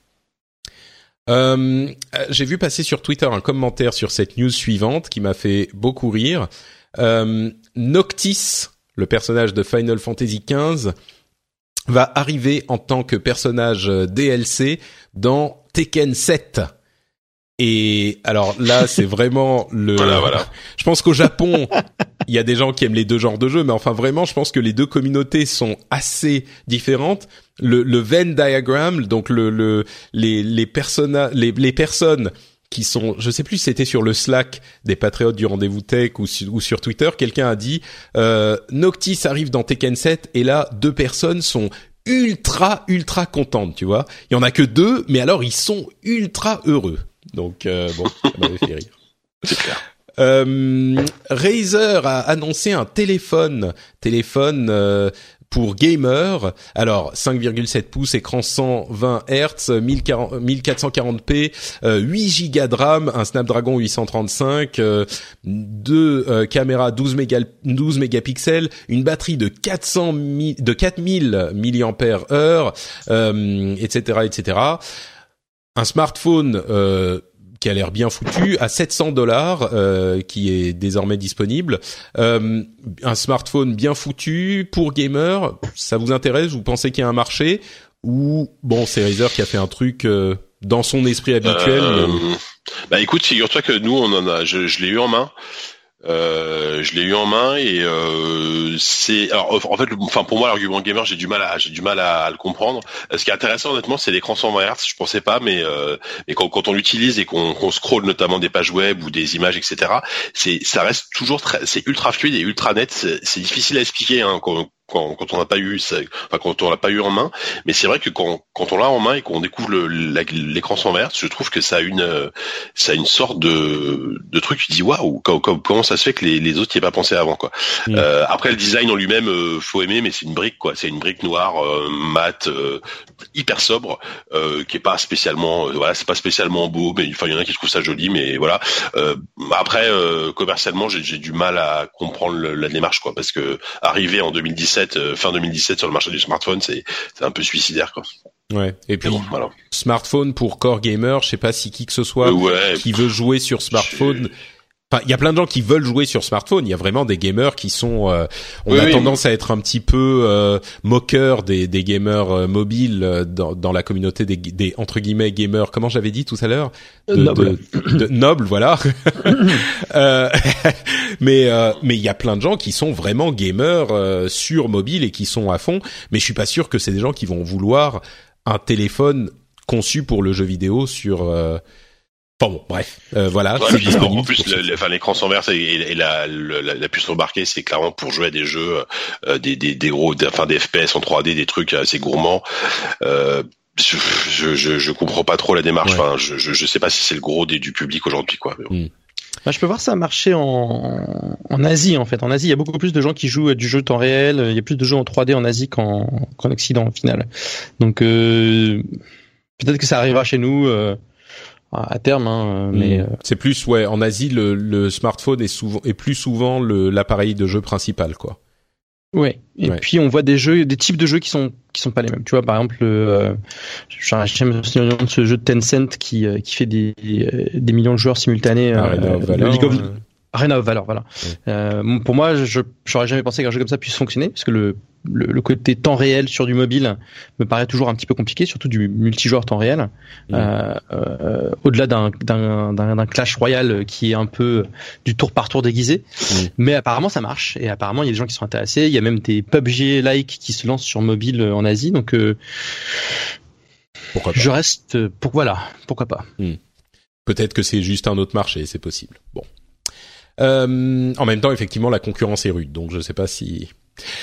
Euh, J'ai vu passer sur Twitter un commentaire sur cette news suivante qui m'a fait beaucoup rire. Euh, Noctis, le personnage de Final Fantasy XV, va arriver en tant que personnage euh, DLC dans Tekken 7. Et alors là, c'est vraiment le. Voilà, voilà. Je pense qu'au Japon, il y a des gens qui aiment les deux genres de jeux, mais enfin vraiment, je pense que les deux communautés sont assez différentes. Le, le Venn diagram, donc le, le les les persona, les, les personnes qui sont, je sais plus si c'était sur le Slack des patriotes du rendez-vous tech ou, ou sur Twitter, quelqu'un a dit euh, Noctis arrive dans Tekken 7 et là deux personnes sont ultra ultra contentes, tu vois. Il y en a que deux, mais alors ils sont ultra heureux. Donc euh, bon, ça m'avait fait rire. C'est clair. Euh, Razer a annoncé un téléphone, téléphone euh, pour gamer. Alors 5,7 pouces, écran 120 Hz, 1440p, 8 Go de RAM, un Snapdragon 835, euh, deux euh, caméras 12 méga 12 mégapixels, une batterie de 400 de 4000 mAh, etc., etc. Un smartphone euh, qui a l'air bien foutu, à 700 dollars, euh, qui est désormais disponible. Euh, un smartphone bien foutu pour gamer, ça vous intéresse? Vous pensez qu'il y a un marché? Ou bon, c'est Razer qui a fait un truc euh, dans son esprit habituel Euh, mais- Bah écoute, figure-toi que nous, on en a, je, je l'ai eu en main. Euh, je l'ai eu en main et euh, c'est alors en fait enfin pour moi l'argument gamer j'ai du mal à j'ai du mal à, à le comprendre. Euh, ce qui est intéressant honnêtement c'est l'écran 120 Hz je pensais pas mais euh, mais quand, quand on l'utilise et qu'on qu'on scrolle notamment des pages web ou des images etc c'est ça reste toujours très c'est ultra fluide et ultra net. C'est difficile à expliquer hein, quand quand, quand on n'a pas eu ça, enfin quand on l'a pas eu en main mais c'est vrai que quand, quand on l'a en main et qu'on découvre l'écran 120 Hz je trouve que ça a une ça a une sorte de, de truc, tu dis waouh, co- co- comment ça se fait que les, les autres n'y aient pas pensé avant quoi. Mm. Euh, après le design en lui-même, euh, faut aimer, mais c'est une brique quoi, c'est une brique noire, euh, mat, euh, hyper sobre, euh, qui est pas spécialement, voilà, c'est pas spécialement beau, mais enfin il y en a qui trouvent ça joli, mais voilà. Après commercialement, j'ai du mal à comprendre la démarche quoi, parce que arriver en 2017, euh, fin 2017 sur le marché du smartphone, c'est c'est un peu suicidaire quoi. Ouais. Et puis bon, voilà. smartphone pour core gamer, je sais pas si qui que ce soit Euh, ouais. qui veut jouer sur smartphone. Enfin, il y a plein de gens qui veulent jouer sur smartphone. Il y a vraiment des gamers qui sont. euh, on Oui, a oui. tendance à être un petit peu euh, moqueur des, des gamers euh, mobiles euh, dans, dans la communauté des, des entre guillemets gamers. Comment j'avais dit tout à l'heure De- Noble. de- de- noble, voilà. Euh, mais euh, mais il y a plein de gens qui sont vraiment gamers euh, sur mobile et qui sont à fond. Mais je suis pas sûr que c'est des gens qui vont vouloir un téléphone conçu pour le jeu vidéo sur. euh, Enfin bon, bref, Euh, voilà. Ouais, c'est puis, disponible en plus, pour le- le- enfin, l'écran sans verre et, et la, le- la, la puce embarquée, c'est clairement pour jouer à des jeux, euh, des, des, des gros, des- enfin des FPS en 3D, des trucs assez gourmands. Euh, je, je, je, comprends pas trop la démarche. Ouais. Enfin, je, je, je sais pas si c'est le gros des, du public aujourd'hui, quoi. Mais bon. Bah, je peux voir ça marcher en, en Asie en fait. En Asie, il y a beaucoup plus de gens qui jouent du jeu temps réel. Il y a plus de jeux en 3D en Asie qu'en qu'en Occident au final. Donc euh, peut-être que ça arrivera chez nous euh, à terme, hein, mais Mm. euh, c'est plus ouais en Asie le, le smartphone est souvent est plus souvent l'appareil de jeu principal quoi. ouais. Et Ouais. puis on voit des jeux, des types de jeux qui sont qui sont pas les mêmes. Tu vois, par exemple, euh, jamais me nom de ce jeu de Tencent qui euh, qui fait des euh, des millions de joueurs simultanés. Euh, Valor, League of- euh, Arena of Valor, voilà. Euh, pour moi, je j'aurais jamais pensé qu'un jeu comme ça puisse fonctionner, parce que le, le, le côté temps réel sur du mobile me paraît toujours un petit peu compliqué, surtout du multijoueur temps réel. Euh, euh, Au-delà d'un clash royal qui est un peu du tour par tour déguisé, mais apparemment ça marche et apparemment il y a des gens qui sont intéressés. Il y a même des PUBG like qui se lancent sur mobile en Asie, donc pourquoi pas. je reste pour voilà, pourquoi pas. Peut-être que c'est juste un autre marché, c'est possible. Bon. Euh, en même temps, effectivement, la concurrence est rude, donc je sais pas si.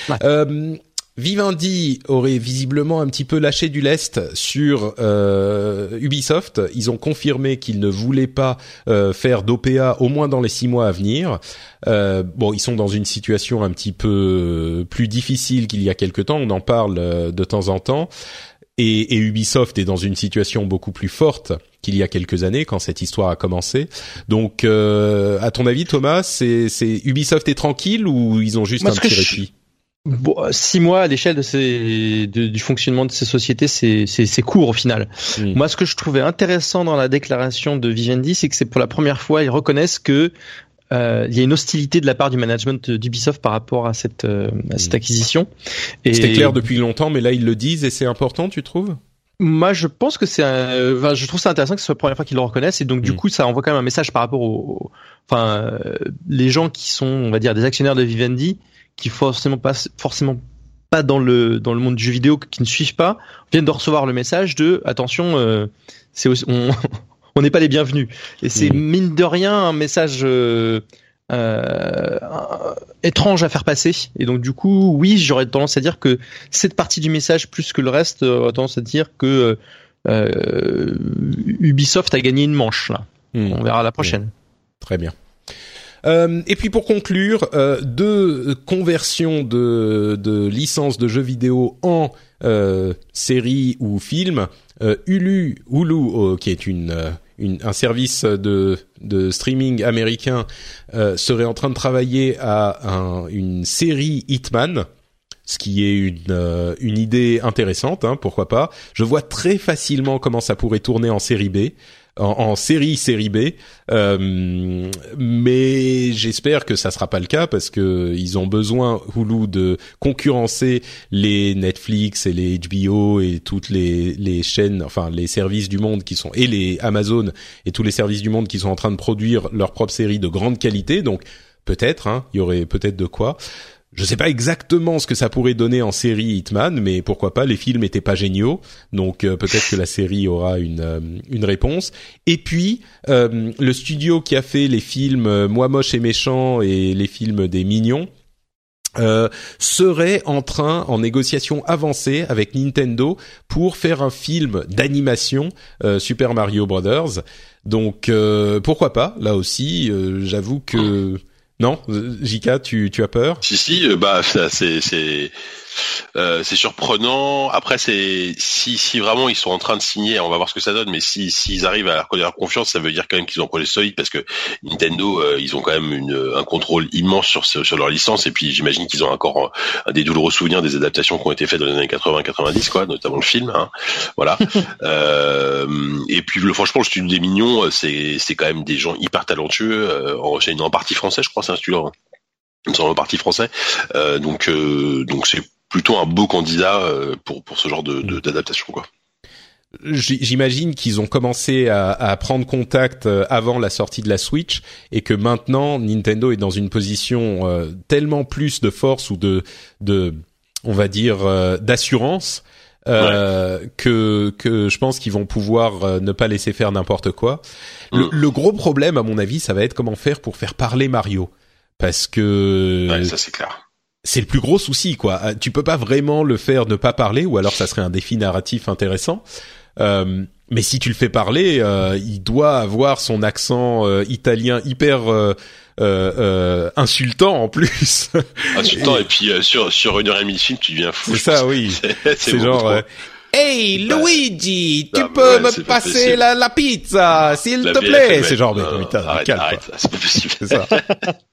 Ouais. Euh, Vivendi aurait visiblement un petit peu lâché du lest sur euh, Ubisoft. Ils ont confirmé qu'ils ne voulaient pas euh, faire d'OPA au moins dans les six mois à venir. Euh, bon, ils sont dans une situation un petit peu plus difficile qu'il y a quelque temps. On en parle euh, de temps en temps. Et, et Ubisoft est dans une situation beaucoup plus forte qu'il y a quelques années quand cette histoire a commencé. Donc, euh, à ton avis, Thomas, c'est, Ubisoft est tranquille ou ils ont juste Moi, un petit je- répit? Bon, six mois à l'échelle de ces, de- du fonctionnement de ces sociétés, c'est, court au final. Mm. Moi, ce que je trouvais intéressant dans la déclaration de Vivendi, c'est que c'est pour la première fois, ils reconnaissent que euh, il y a une hostilité de la part du management d'Ubisoft par rapport à cette, euh, à cette Mm. acquisition. Et C'était clair depuis longtemps, mais là ils le disent et c'est important, tu trouves? Moi, je pense que c'est, un- enfin, je trouve ça intéressant que ce soit la première fois qu'ils le reconnaissent, et donc du Mm. coup, ça envoie quand même un message par rapport aux, enfin, euh, les gens qui sont, on va dire, des actionnaires de Vivendi, qui forcément pas, forcément pas dans le dans le monde du jeu vidéo, qui ne suivent pas, viennent de recevoir le message de attention, euh, c'est aussi, on, on n'est pas les bienvenus. Et c'est mm. mine de rien un message euh, euh, étrange à faire passer. Et donc du coup, oui, j'aurais tendance à dire que cette partie du message plus que le reste, aurait tendance à dire que euh, Ubisoft a gagné une manche là. Mm. On verra la prochaine. Très bien. Euh, et puis pour conclure, euh, deux conversions de, de licences de jeux vidéo en euh, série ou film. Euh, Hulu, Hulu euh, qui est une, une, un service de, de streaming américain, serait en train de travailler à un, une série Hitman ce qui est une, une idée intéressante, hein, pourquoi pas. Je vois très facilement comment ça pourrait tourner en série B en, série série B, euh, mais j'espère que ça sera pas le cas parce que ils ont besoin Hulu de concurrencer les Netflix et les HBO et toutes les chaînes, enfin les services du monde qui sont et les Amazon et tous les services du monde qui sont en train de produire leurs propres séries de grande qualité. Donc peut-être, hein, il y aurait peut-être de quoi. Je sais pas exactement ce que ça pourrait donner en série Hitman, mais pourquoi pas Les films étaient pas géniaux, donc euh, peut-être que la série aura une euh, réponse. Et puis euh, le studio qui a fait les films Moi moche et méchant et les films des mignons. serait en train, en négociation avancée avec Nintendo pour faire un film d'animation Super Mario Brothers. Donc pourquoi pas Là aussi, j'avoue que non, Jika, tu, tu as peur? Si si, euh, bah c'est c'est euh, c'est surprenant. Après, c'est si si vraiment ils sont en train de signer, on va voir ce que ça donne. Mais si s'ils arrivent à leur confiance, ça veut dire quand même qu'ils ont un projet solide parce que Nintendo, euh, ils ont quand même une, un contrôle immense sur sur leur licence. Et puis j'imagine qu'ils ont encore un, des douloureux souvenirs des adaptations qui ont été faites dans les années 80-90, quoi, notamment le film. Hein. Voilà. euh, et puis le, franchement, le studio des Mignons, c'est c'est quand même des gens hyper talentueux. Euh, c'est en partie français, je crois, c'est un studio. Hein. En partie français. Euh, donc donc c'est plutôt un beau candidat euh, pour pour ce genre de mm. d'adaptation quoi. J'imagine qu'ils ont commencé à, à, prendre contact euh, avant la sortie de la Switch et que maintenant Nintendo est dans une position euh, tellement plus de force ou de de on va dire d'assurance que que je pense qu'ils vont pouvoir ne pas laisser faire n'importe quoi. Le, mm. le, gros problème à mon avis, ça va être comment faire pour faire parler Mario parce que ouais, ça c'est clair c'est le plus gros souci, quoi. Euh, tu peux pas vraiment le faire ne pas parler, ou alors ça serait un défi narratif intéressant. Euh, mais si tu le fais parler, euh, il doit avoir son accent euh, italien hyper insultant en plus. Insultant et, puis sur sur une heure et demie de film, tu deviens fou. C'est ça, oui. C'est genre. Hey bah, Luigi, tu peux me passer la, la, pizza, s'il te plaît. C'est genre, mais putain, arrête, arrête, c'est pas possible. Ça.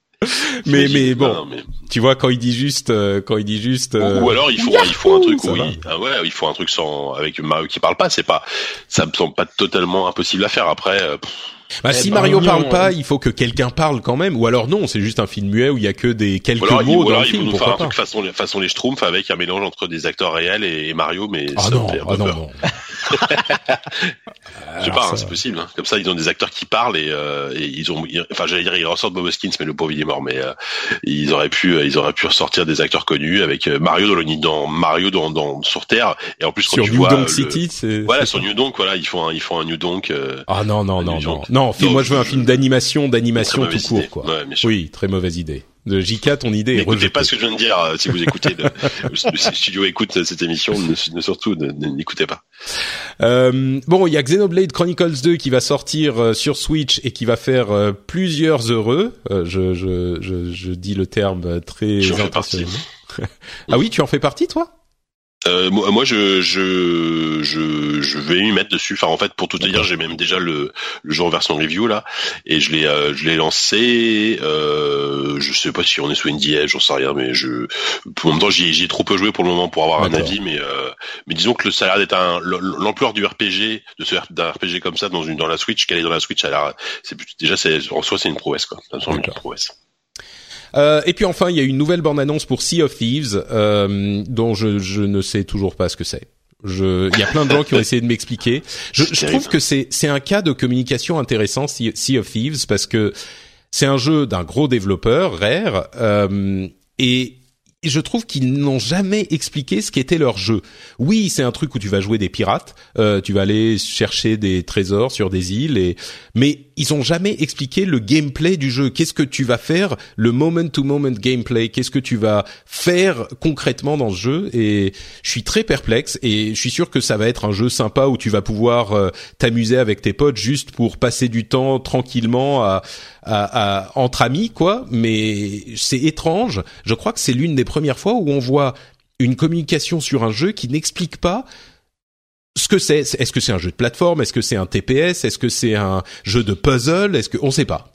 mais mais bon, tu vois quand il dit juste euh, quand il dit juste ou, euh, alors il faut il faut un truc oui. ah ouais il faut un truc sans avec Mario qui parle pas c'est pas ça me semble pas totalement impossible à faire. Après euh, bah, si eh ben, Mario parle pas, il faut que quelqu'un parle quand même. Ou alors non, c'est juste un film muet où il y a que des quelques mots dans le film. Vont faire un truc façon, façon les Schtroumpfs avec un mélange entre des acteurs réels et, Mario, mais ah ça non, ah non, non. Je sais pas, hein, c'est possible. Hein. Comme ça, ils ont des acteurs qui parlent et, euh, et ils ont, enfin, j'allais dire, ils ressortent Bob Hoskins, mais le pauvre il est mort. Mais euh, ils auraient pu, euh, ils auraient pu ressortir des acteurs connus avec euh, Mario dans le dans Mario dans, dans sur Terre et en plus quand sur tu New vois Donk City, voilà sur New Donk, voilà, ils font un, ils font un New Donk. ah non non non non non, moi je veux un film d'animation, d'animation tout court, quoi. oui, très mauvaise idée. De JK, ton idée est N'écoutez pas ce que je viens de dire euh, si vous écoutez. le, studio écoute cette émission, ne, surtout n'écoutez pas. Euh, bon, il y a Xenoblade Chronicles 2 qui va sortir euh, sur Switch et qui va faire euh, plusieurs heureux. je, je, je, je, dis le terme très impressionnant. ah oui, tu en fais partie, toi? Euh, moi, je, je, je, je vais m'y mettre dessus. Enfin, en fait, pour tout te dire, j'ai même déjà le, le jeu en version review là, et je l'ai, euh, je l'ai lancé. Euh, je sais pas si on est sous NDA, j'en sais rien, mais je, pour le moment, j'y ai trop peu joué pour le moment pour avoir un avis, mais, euh, mais disons que le ça a d'être un, l'ampleur du RPG, de ce d'un RPG comme ça dans une dans la Switch, qu'elle est dans la Switch, ça a l'air, c'est déjà, c'est en soi, c'est une prouesse quoi. Ça me semble une prouesse. Euh, et puis enfin, il y a une nouvelle bande-annonce pour Sea of Thieves, euh, dont je, je, ne sais toujours pas ce que c'est. Je, il y a plein de gens qui ont essayé de m'expliquer. Je, je, trouve que c'est c'est un cas de communication intéressant, Sea of Thieves, parce que c'est un jeu d'un gros développeur, Rare, euh, et je trouve qu'ils n'ont jamais expliqué ce qu'était leur jeu. Oui, c'est un truc où tu vas jouer des pirates, euh, tu vas aller chercher des trésors sur des îles, et mais ils ont jamais expliqué le gameplay du jeu. Qu'est-ce que tu vas faire, le moment-to-moment gameplay? Qu'est-ce que tu vas faire concrètement dans ce jeu? Et je suis très perplexe, et je suis sûr que ça va être un jeu sympa où tu vas pouvoir euh, t'amuser avec tes potes juste pour passer du temps tranquillement à à, entre amis, quoi. Mais c'est étrange. Je crois que c'est l'une des premières fois où on voit une communication sur un jeu qui n'explique pas ce que c'est. Est-ce que c'est un jeu de plateforme? Est-ce que c'est un TPS Est-ce que c'est un jeu de puzzle? Est-ce que on sait pas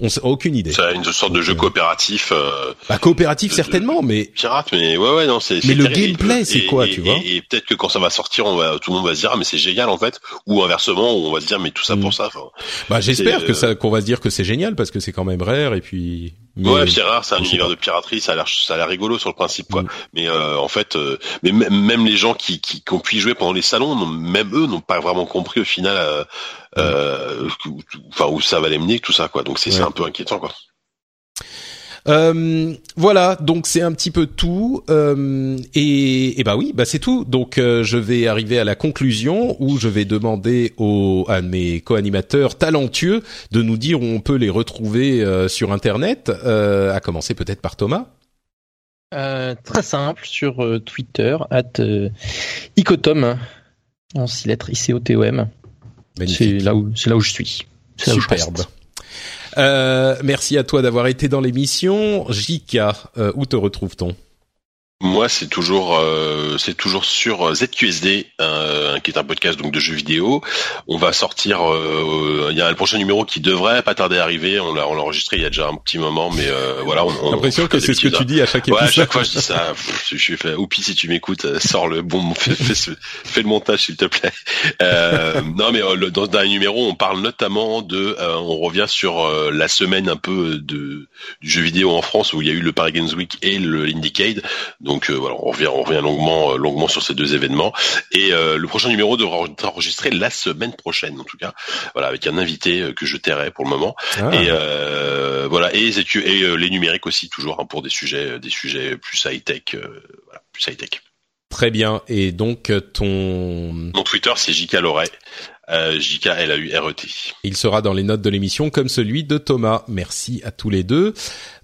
on n'a aucune idée. C'est une sorte de jeu coopératif. Euh, bah, coopératif certainement, mais pirate, mais ouais ouais non c'est. Mais le gameplay c'est quoi, tu vois Et, peut-être que quand ça va sortir, on va tout le monde va se dire ah, mais c'est génial en fait, ou inversement on va se dire mais tout ça pour mm. ça. bah j'espère que ça qu'on va se dire que c'est génial parce que c'est quand même rare et puis Ouais, c'est rare, c'est un univers de piraterie, ça a l'air, ça a l'air rigolo sur le principe, quoi. Mm. Mais euh, en fait, euh, mais même les gens qui, qui, qui ont pu y jouer pendant les salons, même eux n'ont pas vraiment compris au final, euh, euh enfin où ça va les mener, tout ça, quoi. Donc c'est un peu inquiétant, quoi. Euh, voilà, donc c'est un petit peu tout. Euh, et, et bah oui, bah c'est tout. Donc euh, je vais arriver à la conclusion où je vais demander aux, à mes co-animateurs talentueux de nous dire où on peut les retrouver euh, sur Internet. à commencer peut-être par Thomas. très simple sur Twitter at icotom en six lettres I C O T O M. C'est là où c'est là où je suis. Superbe. Euh, merci à toi d'avoir été dans l'émission. Jika, euh, où te retrouve-t-on? Moi, c'est toujours, euh, c'est toujours sur ZQSD, euh, qui est un podcast donc de jeux vidéo. On va sortir, euh, il y a le prochain numéro qui devrait pas tarder à arriver. On l'a, on l'a enregistré il y a déjà un petit moment, mais euh, voilà. On, on l'impression que c'est ce que tu dis à chaque épisode. Ouais, à chaque fois je dis ça. je suis fait. Oupi, si tu m'écoutes, sors le bon, fais, fais, le montage s'il te plaît. non, mais dans, dans un numéro, on parle notamment de, on revient sur la semaine un peu de du jeu vidéo en France où il y a eu le Paris Games Week et le Indiecade. Donc euh, voilà, on revient, on revient longuement, euh, longuement sur ces deux événements. Et euh, le prochain numéro devra être enregistré la semaine prochaine, en tout cas. Voilà, avec un invité que je tairai pour le moment. Ah. Et voilà, et, et les numériques aussi toujours hein, pour des sujets, des sujets plus high tech, voilà, plus high tech. Très bien. Et donc ton mon Twitter c'est JK Loret. Euh, E. Il sera dans les notes de l'émission comme celui de Thomas. Merci à tous les deux.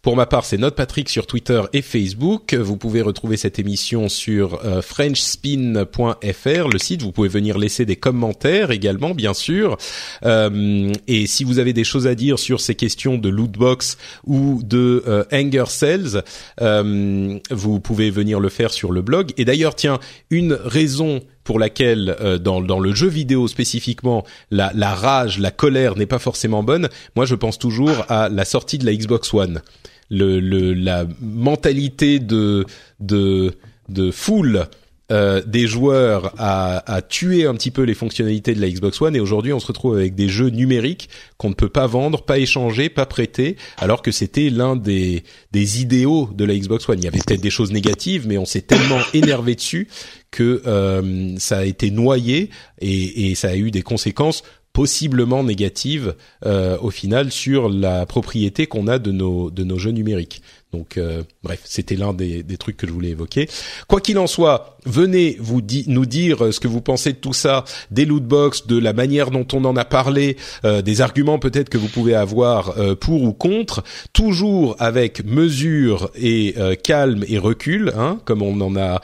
Pour ma part, c'est Note Patrick sur Twitter et Facebook. Vous pouvez retrouver cette émission sur euh, frenchspin.fr, le site. Vous pouvez venir laisser des commentaires également, bien sûr. Euh, et si vous avez des choses à dire sur ces questions de lootbox ou de euh, anger cells, euh, vous pouvez venir le faire sur le blog. Et d'ailleurs, tiens, une raison pour laquelle dans, dans le jeu vidéo spécifiquement la, la rage, la colère n'est pas forcément bonne. Moi, je pense toujours à la sortie de la Xbox One le, le la mentalité de de de foule euh, des joueurs à, à, tuer un petit peu les fonctionnalités de la Xbox One et aujourd'hui on se retrouve avec des jeux numériques qu'on ne peut pas vendre, pas échanger, pas prêter, alors que c'était l'un des, des idéaux de la Xbox One. Il y avait peut-être des choses négatives, mais on s'est tellement énervé dessus que euh, ça a été noyé et, ça a eu des conséquences possiblement négative euh, au final sur la propriété qu'on a de nos jeux numériques. Donc euh, bref, c'était l'un des, des, trucs que je voulais évoquer. Quoi qu'il en soit, venez vous nous dire ce que vous pensez de tout ça, des lootbox, de la manière dont on en a parlé, euh, des arguments peut-être que vous pouvez avoir euh, pour ou contre, toujours avec mesure et euh, calme et recul, hein, comme on en a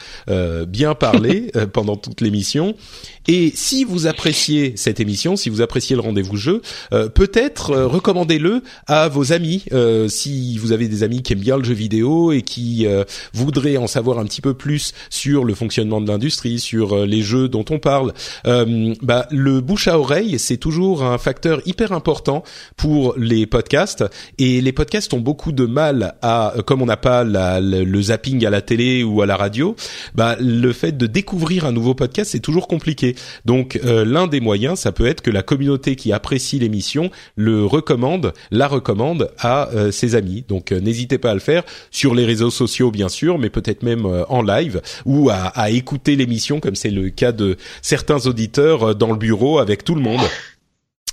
bien parlé pendant toute l'émission. Et si vous appréciez cette émission, si vous appréciez le rendez-vous jeu, peut-être recommandez-le à vos amis. si vous avez des amis qui aiment bien le jeu vidéo et qui euh, voudraient en savoir un petit peu plus sur le fonctionnement de l'industrie, sur euh, les jeux dont on parle, euh, bah, le bouche à oreille, c'est toujours un facteur hyper important pour les podcasts. Et les podcasts ont beaucoup de mal à, comme on n'a pas la, le, zapping à la télé ou à la radio, bah, le fait de découvrir un nouveau podcast, c'est toujours compliqué. Donc l'un des moyens, ça peut être que la communauté qui apprécie l'émission le recommande, la recommande à ses amis. Donc n'hésitez pas à le sur les réseaux sociaux bien sûr, mais peut-être même euh, en live ou à, à écouter l'émission comme c'est le cas de certains auditeurs euh, dans le bureau avec tout le monde.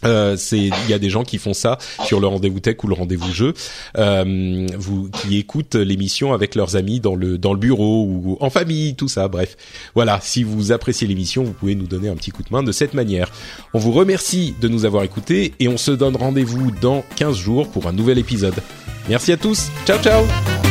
Euh, c'est il y a des gens qui font ça sur le rendez-vous tech ou le rendez-vous jeu, euh, vous qui écoutent l'émission avec leurs amis dans le dans le bureau ou en famille, tout ça. Bref, voilà. Si vous appréciez l'émission, vous pouvez nous donner un petit coup de main de cette manière. On vous remercie de nous avoir écoutés et on se donne rendez-vous dans 15 jours pour un nouvel épisode. Merci à tous. Ciao ciao.